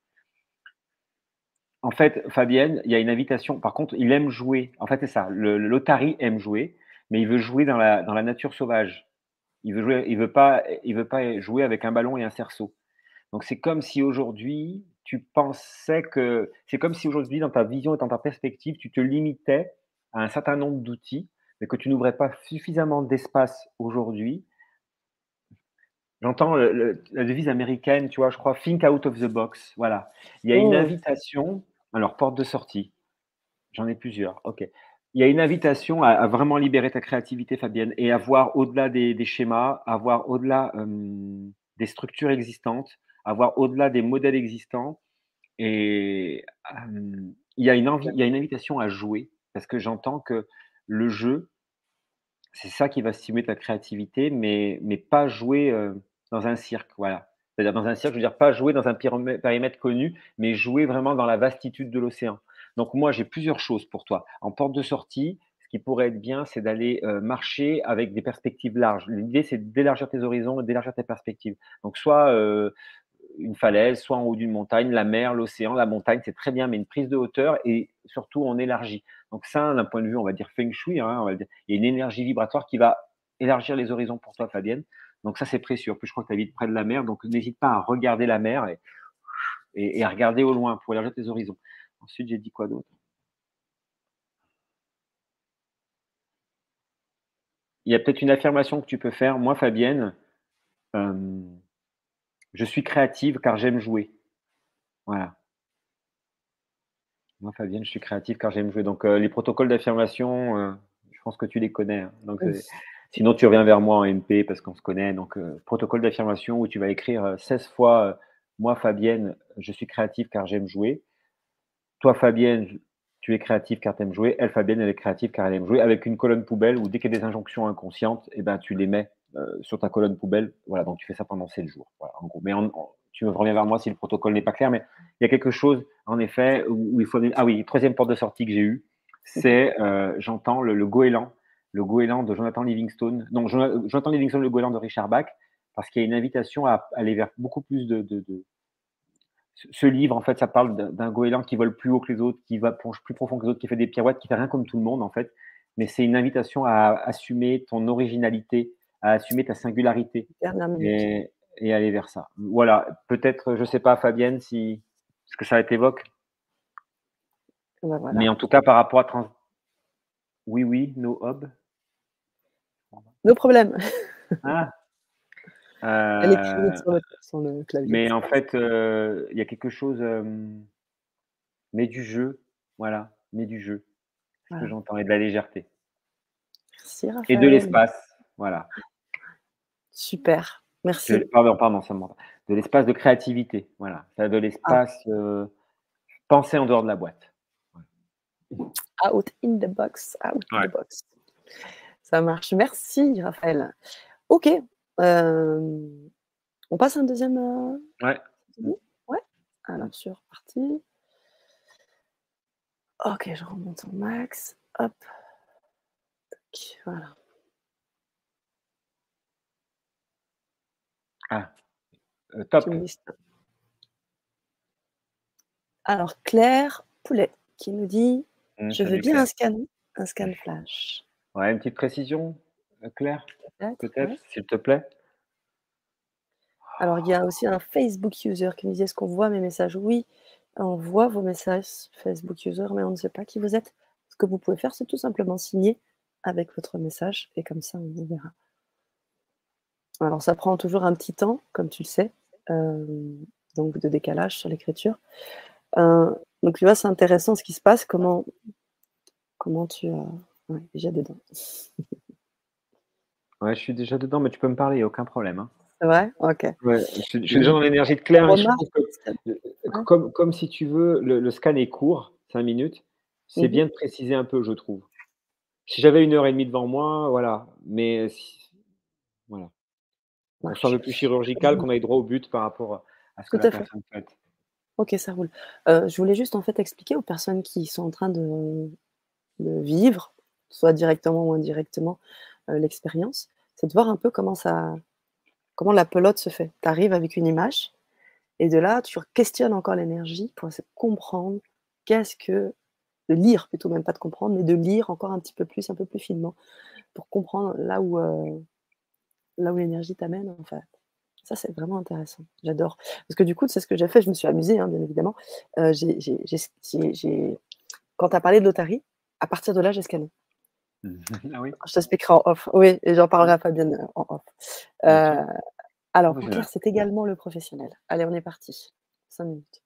S2: En fait, Fabienne, il y a une invitation. Par contre, il aime jouer. En fait, c'est ça. Le, l'Otari aime jouer, mais il veut jouer dans la, dans la nature sauvage. Il veut jouer, il veut pas, il veut pas jouer avec un ballon et un cerceau. Donc c'est comme si aujourd'hui, tu pensais que c'est comme si aujourd'hui, dans ta vision et dans ta perspective, tu te limitais à un certain nombre d'outils, mais que tu n'ouvrais pas suffisamment d'espace aujourd'hui. J'entends la devise américaine, tu vois, je crois, think out of the box. Voilà. Il y a une oh. invitation, alors porte de sortie. J'en ai plusieurs. OK. Il y a une invitation à, vraiment libérer ta créativité, Fabienne, et à voir au-delà des, schémas, à voir au-delà des structures existantes, avoir au-delà des modèles existants. Et il, y a une envie, il y a une invitation à jouer, parce que j'entends que le jeu, c'est ça qui va stimuler ta créativité, mais, mais pas jouer dans un cirque. Voilà. C'est-à-dire dans un cirque, je veux dire pas jouer dans un périmètre connu, mais jouer vraiment dans la vastitude de l'océan. Donc moi, j'ai plusieurs choses pour toi. En porte de sortie, ce qui pourrait être bien, c'est d'aller marcher avec des perspectives larges. L'idée, c'est d'élargir tes horizons et d'élargir tes perspectives. Donc soit une falaise, soit en haut d'une montagne, la mer, l'océan, la montagne, c'est très bien, mais une prise de hauteur et surtout on élargit. Donc ça, d'un point de vue, on va dire feng shui, hein, il y a une énergie vibratoire qui va élargir les horizons pour toi, Fabienne. Donc ça, c'est précieux. En plus, je crois que tu habites près de la mer, donc n'hésite pas à regarder la mer et, à regarder au loin pour élargir tes horizons. Ensuite, j'ai dit quoi d'autre? Il y a peut-être une affirmation que tu peux faire. Moi, Fabienne, euh, je suis créative car j'aime jouer. Voilà. Moi, Fabienne, je suis créative car j'aime jouer. Donc, euh, les protocoles d'affirmation, euh, je pense que tu les connais. Hein. Donc, Sinon, tu reviens vers moi en MP parce qu'on se connaît. Donc, euh, protocole d'affirmation où tu vas écrire 16 euh, fois euh, Moi, Fabienne, je suis créative car j'aime jouer. Toi, Fabienne, tu es créative car tu aimes jouer. Elle, Fabienne, elle est créative car elle aime jouer. Avec une colonne poubelle où dès qu'il y a des injonctions inconscientes, eh ben, tu les mets sur ta colonne poubelle. Voilà, donc tu fais ça pendant 7 jours. Voilà, en gros. Mais tu reviens vers moi si le protocole n'est pas clair. Mais il y a quelque chose, en effet, où, il faut. Ah oui, troisième porte de sortie que j'ai eue, c'est j'entends le, le goéland le goéland de Jonathan Livingstone, non, Jonathan Livingstone, le goéland de Richard Bach, parce qu'il y a une invitation à aller vers beaucoup plus de, ce livre, en fait, ça parle d'un goéland qui vole plus haut que les autres, qui va plus profond que les autres, qui fait des pirouettes, qui fait rien comme tout le monde, en fait. Mais c'est une invitation à assumer ton originalité, à assumer ta singularité et, et, aller vers ça. Voilà, peut-être, je sais pas, Fabienne, si ce que ça t'évoque. Ben Mais en tout cas, par rapport à trans... Oui, oui, no hob.
S1: Nos problèmes.
S2: Ah. Elle est sur le, clavier. Mais en fait, euh, il y a quelque chose. Euh, mais du jeu, voilà, mais du jeu. Ce que j'entends, et de la légèreté.
S1: Merci, Raphaël.
S2: Et de l'espace, voilà.
S1: Super, merci.
S2: pardon, pardon, ça me De l'espace de créativité, voilà. De l'espace ah. euh, penser en dehors de la boîte.
S1: Out in the box, out in the box. Ça marche. Merci, Raphaël. OK. Euh, on passe à un deuxième. Euh,
S2: ouais.
S1: Ouais. Alors, sur partie. Ok, je remonte au max. Hop. Voilà.
S2: Ah, euh, top.
S1: Alors, Claire Poulet qui nous dit mmh, Je veux bien un scan, un scan flash.
S2: Ouais, une petite précision, euh, Claire, peut-être, s'il te plaît.
S1: Alors, il y a aussi un Facebook user qui me dit Est-ce qu'on voit mes messages? Oui, on voit vos messages Facebook user, mais on ne sait pas qui vous êtes. Ce que vous pouvez faire, c'est tout simplement signer avec votre message et comme ça, on vous verra. Alors, ça prend toujours un petit temps, comme tu le sais, euh, donc de décalage sur l'écriture. Euh, donc, tu vois, c'est intéressant ce qui se passe, comment, comment tu. Ouais, déjà dedans.
S2: Ouais, je suis déjà dedans, mais tu peux me parler, aucun problème. Hein.
S1: Vrai? Ok.
S2: Ouais, je, suis, déjà dans l'énergie de Claire. comme, comme si tu veux, le, scan est court, 5 minutes. C'est mhm. bien de préciser un peu, je trouve. Si j'avais une heure et demie devant moi, voilà. Mais voilà. On un peu plus chirurgical, qu'on aille droit au but par rapport à ce que la personne fait.
S1: Ok, ça roule. Euh, je voulais juste en fait expliquer aux personnes qui sont en train de, de vivre soit directement ou indirectement, euh, l'expérience, c'est de voir un peu comment ça, comment la pelote se fait. Tu arrives avec une image, et de là, tu questionnes encore l'énergie pour essayer de comprendre qu'est-ce que, de lire plutôt, même pas de comprendre, mais de lire encore un petit peu plus, un peu plus finement, pour comprendre là où, euh, là où l'énergie t'amène, en fait. Ça, c'est vraiment intéressant. J'adore. Parce que du coup, c'est ce que j'ai fait? Je me suis amusée, hein, bien évidemment. Euh, quand tu as parlé de l'otarie, à partir de là, j'ai scanné.
S2: Ah oui?
S1: Je t'expliquerai en off. Oui, et j'en parlerai à Fabienne euh, en off. Euh, alors, Claire, c'est également le professionnel. Allez, on est parti. 5 minutes.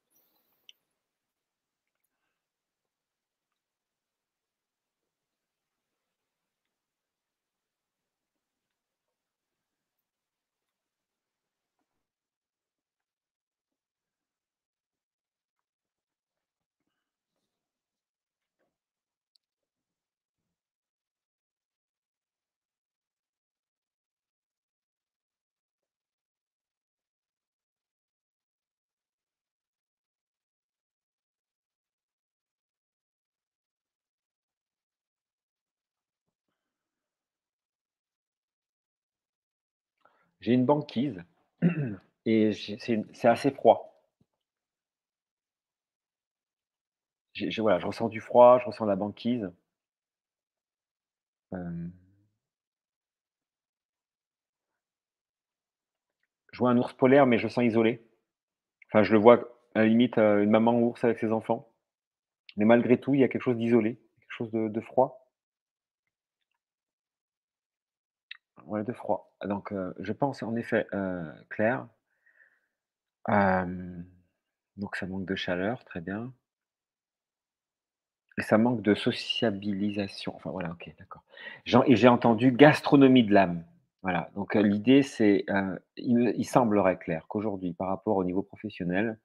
S2: J'ai une banquise et c'est assez froid. je voilà, je ressens du froid, je ressens la banquise. Je vois un ours polaire, mais je le sens isolé. Enfin, je le vois à la limite, une maman ours avec ses enfants. Mais malgré tout, il y a quelque chose d'isolé, quelque chose de froid. De froid. Donc, je pense en effet, clair. donc ça manque de chaleur, très bien. Et ça manque de sociabilisation. Enfin voilà, OK, d'accord. et j'ai entendu gastronomie de l'âme. Voilà, donc l'idée c'est, il semblerait clair qu'aujourd'hui, par rapport au niveau professionnel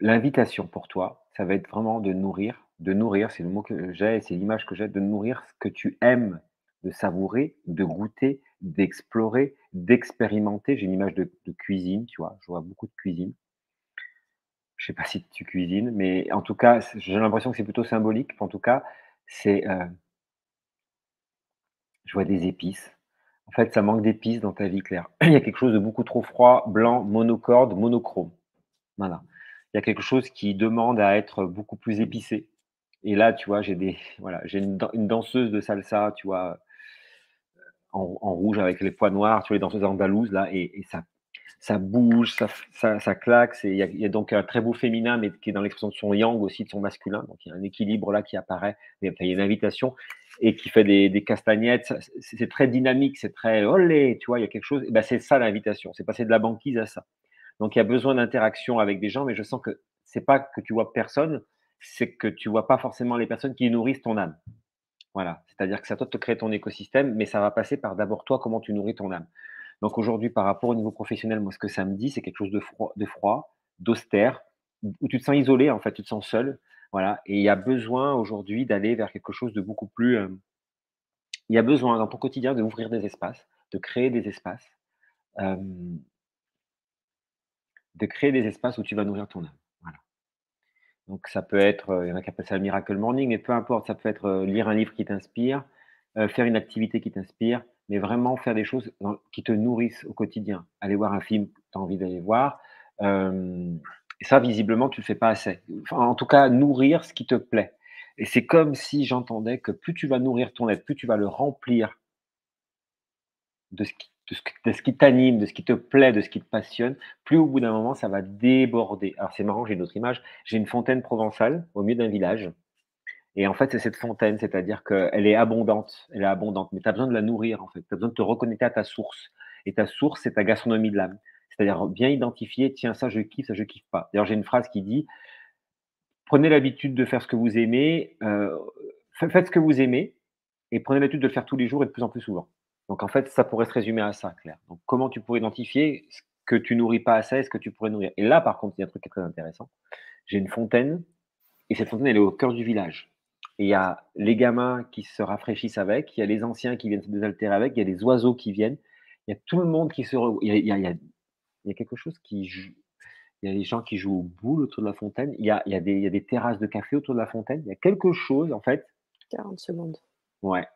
S2: l'invitation pour toi, ça va être vraiment de nourrir de nourrir, c'est le mot que j'ai, c'est l'image que j'ai, de nourrir ce que tu aimes, de savourer, de goûter, d'explorer, d'expérimenter. J'ai une image de cuisine, tu vois? Je vois beaucoup de cuisine. Je sais pas si tu cuisines, mais en tout cas, j'ai l'impression que c'est plutôt symbolique. En tout cas, c'est, je vois des épices. En fait, ça manque d'épices dans ta vie, Claire. Il y a quelque chose de beaucoup trop froid, blanc, monocorde, monochrome. Voilà. Il y a quelque chose qui demande à être beaucoup plus épicé. Et là, tu vois, j'ai des, voilà, j'ai une, danseuse de salsa, tu vois, en, rouge avec les poids noirs, tu vois, les danseuses andalouses, là, et ça ça bouge, ça, ça, claque. Il y, a donc un très beau féminin, mais qui est dans l'expression de son yang aussi, de son masculin. Donc il y a un équilibre là qui apparaît. Il y a une invitation et qui fait des, castagnettes. C'est très dynamique, c'est très olé, tu vois, il y a quelque chose. ben, c'est ça l'invitation, c'est passer de la banquise à ça. Donc il y a besoin d'interaction avec des gens, mais je sens que c'est pas que tu vois personne, c'est que tu vois pas forcément les personnes qui nourrissent ton âme. Voilà, c'est-à-dire que c'est à toi de te créer ton écosystème, mais ça va passer par d'abord toi, comment tu nourris ton âme. Donc aujourd'hui, par rapport au niveau professionnel, moi, ce que ça me dit, c'est quelque chose de froid, d'austère, où tu te sens isolé, en fait, tu te sens seul. Voilà. Et il y a besoin aujourd'hui d'aller vers quelque chose de beaucoup plus. Euh, il y a besoin dans ton quotidien d'ouvrir des espaces, de créer des espaces, euh, de créer des espaces où tu vas nourrir ton âme. Donc ça peut être, euh, il y en a qui appellent ça le miracle morning, mais peu importe, ça peut être lire un livre qui t'inspire, faire une activité qui t'inspire, mais vraiment faire des choses qui te nourrissent au quotidien. Aller voir un film que tu as envie d'aller voir. et ça, visiblement, tu ne le fais pas assez. en tout cas, nourrir ce qui te plaît. Et c'est comme si j'entendais que plus tu vas nourrir ton être, plus tu vas le remplir de ce qui, de ce qui t'anime, de ce qui te plaît, de ce qui te passionne, plus au bout d'un moment, ça va déborder. Alors c'est marrant, j'ai une autre image. J'ai une fontaine provençale au milieu d'un village. Et en fait, c'est cette fontaine, c'est-à-dire qu'elle est abondante, elle est abondante, mais tu as besoin de la nourrir, en fait. Tu as besoin de te reconnecter à ta source. Et ta source, c'est ta gastronomie de l'âme. C'est-à-dire bien identifier, tiens, ça je kiffe, ça je kiffe pas. D'ailleurs, j'ai une phrase qui dit, prenez l'habitude de faire ce que vous aimez, euh, faites ce que vous aimez, et prenez l'habitude de le faire tous les jours et de plus en plus souvent. Donc en fait, ça pourrait se résumer à ça, Claire. Donc comment tu pourrais identifier ce que tu nourris pas assez et ce que tu pourrais nourrir Et là, par contre, il y a un truc qui est très intéressant. J'ai une fontaine, et cette fontaine, elle est au cœur du village il y a les gamins qui se rafraîchissent avec, il y a les anciens qui viennent se désaltérer avec, il y a des oiseaux qui viennent, il y a tout le monde qui se. Il y a, il y a, quelque chose qui. Il y a des gens qui jouent au boule autour de la fontaine, il y, a, il, y a des, il y a des terrasses de café autour de la fontaine, il y a quelque chose en fait.
S1: 40 secondes.
S2: Ouais.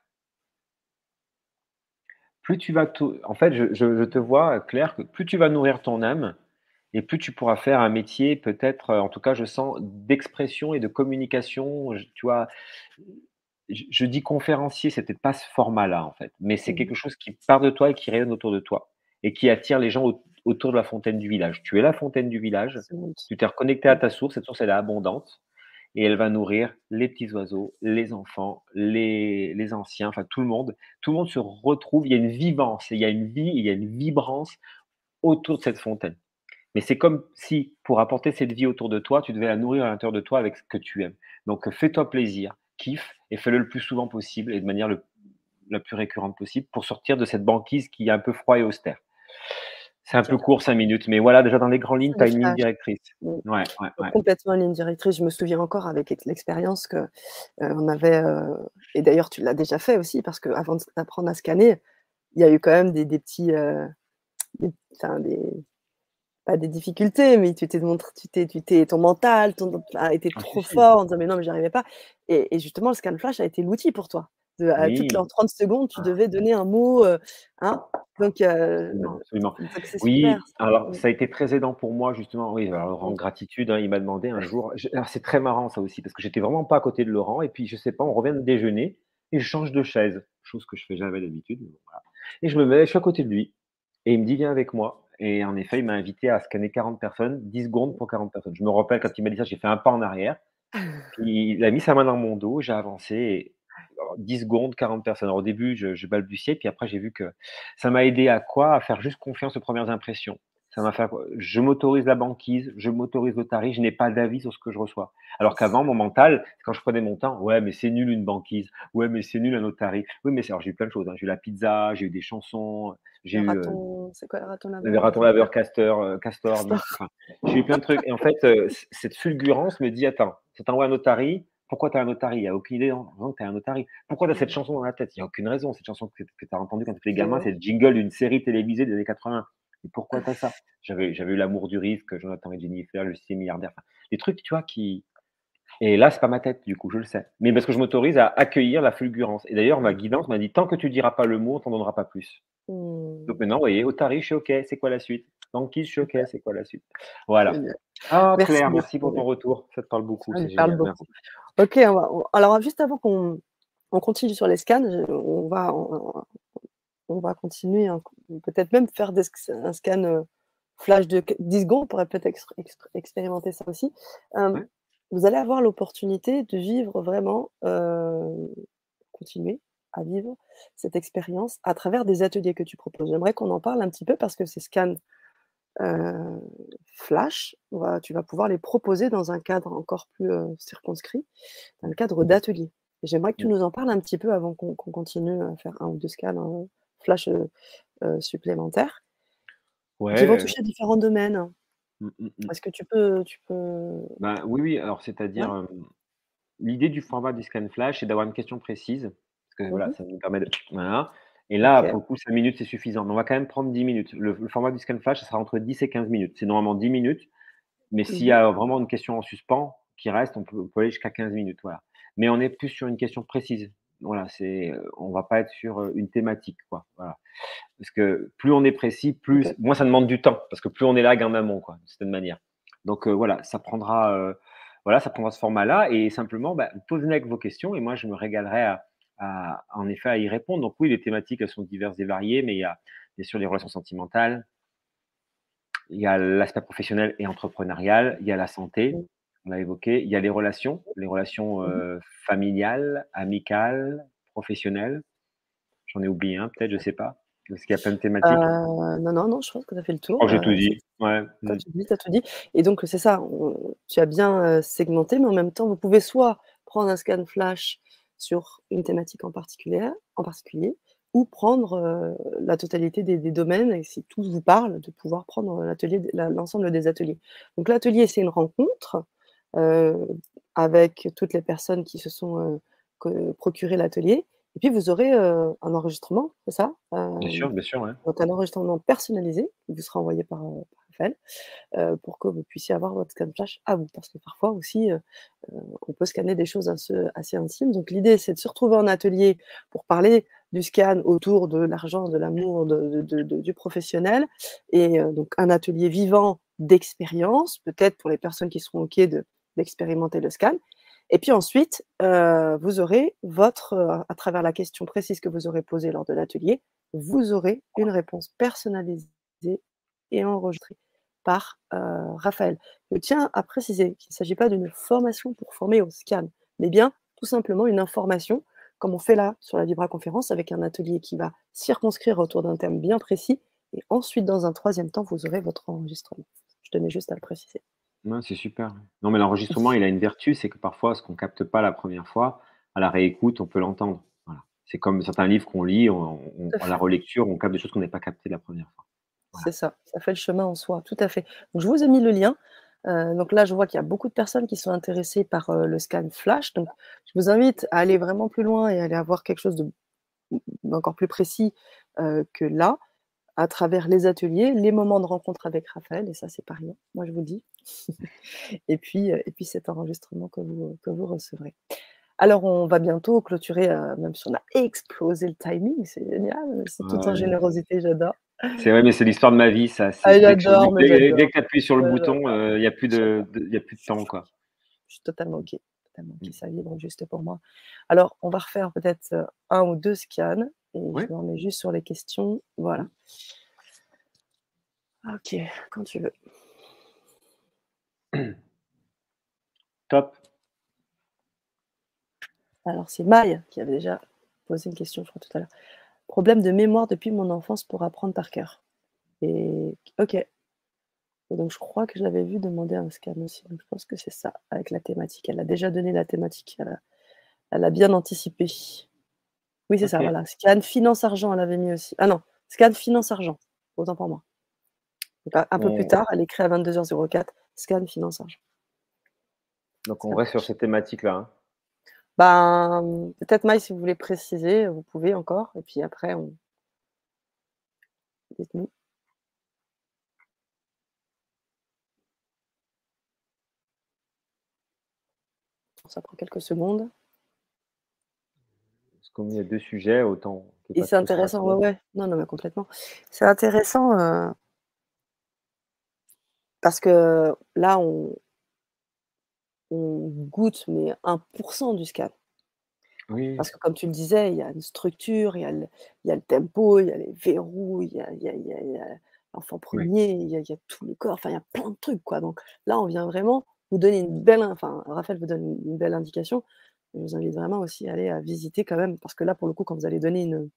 S2: Plus tu vas. En fait, je, je, je te vois, Claire, que plus tu vas nourrir ton âme, et plus tu pourras faire un métier, peut-être, en tout cas, je sens, d'expression et de communication. tu vois, je, dis conférencier, c'est peut-être pas ce format-là, en fait, mais c'est mmh quelque chose qui part de toi et qui rayonne autour de toi et qui attire les gens autour de la fontaine du village. Tu es la fontaine du village, tu t'es reconnecté à ta source, cette source, elle est abondante et elle va nourrir les petits oiseaux, les enfants, les, les anciens, enfin tout le monde. Tout le monde se retrouve, il y a une vivance, il y a une vie, il y a une vibrance autour de cette fontaine. Mais c'est comme si, pour apporter cette vie autour de toi, tu devais la nourrir à l'intérieur de toi avec ce que tu aimes. Donc, fais-toi plaisir, kiffe, et fais-le le plus souvent possible et de manière la plus récurrente possible pour sortir de cette banquise qui est un peu froid et austère. C'est un peu court, cinq minutes, mais voilà, déjà dans les grandes lignes, tu as une ligne directrice.
S1: Mm. Ouais, ouais, Complètement une ligne directrice. Je me souviens encore avec l'expérience que euh, on avait, euh, et d'ailleurs tu l'as déjà fait aussi, parce qu'avant d'apprendre à scanner, il y a eu quand même des, petits, euh, des, pas des difficultés, mais tu t'es montré, tu t'es, tu t'es, ton mental ton, a été ah, trop fort en disant mais non, mais j'y arrivais pas. Et, justement, le scan flash a été l'outil pour toi. De, à toutes les 30 secondes, tu ah. devais donner un mot. Euh, hein? Donc, euh,
S2: absolument. oui, alors ça a été très aidant pour moi, justement. Oui, alors, en gratitude, hein, il m'a demandé un jour. alors, c'est très marrant ça aussi, parce que j'étais vraiment pas à côté de Laurent. Et puis, je sais pas, on revient de déjeuner et je change de chaise, chose que je fais jamais d'habitude. Et je me mets, je suis à côté de lui. Et il me dit, viens avec moi. Et en effet, il m'a invité à scanner 40 personnes, 10 secondes pour 40 personnes. Je me rappelle quand il m'a dit ça, j'ai fait un pas en arrière. il a mis sa main dans mon dos, j'ai avancé. 10 secondes, 40 personnes. Alors, au début, je, balbutiais, puis après, j'ai vu que ça m'a aidé à quoi? À faire juste confiance aux premières impressions. Ça m'a fait je m'autorise la banquise, je m'autorise l'otarie, je n'ai pas d'avis sur ce que je reçois. Alors qu'avant, mon mental, quand je prenais mon temps, ouais, mais c'est nul une banquise, ouais, mais c'est nul un otarie. Oui, mais c'est alors j'ai eu plein de choses. hein. J'ai eu la pizza, j'ai eu des chansons, j'ai
S1: Le
S2: eu euh,
S1: c'est quoi le raton
S2: le
S1: laveur?
S2: raton laveur? castor, euh, castor,
S1: Castor.
S2: enfin, j'ai eu plein de trucs. Et en fait, euh, cette fulgurance me dit attends, ça t'envoie un otarie. Pourquoi tu as un otarie Il n'y a aucune idée non, non, tu as un otarie. Pourquoi tu as cette chanson dans la tête? Il n'y a aucune raison. Cette chanson que, que tu as entendue quand tu étais gamin, c'est le jingle d'une série télévisée des années 80. Et pourquoi tu as ça? J'avais j'avais eu l'amour du risque, Jonathan et Jennifer, le ciné milliardaire. Enfin, des trucs, tu vois, qui. Et là, c'est pas ma tête, du coup, je le sais. Mais parce que je m'autorise à accueillir la fulgurance. Et d'ailleurs, ma guidance m'a dit tant que tu diras pas le mot, on t'en donnera pas plus.
S1: Mmh.
S2: Donc maintenant, vous voyez, Otari, je suis OK, c'est quoi la suite? Banquise, je suis OK, c'est quoi la suite? Voilà. Ah,
S1: Merci
S2: Claire,
S1: beaucoup,
S2: merci pour ton retour. Ça te parle beaucoup,
S1: Ça parle beaucoup. OK, on va on alors juste avant qu'on on continue sur les scans, on va on va continuer, hein, peut-être même faire des un scan, heu, flash de q 10 secondes, on pourrait peut-être exp expérimenter ça aussi.
S2: Ouais.
S1: vous allez avoir l'opportunité de vivre vraiment, heu, continuer à vivre cette expérience à travers des ateliers que tu proposes. J'aimerais qu'on en parle un petit peu parce que ces scans, heu, flash, va tu vas pouvoir les proposer dans un cadre encore plus, heu, circonscrit, dans le cadre d'ateliers. J'aimerais que tu
S2: Mmh.
S1: nous en parles un petit peu avant qu'on continue à faire 1 ou 2 scans, heu, flash, heu, supplémentaires qui vont
S2: Ouais,
S1: toucher différents domaines.
S2: Mmh, mmh.
S1: Est-ce que tu peux tu peux
S2: Ben, oui, oui, alors c'est-à-dire,
S1: ouais?
S2: l'idée du format du scan flash, c'est d'avoir une question précise, parce que voilà, ça nous permet de voilà et là, pour le coup, 5 minutes, c'est suffisant. Mais on va quand même prendre 10 minutes. Le le format du scan flash, ça sera entre 10 et 15 minutes. C'est normalement 10 minutes, mais s'il y
S1: mh.
S2: a vraiment une question en suspens qui reste, on peut on peut aller jusqu'à 15 minutes, voilà. Mais on est plus sur une question précise. Voilà, c'est, heu, on va pas être sur, heu, une thématique, quoi, voilà. Parce que plus on est précis, plus
S1: OK.
S2: moins ça demande du temps, parce que plus on élague en amont, quoi, d'une certaine manière. Donc heu, voilà, ça prendra, voilà, ça prendra ce format-là et simplement, bah, posez-nous vos questions et moi je me régalerai à à en effet, à y répondre. Donc oui, les thématiques, elles sont diverses et variées, mais il y a bien sûr les relations sentimentales il y a l'aspect professionnel et entrepreneurial, il y a la santé, on l'a évoqué, il y a les relations, les relations,
S1: Mmh mh.
S2: heu, familiales, amicales, professionnelles. J'en ai oublié un peut-être, je sais pas? Parce qu'il y a plein de thématiques.
S1: Heu, non, non, non, je pense que tu as fait le tour,
S2: que j'ai tout
S1: c'est
S2: dit. Ouais,
S1: tu as
S2: mmh.
S1: tout dit, tu as tout dit et donc c'est ça, on tu as bien, segmenté, mais en même temps, vous pouvez soit prendre un scan flash sur une thématique en particulier ou prendre, heu, la totalité des domaines et si tout vous parle, de pouvoir prendre l'ensemble des ateliers. Donc l'atelier, c'est une rencontre, heu, avec toutes les personnes qui se sont, que procuré l'atelier et puis vous aurez, heu, un enregistrement, c'est ça?
S2: Bien
S1: Hem,
S2: sûr, bien sûr, ouais.
S1: donc un enregistrement personnalisé qui vous sera envoyé par, heu, par Raphaël, pour que vous puissiez avoir votre scan flash à vous. Parce que parfois aussi, on peut scanner des choses asse assez intimes. Donc l'idée, c'est de se retrouver en atelier pour parler du scan autour de l'argent, de l'amour, de de de du professionnel et donc un atelier vivant d'expérience, peut-être pour les personnes qui seront OK de d'expérimenter le scan et puis ensuite, heu, vous aurez votre, heu, à travers la question précise que vous aurez posée lors de l'atelier, vous aurez une réponse personnalisée et enregistrée par, heu, Raphaël. Je tiens à préciser qu'il ne s'agit pas d'une formation pour former au scan, mais bien tout simplement une information, comme on fait là sur la Vibra conférence avec un atelier qui va circonscrire autour d'un thème bien précis et ensuite dans un 3e temps, vous aurez votre enregistrement. Je tenais juste à le préciser.
S2: C'est super. Non, mais l'enregistrement, il a une vertu, c'est que parfois, ce qu'on capte pas la 1re fois, à la réécoute, on peut l'entendre. Voilà. C'est comme certains livres qu'on lit, on
S1: à
S2: à la relecture, on capte des choses qu'on n'avait pas captées la 1re fois. Voilà.
S1: C'est ça, ça fait le chemin en soi, tout à fait. Donc je vous ai mis le lien, heu, donc là, je vois qu'il y a beaucoup de personnes qui sont intéressées par, heu, le scan flash, donc je vous invite à aller vraiment plus loin et aller avoir quelque chose de d'encore plus précis, heu, que là, à travers les ateliers, les moments de rencontre avec Raphaël et ça, c'est pas rien, moi je vous le dis et puis, heu et puis cet enregistrement que vous que vous recevrez. Alors on va bientôt clôturer, heu, même si on a explosé le timing, c'est génial, c'est tout en
S2: Ouais.
S1: générosité, j'adore.
S2: C'est vrai, mais c'est l'histoire de ma vie ça,
S1: Ah
S2: dès que
S1: j'adore,
S2: dès dès que tu appuies sur le bouton, heu, il y a plus de y a plus de temps, quoi.
S1: Je suis totalement OK, totalement OK,
S2: Mmh.
S1: ça vibre juste pour moi. Alors, on va refaire peut-être, 1 ou 2 scans et je me remets juste sur les questions, voilà.
S2: Mmh.
S1: OK, quand tu veux.
S2: Top.
S1: Alors c'est Maï qui avait déjà posé une question, je crois, tout à l'heure. Problème de mémoire depuis mon enfance pour apprendre par cœur et OK. Et donc je crois que je l'avais vu demander un scan aussi, donc je pense que c'est ça, avec la thématique. Elle a déjà donné la thématique, elle a bien anticipé. Oui, c'est ça, voilà. Scan finance argent, elle avait mis aussi. Ah non, scan finance argent, autant pour moi. un peu plus tard, elle écrit à 22h04, scan finance argent.
S2: Donc on reste sur cette thématique-là. Hein.
S1: Ben, peut-être Maï, si vous voulez préciser, vous pouvez encore. Et puis après, on. Dites-nous. Ça prend quelques secondes.
S2: Comme il y a deux sujets, autant.
S1: Et c'est intéressant, ouais, ouais. Non, non, mais complètement. C'est intéressant euh, parce que là, on, on goûte mais 1% du scan.
S2: Oui.
S1: Parce que comme tu le disais, il y a une structure, il y a le, il y a le tempo, il y a les verrous, il y a, l'enfant premier, il, y a, il y a tout le corps, enfin il y a plein de trucs quoi. Donc là, on vient vraiment vous donner une belle, enfin Raphaël vous donne une belle indication. Je vous invite vraiment aussi à aller à visiter quand même, parce que là, pour le coup, quand vous allez donner une,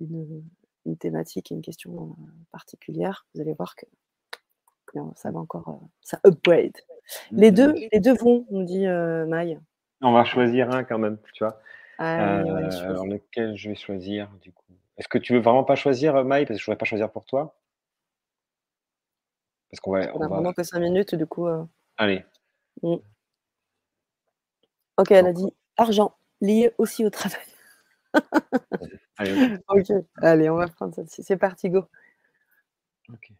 S1: une, une thématique et une question particulière, vous allez voir que ça va encore, euh, ça upgrade. Les deux, les deux vont, nous dit euh, Maï.
S2: On va choisir un quand même, tu vois. Euh, alors lequel je vais choisir du coup? Est-ce que tu veux vraiment pas choisir Maï? Parce que je voudrais pas choisir pour toi
S1: Parce qu'on va. On, a vraiment que 5 minutes du coup.
S2: Allez. Mmh.
S1: Ok, elle a dit argent lié aussi au travail.
S2: Allez,
S1: ok, allez, on va prendre ça. C'est parti, go.
S2: Ok.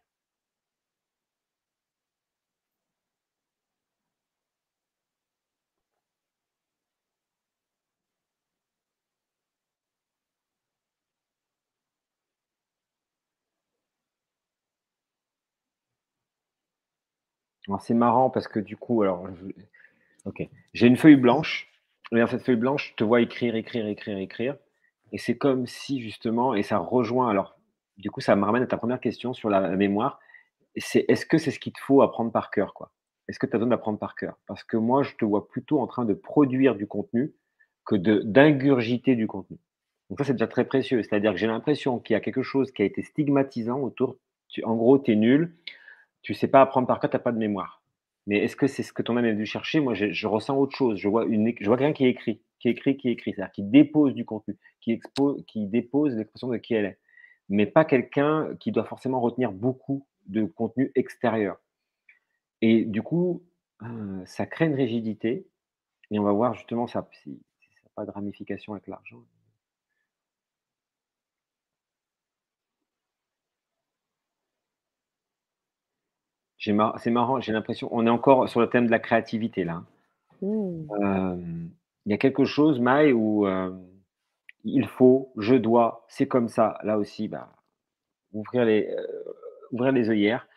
S2: c'est marrant parce que du coup, alors, ok, j'ai une feuille blanche. Et dans cette feuille blanche, je te vois écrire, écrire, écrire, écrire. Et c'est comme si justement, et ça rejoint. Alors, du coup, ça me ramène à ta première question sur la, mémoire. C'est est-ce que c'est ce qu'il te faut apprendre par cœur, quoi? Est-ce que tu as besoin d'apprendre par cœur? Parce que moi, je te vois plutôt en train de produire du contenu que d'ingurgiter du contenu. Donc ça, c'est déjà très précieux. C'est-à-dire que j'ai l'impression qu'il y a quelque chose qui a été stigmatisant autour. en gros, tu es nul, tu sais pas apprendre par cœur, tu n'as pas de mémoire. Mais est-ce que c'est ce que ton âme est venu chercher? Moi, je, ressens autre chose. Je vois, vois quelqu'un qui écrit, qui écrit, qui écrit, c'est-à-dire qui dépose du contenu, qui, expose, qui dépose l'expression de qui elle est. Mais pas quelqu'un qui doit forcément retenir beaucoup de contenu extérieur. Et du coup, euh, ça crée une rigidité. Et on va voir justement ça n'a pas de ramification avec l'argent. C'est marrant, j'ai l'impression, on est encore sur le thème de la créativité là. Mmh. il y a quelque chose, Maï, où il faut, je dois, c'est comme ça. Là aussi, bah, ouvrir, les, ouvrir les œillères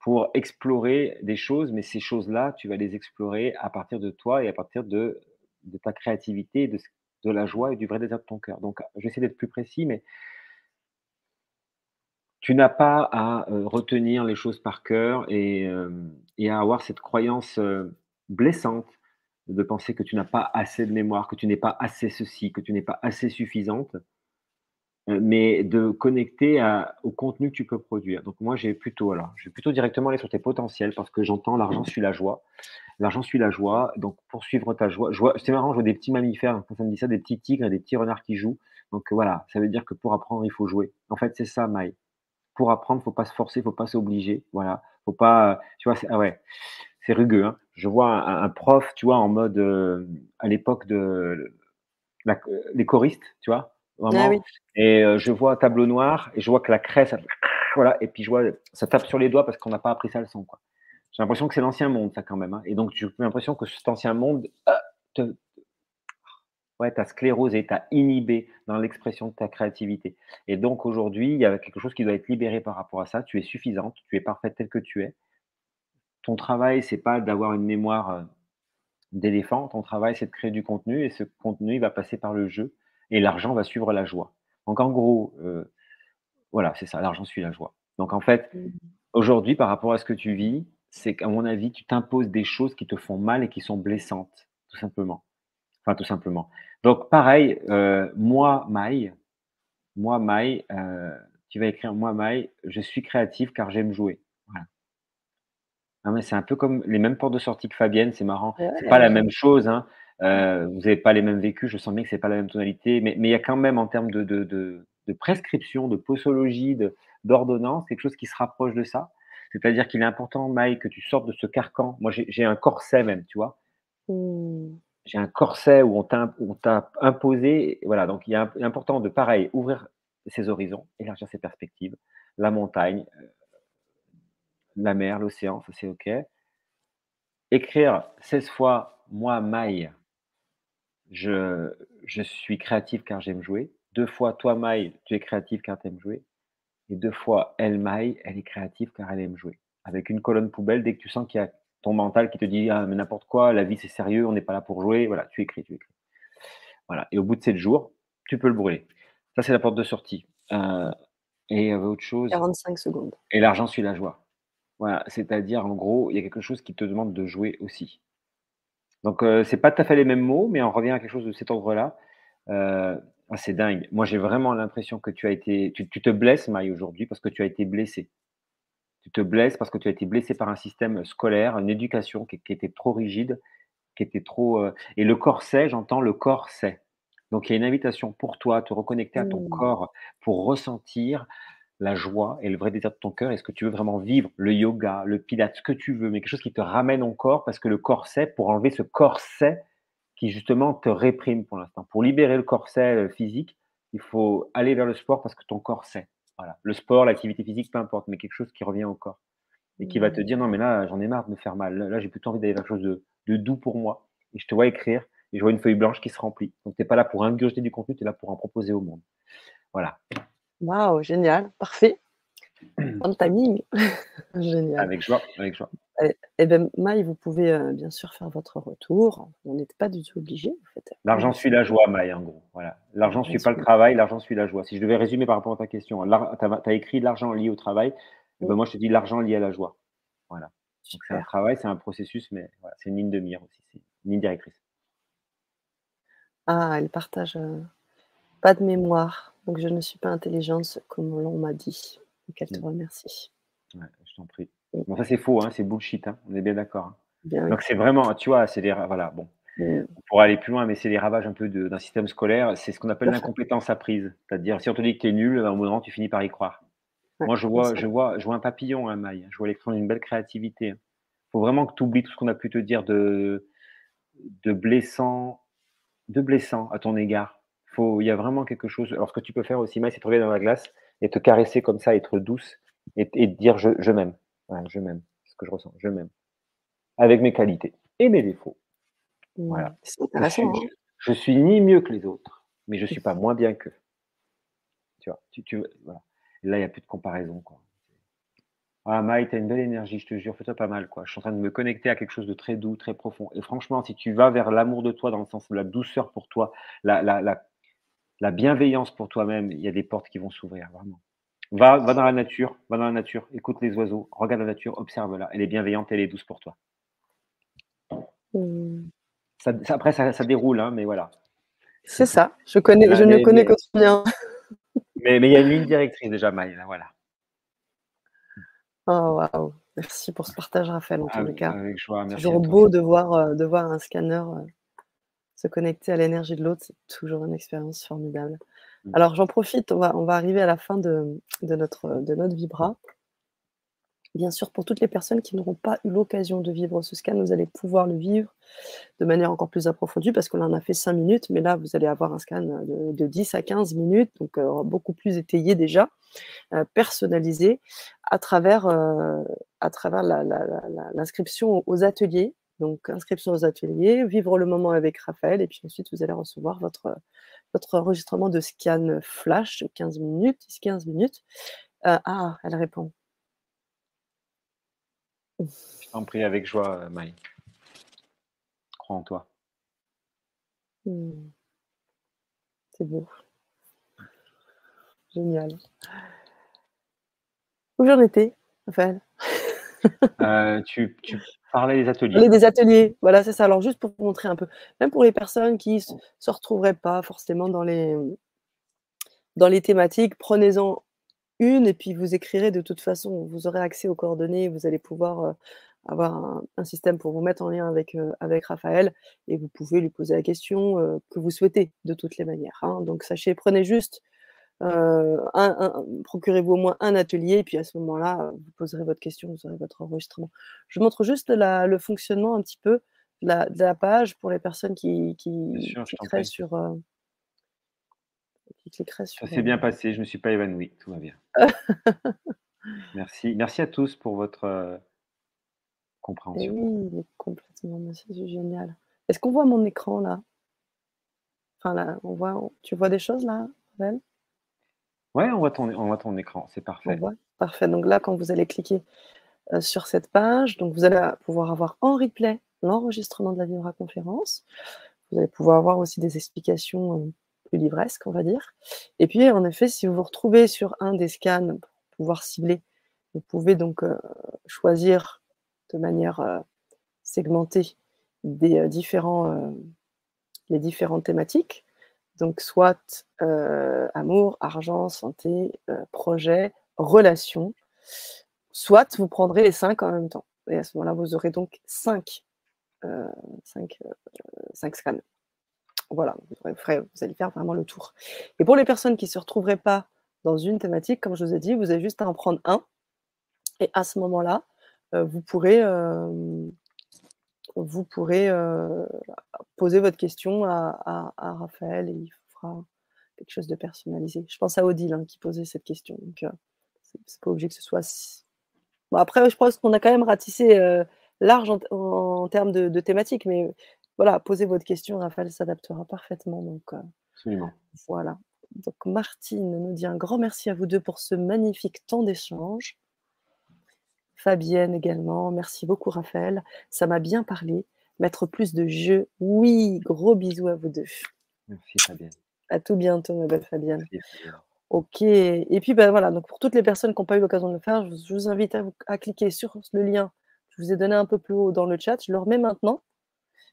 S2: pour explorer des choses, mais ces choses-là, tu vas les explorer à partir de toi et à partir de, de ta créativité, de, de la joie et du vrai désir de ton cœur. Donc, je vais essayer d'être plus précis, mais tu n'as pas à retenir les choses par cœur et, à avoir cette croyance blessante de penser que tu n'as pas assez de mémoire, que tu n'es pas assez ceci, que tu n'es pas assez suffisante, mais de connecter au contenu que tu peux produire. Donc moi, j'ai plutôt, alors, je vais plutôt directement aller sur tes potentiels parce que j'entends l'argent suit la joie. L'argent suit la joie, donc poursuivre ta joie. c'est marrant, je vois des petits mammifères, ça me dit ça, des petits tigres et des petits renards qui jouent. Donc voilà, ça veut dire que pour apprendre, il faut jouer. En fait, c'est ça, Maï pour apprendre, faut pas se forcer, faut pas s'obliger. Voilà, faut pas, tu vois, ah ouais, c'est rugueux. Hein. Je vois un, prof, tu vois, en mode euh, à l'époque de les choristes, tu vois, vraiment. Ah et euh, je vois un tableau noir et je vois que la craie, ça, voilà, et puis je vois, ça tape sur les doigts parce qu'on n'a pas appris ça le son, quoi. J'ai l'impression que c'est l'ancien monde, ça quand même. Hein. Et donc, j'ai l'impression que cet ancien monde ah, te, ouais, tu as sclérosé, tu as inhibé dans l'expression de ta créativité. Et donc aujourd'hui, il y a quelque chose qui doit être libéré par rapport à ça. Tu es suffisante, tu es parfaite telle que tu es. Ton travail, c'est pas d'avoir une mémoire euh, d'éléphant. Ton travail, c'est de créer du contenu et ce contenu, il va passer par le jeu et l'argent va suivre la joie. Donc en gros, euh, voilà, c'est ça, l'argent suit la joie. Donc en fait, mmh. aujourd'hui, par rapport à ce que tu vis, c'est qu'à mon avis, tu t'imposes des choses qui te font mal et qui sont blessantes, tout simplement. Enfin, tout simplement. Donc, pareil, euh, moi, Maï, moi, Maï, euh, tu vas écrire moi, Maï, je suis créatif car j'aime jouer. Voilà. Mais c'est un peu comme les mêmes portes de sortie que Fabienne, c'est marrant. C'est pas la même chose, hein. Euh, vous n'avez pas les mêmes vécus, je sens bien que c'est pas la même tonalité, mais mais il y a quand même en termes de de de de prescription, de posologie, d'ordonnance, quelque chose qui se rapproche de ça. C'est-à-dire qu'il est important, Maï, que tu sortes de ce carcan. Moi, j'ai un corset même, tu vois. Mmh. J'ai un corset où on t'a imposé. Voilà, donc il est important de, pareil, ouvrir ses horizons, élargir ses perspectives. La montagne, euh, la mer, l'océan, ça c'est OK. Écrire 16 fois, moi, Maï, je, suis créatif car j'aime jouer. Deux fois, toi, Maï, tu es créatif car tu aimes jouer. Et deux fois, elle, Maï, elle est créative car elle aime jouer. Avec une colonne poubelle, dès que tu sens qu'il y a ton mental qui te dit ah, mais n'importe quoi, la vie c'est sérieux, on n'est pas là pour jouer, voilà, tu écris, tu écris. Voilà. Et au bout de sept jours, tu peux le brûler. Ça, c'est la porte de sortie. Euh, et il y avait autre chose.
S1: 45 secondes.
S2: Et l'argent suit la joie. Voilà. C'est-à-dire, en gros, il y a quelque chose qui te demande de jouer aussi. Donc, euh, c'est pas tout à fait les mêmes mots, mais on revient à quelque chose de cet ordre-là. Euh, ah, c'est dingue. Moi, j'ai vraiment l'impression que tu as été. Tu, te blesses, Maï, aujourd'hui, parce que tu as été blessé. Tu te blesses parce que tu as été blessé par un système scolaire, une éducation qui, était trop rigide, qui était trop. Euh, et le corset, j'entends le corset. Donc, il y a une invitation pour toi à te reconnecter à ton mmh. corps pour ressentir la joie et le vrai désir de ton cœur. Est-ce que tu veux vraiment vivre le yoga, le pilates, ce que tu veux, mais quelque chose qui te ramène au corps parce que le corset, pour enlever ce corset, qui justement te réprime pour l'instant. Pour libérer le corset euh, physique, il faut aller vers le sport parce que ton corps sait. Voilà. Le sport, l'activité physique, peu importe, mais quelque chose qui revient au corps et qui va te dire non mais là j'en ai marre de me faire mal. Là, j'ai plutôt envie d'aller vers quelque chose de, doux pour moi. Et je te vois écrire et je vois une feuille blanche qui se remplit. Donc tu n'es pas là pour ingurgiter du contenu, tu es là pour en proposer au monde. Voilà.
S1: Waouh, génial, parfait. En timing. génial.
S2: Avec joie, avec joie.
S1: Et, eh bien, Maï, vous pouvez euh, bien sûr faire votre retour. On n'est pas du tout obligé.
S2: L'argent suit la joie, Maï, en gros. Voilà. L'argent ne suit pas le travail, l'argent suit la joie. Si je devais résumer par rapport à ta question, tu as, écrit l'argent lié au travail. Eh ben, moi, je te dis l'argent lié à la joie. Voilà. C'est un travail, c'est un processus, mais c'est une ligne de mire aussi, c'est une ligne directrice.
S1: Ah, elle partage euh, pas de mémoire, donc je ne suis pas intelligente comme l'on m'a dit. Donc elle te mmh. remercie.
S2: Ouais, je t'en prie. Bon, ça c'est faux, hein, c'est bullshit, hein, on est bien d'accord. Hein. Donc c'est vraiment, tu vois, c'est des, voilà, bon, mmh. on pourra aller plus loin, mais c'est les ravages un peu d'un système scolaire. C'est ce qu'on appelle l'incompétence apprise. C'est-à-dire, si on te dit que tu es nul, à un moment, tu finis par y croire. Moi, je vois, je vois, je vois un papillon, un maille. Je vois l'électron d'une belle créativité. Il faut vraiment que tu oublies tout ce qu'on a pu te dire de, de blessant, de blessant à ton égard. Il y a vraiment quelque chose. Alors, ce que tu peux faire aussi, Maï, c'est te regarder dans la glace et te caresser comme ça, être douce et, et dire je, je m'aime je m'aime. C'est ce que je ressens. Je m'aime. Avec mes qualités et mes défauts. Mmh. Voilà. Je suis, hein. je, suis ni mieux que les autres, mais je ne suis pas moins bien qu'eux. Tu vois, tu, voilà. là, il n'y a plus de comparaison. Quoi. Ah, Maï, tu as une belle énergie, je te jure, fais-toi pas mal. Quoi. Je suis en train de me connecter à quelque chose de très doux, très profond. Et franchement, si tu vas vers l'amour de toi, dans le sens de la douceur pour toi, la, la, la, la bienveillance pour toi-même, il y a des portes qui vont s'ouvrir, vraiment. Va, va dans la nature, va dans la nature, écoute les oiseaux, regarde la nature, observe-la. Elle est bienveillante, elle est douce pour toi. Hmm. Ça, après, ça, ça déroule, hein, mais voilà.
S1: C'est ça. Je, connais, je ne connais que bien.
S2: mais il y a une ligne directrice déjà, Maï, voilà.
S1: Oh, waouh. Merci pour ce partage, Raphaël, en tous les cas.
S2: Avec joie,
S1: merci. Toujours beau de voir, euh, de voir un scanner euh, se connecter à l'énergie de l'autre. C'est toujours une expérience formidable. Mmh. Alors j'en profite, on va, on va arriver à la fin de, notre, de notre Vibra. Bien sûr, pour toutes les personnes qui n'auront pas eu l'occasion de vivre ce scan, vous allez pouvoir le vivre de manière encore plus approfondie parce qu'on en a fait 5 minutes, mais là, vous allez avoir un scan de, 10 à 15 minutes, donc euh, beaucoup plus étayé déjà, euh, personnalisé, à travers, euh, à travers l'inscription aux ateliers. Donc, inscription aux ateliers, vivre le moment avec Raphaël, et puis ensuite, vous allez recevoir votre, votre enregistrement de scan flash de 15 minutes, 10-15 minutes. Euh, ah, elle répond.
S2: Je t'en prie avec joie, Maï. Crois en toi.
S1: Hmm. C'est beau. Génial. Où j'en étais, Raphaël?
S2: Euh, tu, tu, Parler des ateliers.
S1: des ateliers, voilà, c'est ça. Alors, juste pour vous montrer un peu, même pour les personnes qui ne se retrouveraient pas forcément dans les, dans les thématiques, prenez-en une et puis vous écrirez de toute façon. Vous aurez accès aux coordonnées, vous allez pouvoir euh, avoir un, système pour vous mettre en lien avec, avec Raphaël et vous pouvez lui poser la question que vous souhaitez de toutes les manières. Hein. Donc sachez, prenez juste, procurez-vous au moins un atelier et puis à ce moment-là, vous poserez votre question, vous aurez votre enregistrement. Je montre juste le fonctionnement un petit peu de la, page pour les personnes qui, qui, cliqueraient sur...
S2: Ça s'est bien passé, je ne me suis pas évanoui, tout va bien. Merci. Merci à tous pour votre compréhension.
S1: oui, complètement. c'est génial. Est-ce qu'on voit mon écran là? Enfin là, on voit. Tu vois des choses là,
S2: Vel Ouais, on voit ton, on voit ton écran, c'est parfait.
S1: Parfait. Donc là, quand vous allez cliquer sur cette page, donc vous allez pouvoir avoir en replay l'enregistrement de la Vibra conférence. Vous allez pouvoir avoir aussi des explications plus livresques, on va dire. Et puis, en effet, si vous vous retrouvez sur un des scans pour pouvoir cibler, vous pouvez donc choisir de manière euh, segmentée des euh, différents, euh, les différentes thématiques. Donc, soit amour, argent, santé, projet, relation, soit vous prendrez les cinq en même temps. Et à ce moment-là, vous aurez donc cinq, cinq, cinq scans. Voilà, vous, allez faire vraiment le tour. Et pour les personnes qui ne se retrouveraient pas dans une thématique, comme je vous ai dit, vous avez juste à en prendre un. Et à ce moment-là, vous pourrez, vous pourrez poser votre question à, Raphaël et il fera quelque chose de personnalisé. Je pense à Odile hein, qui posait cette question. Donc, c'est pas obligé que ce soit. Bon, après, je pense qu'on a quand même ratissé large en, termes de, de, thématique, mais voilà, posez votre question, Raphaël s'adaptera parfaitement. Donc,
S2: Absolument.
S1: Voilà. Donc, Martine nous dit un grand merci à vous deux pour ce magnifique temps d'échange. Fabienne également. Merci beaucoup, Raphaël. Ça m'a bien parlé. Mettre plus de jeu. Oui, gros bisous à vous deux.
S2: Merci, Fabienne.
S1: À tout bientôt, ma belle Fabienne. Ok. Et puis, ben voilà, donc pour toutes les personnes qui n'ont pas eu l'occasion de le faire, je vous invite à, cliquer sur le lien je vous ai donné un peu plus haut dans le chat. Je le remets maintenant.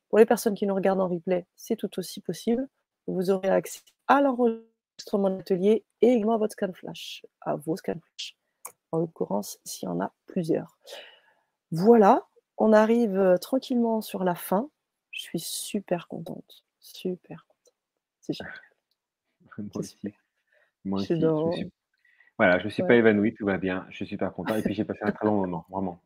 S1: Pour les personnes qui nous regardent en replay, c'est tout aussi possible. Vous aurez accès à l'enregistrement de l'atelier et également à votre scan flash, à vos scan flash en l'occurrence s'il y en a plusieurs. Voilà, on arrive euh, tranquillement sur la fin. Je suis super contente, super contente. C'est génial.
S2: Moi aussi. Moi aussi. Je suis... Voilà, je ne suis pas évanouie, tout va bien. Je suis super content. Et puis j'ai passé un très bon moment, vraiment.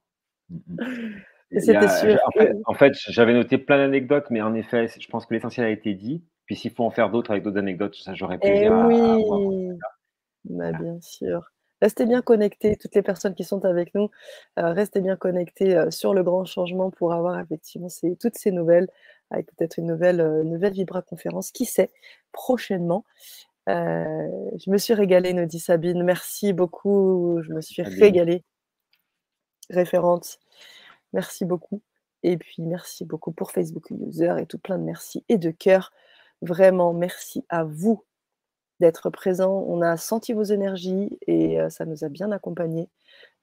S2: Mm, mm. C'était sûr. En fait, j'avais noté plein d'anecdotes, mais en effet, je pense que l'essentiel a été dit. Puis s'il faut en faire d'autres avec d'autres anecdotes, ça j'aurais
S1: eh plaisir à, oui. Bah, bien sûr. Restez bien connectés, toutes les personnes qui sont avec nous, euh, restez bien connectés euh, sur le grand changement pour avoir effectivement toutes ces nouvelles, avec peut-être une nouvelle, euh, nouvelle Vibra conférence, qui sait, prochainement. je me suis régalée, nous dit Sabine. Merci beaucoup, je me suis régalée. Référente, merci beaucoup. Et puis merci beaucoup pour Facebook User et tout plein de merci et de cœur. Vraiment, merci à vous d'être présent. On a senti vos énergies et ça nous a bien accompagnés.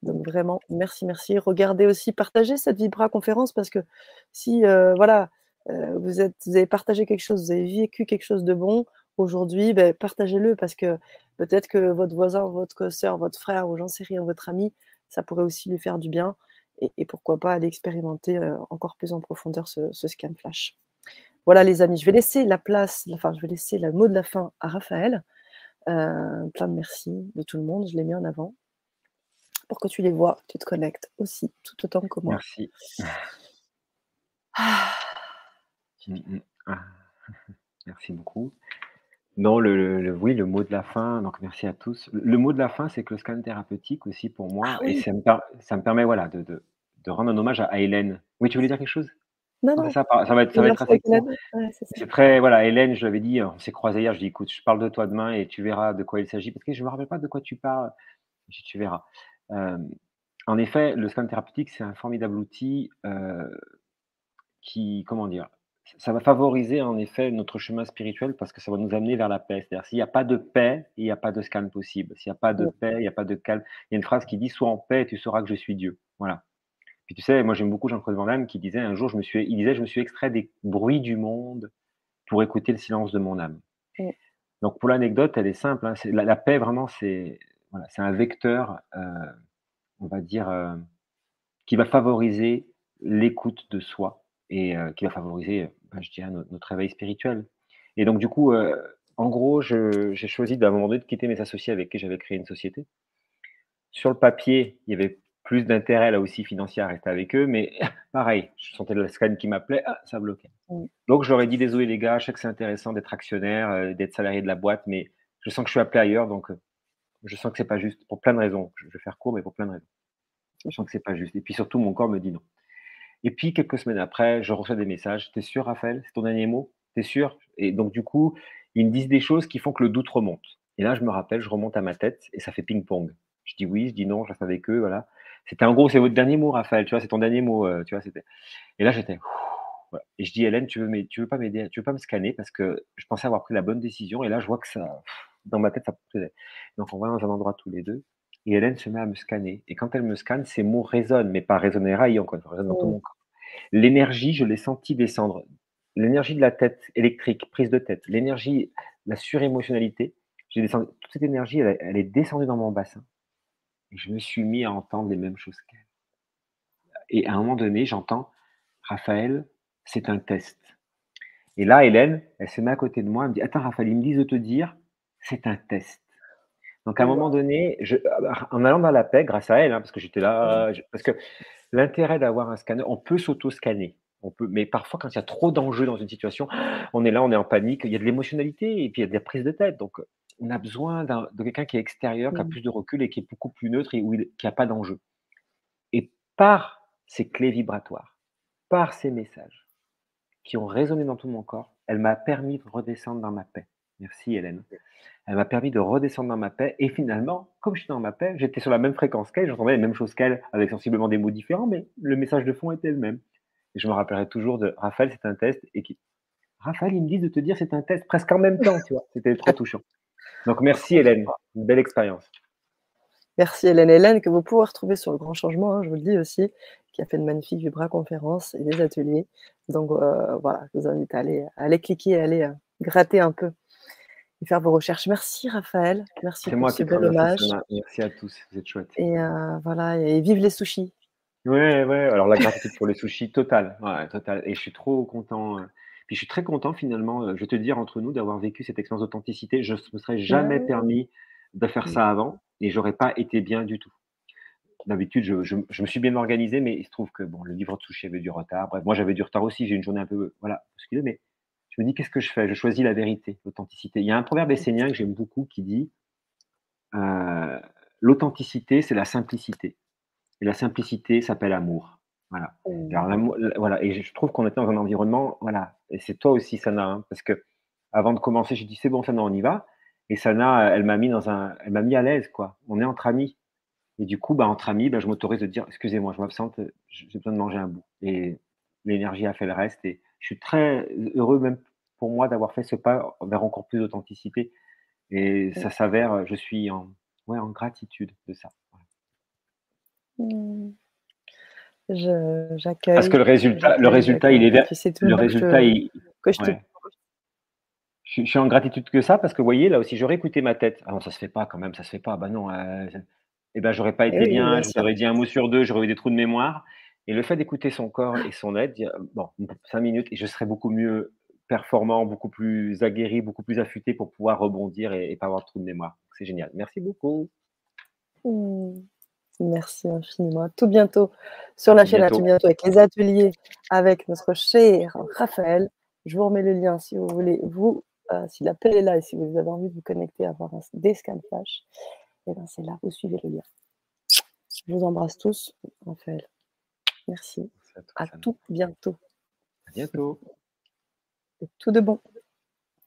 S1: Donc vraiment, merci, merci. Regardez aussi, partagez cette Vibra conférence parce que si voilà, vous, êtes, vous avez partagé quelque chose, vous avez vécu quelque chose de bon aujourd'hui, ben, partagez-le parce que peut-être que votre voisin, votre soeur, votre frère ou j'en sais rien, votre ami, ça pourrait aussi lui faire du bien. Et, pourquoi pas aller expérimenter encore plus en profondeur ce scan flash. Voilà les amis, je vais laisser la place, enfin je vais laisser le mot de la fin à Raphaël. Euh, plein de merci de tout le monde, je l'ai mis en avant. Pour que tu les vois, tu te connectes aussi, tout autant que moi.
S2: Merci. Ah. Mmh, mmh. Ah. Merci beaucoup. Non, le, oui, le mot de la fin, donc merci à tous. Le, mot de la fin, c'est que le scan thérapeutique aussi pour moi, ah et ça me, ça me, permet voilà, de, de, de, rendre un hommage à Hélène. Oui, tu voulais dire quelque chose?
S1: Non, non.
S2: Ça, ça, va être, ça va être assez court. c'est très, voilà, Hélène, je l'avais dit, on s'est croisé hier, je dis, écoute, je parle de toi demain et tu verras de quoi il s'agit, parce que je ne me rappelle pas de quoi tu parles, tu verras. Euh, en effet, le scan thérapeutique, c'est un formidable outil euh, qui, comment dire, ça va favoriser en effet notre chemin spirituel parce que ça va nous amener vers la paix. C'est-à-dire, s'il n'y a pas de paix, il n'y a pas de scan possible. S'il n'y a pas de paix, il n'y a pas de calme. Il y a une phrase qui dit Sois en paix et tu sauras que je suis Dieu. Voilà. Puis tu sais, moi j'aime beaucoup Jean-Claude Van Damme qui disait un jour, je me suis, il disait, je me suis extrait des bruits du monde pour écouter le silence de mon âme. Donc pour l'anecdote, elle est simple. Hein, la, paix vraiment, c'est voilà, c'est un vecteur, euh, on va dire, euh, qui va favoriser l'écoute de soi et qui va favoriser, ben, je dirais, notre, notre, réveil spirituel. Et donc, du coup, en gros, j'ai choisi d'un moment donné de quitter mes associés avec qui j'avais créé une société. Sur le papier, il y avait plus d'intérêt là aussi financier à rester avec eux, mais pareil, je sentais le scan qui m'appelait, ah, ça bloquait. Donc je leur ai dit désolé les gars, je sais que c'est intéressant d'être actionnaire, euh, d'être salarié de la boîte, mais je sens que je suis appelé ailleurs, donc euh, je sens que c'est pas juste pour plein de raisons. Je vais faire court, mais pour plein de raisons. Je sens que c'est pas juste. Et puis surtout, mon corps me dit non. Et puis quelques semaines après, je reçois des messages. T'es sûr, Raphaël? C'est ton dernier mot? T'es sûr? Et donc du coup, ils me disent des choses qui font que le doute remonte. Et là, je me rappelle, je remonte à ma tête et ça fait ping-pong. Je dis oui, je dis non, je reste avec eux, voilà. C'était en gros, c'est votre dernier mot, Raphaël, tu vois, c'est ton dernier mot, euh, tu vois, c'était. Et là, j'étais. Et je dis, Hélène, tu veux, tu veux pas m'aider, tu veux pas me scanner parce que je pensais avoir pris la bonne décision. Et là, je vois que ça, dans ma tête, ça. Donc, on va dans un endroit tous les deux. Et Hélène se met à me scanner. Et quand elle me scanne, ces mots résonnent, mais pas résonner raillant, encore résonnent dans tout mon corps. L'énergie, je l'ai senti descendre. L'énergie de la tête électrique, prise de tête, l'énergie, la surémotionnalité, j'ai descendu. Toute cette énergie, elle est descendue dans mon bassin. Je me suis mis à entendre les mêmes choses qu'elle. Et à un moment donné, j'entends Raphaël, c'est un test. Et là, Hélène, elle se met à côté de moi, elle me dit Attends, Raphaël, ils me disent de te dire, c'est un test. Donc à un moment donné, je, en allant dans la paix, grâce à elle, hein, parce que j'étais là, parce que l'intérêt d'avoir un scanner, on peut s'auto-scanner. On peut, mais parfois, quand il y a trop d'enjeux dans une situation, on est là, on est en panique, il y a de l'émotionnalité et puis il y a de la prise de tête. Donc, on a besoin de quelqu'un qui est extérieur, qui a mmh. plus de recul et qui est beaucoup plus neutre et où il, qui n'a pas d'enjeu. Et par ces clés vibratoires, par ces messages qui ont résonné dans tout mon corps, elle m'a permis de redescendre dans ma paix. Merci Hélène. Elle m'a permis de redescendre dans ma paix et finalement, comme je suis dans ma paix, j'étais sur la même fréquence qu'elle, j'entendais les mêmes choses qu'elle avec sensiblement des mots différents, mais le message de fond était le même. Et je me rappellerai toujours de Raphaël, c'est un test et qui Raphaël, il me dit de te dire c'est un test presque en même temps, tu vois. C'était trop touchant. Donc merci Hélène, une belle expérience.
S1: Merci Hélène. Hélène, que vous pouvez retrouver sur le grand changement, hein, je vous le dis aussi, qui a fait de magnifiques Vibra conférences et des ateliers. Donc euh, voilà, je vous invite à aller, aller cliquer, à aller euh, gratter un peu et faire vos recherches. Merci Raphaël, merci pour moi ce bel hommage.
S2: Merci à tous, vous êtes chouettes.
S1: Et euh, voilà, et vive les sushis.
S2: Ouais, ouais, alors la gratitude pour les sushis, total, ouais, total. Et je suis trop content. Puis je suis très content finalement, euh, je vais te dire entre nous, d'avoir vécu cette expérience d'authenticité. Je ne me serais jamais permis de faire mmh. ça avant et j'aurais pas été bien du tout. D'habitude, je, me suis bien organisé, mais il se trouve que bon, le livre de sushi avait du retard. Bref, moi j'avais du retard aussi, j'ai une journée un peu voilà, mais je me dis qu'est-ce que je fais? Je choisis la vérité, l'authenticité. Il y a un proverbe essénien que j'aime beaucoup qui dit euh, l'authenticité, c'est la simplicité. Et la simplicité s'appelle amour. Voilà. Alors, voilà. Et je trouve qu'on était dans un environnement, voilà. Et c'est toi aussi, Sana, hein, parce que avant de commencer, j'ai dit c'est bon, Sana, on y va. Et Sana, elle m'a mis dans un, elle m'a mis à l'aise, quoi. On est entre amis. Et du coup, bah, entre amis, bah, je m'autorise de dire, excusez-moi, je m'absente, j'ai besoin de manger un bout. Et l'énergie a fait le reste. Et je suis très heureux, même pour moi, d'avoir fait ce pas vers encore plus d'authenticité. Et ça s'avère, je suis en, ouais, en gratitude de ça.
S1: Mmh. J'accueille.
S2: Parce que le résultat, le résultat, il est vers. Le résultat, il. je, suis en gratitude que ça parce que vous voyez, là aussi, j'aurais écouté ma tête. Ah non, ça se fait pas quand même, ça se fait pas. Bah non, euh, eh ben, j'aurais pas eh été bien, j'aurais dit un mot sur deux, j'aurais eu des trous de mémoire. Et le fait d'écouter son corps et son aide, bon, cinq minutes, et je serais beaucoup mieux performant, beaucoup plus aguerri, beaucoup plus affûté pour pouvoir rebondir et, pas avoir de trous de mémoire. C'est génial. Merci beaucoup.
S1: Mmh. Merci infiniment. tout bientôt sur la chaîne, à tout bientôt avec les ateliers avec notre cher Raphaël. Je vous remets le lien si vous voulez, vous, euh, si l'appel est là et si vous avez envie de vous connecter, avoir un, des scans flash, et eh ben c'est là, vous suivez le lien. Je vous embrasse tous, Raphaël. Merci. à, tout bientôt.
S2: À bientôt.
S1: Et tout de bon.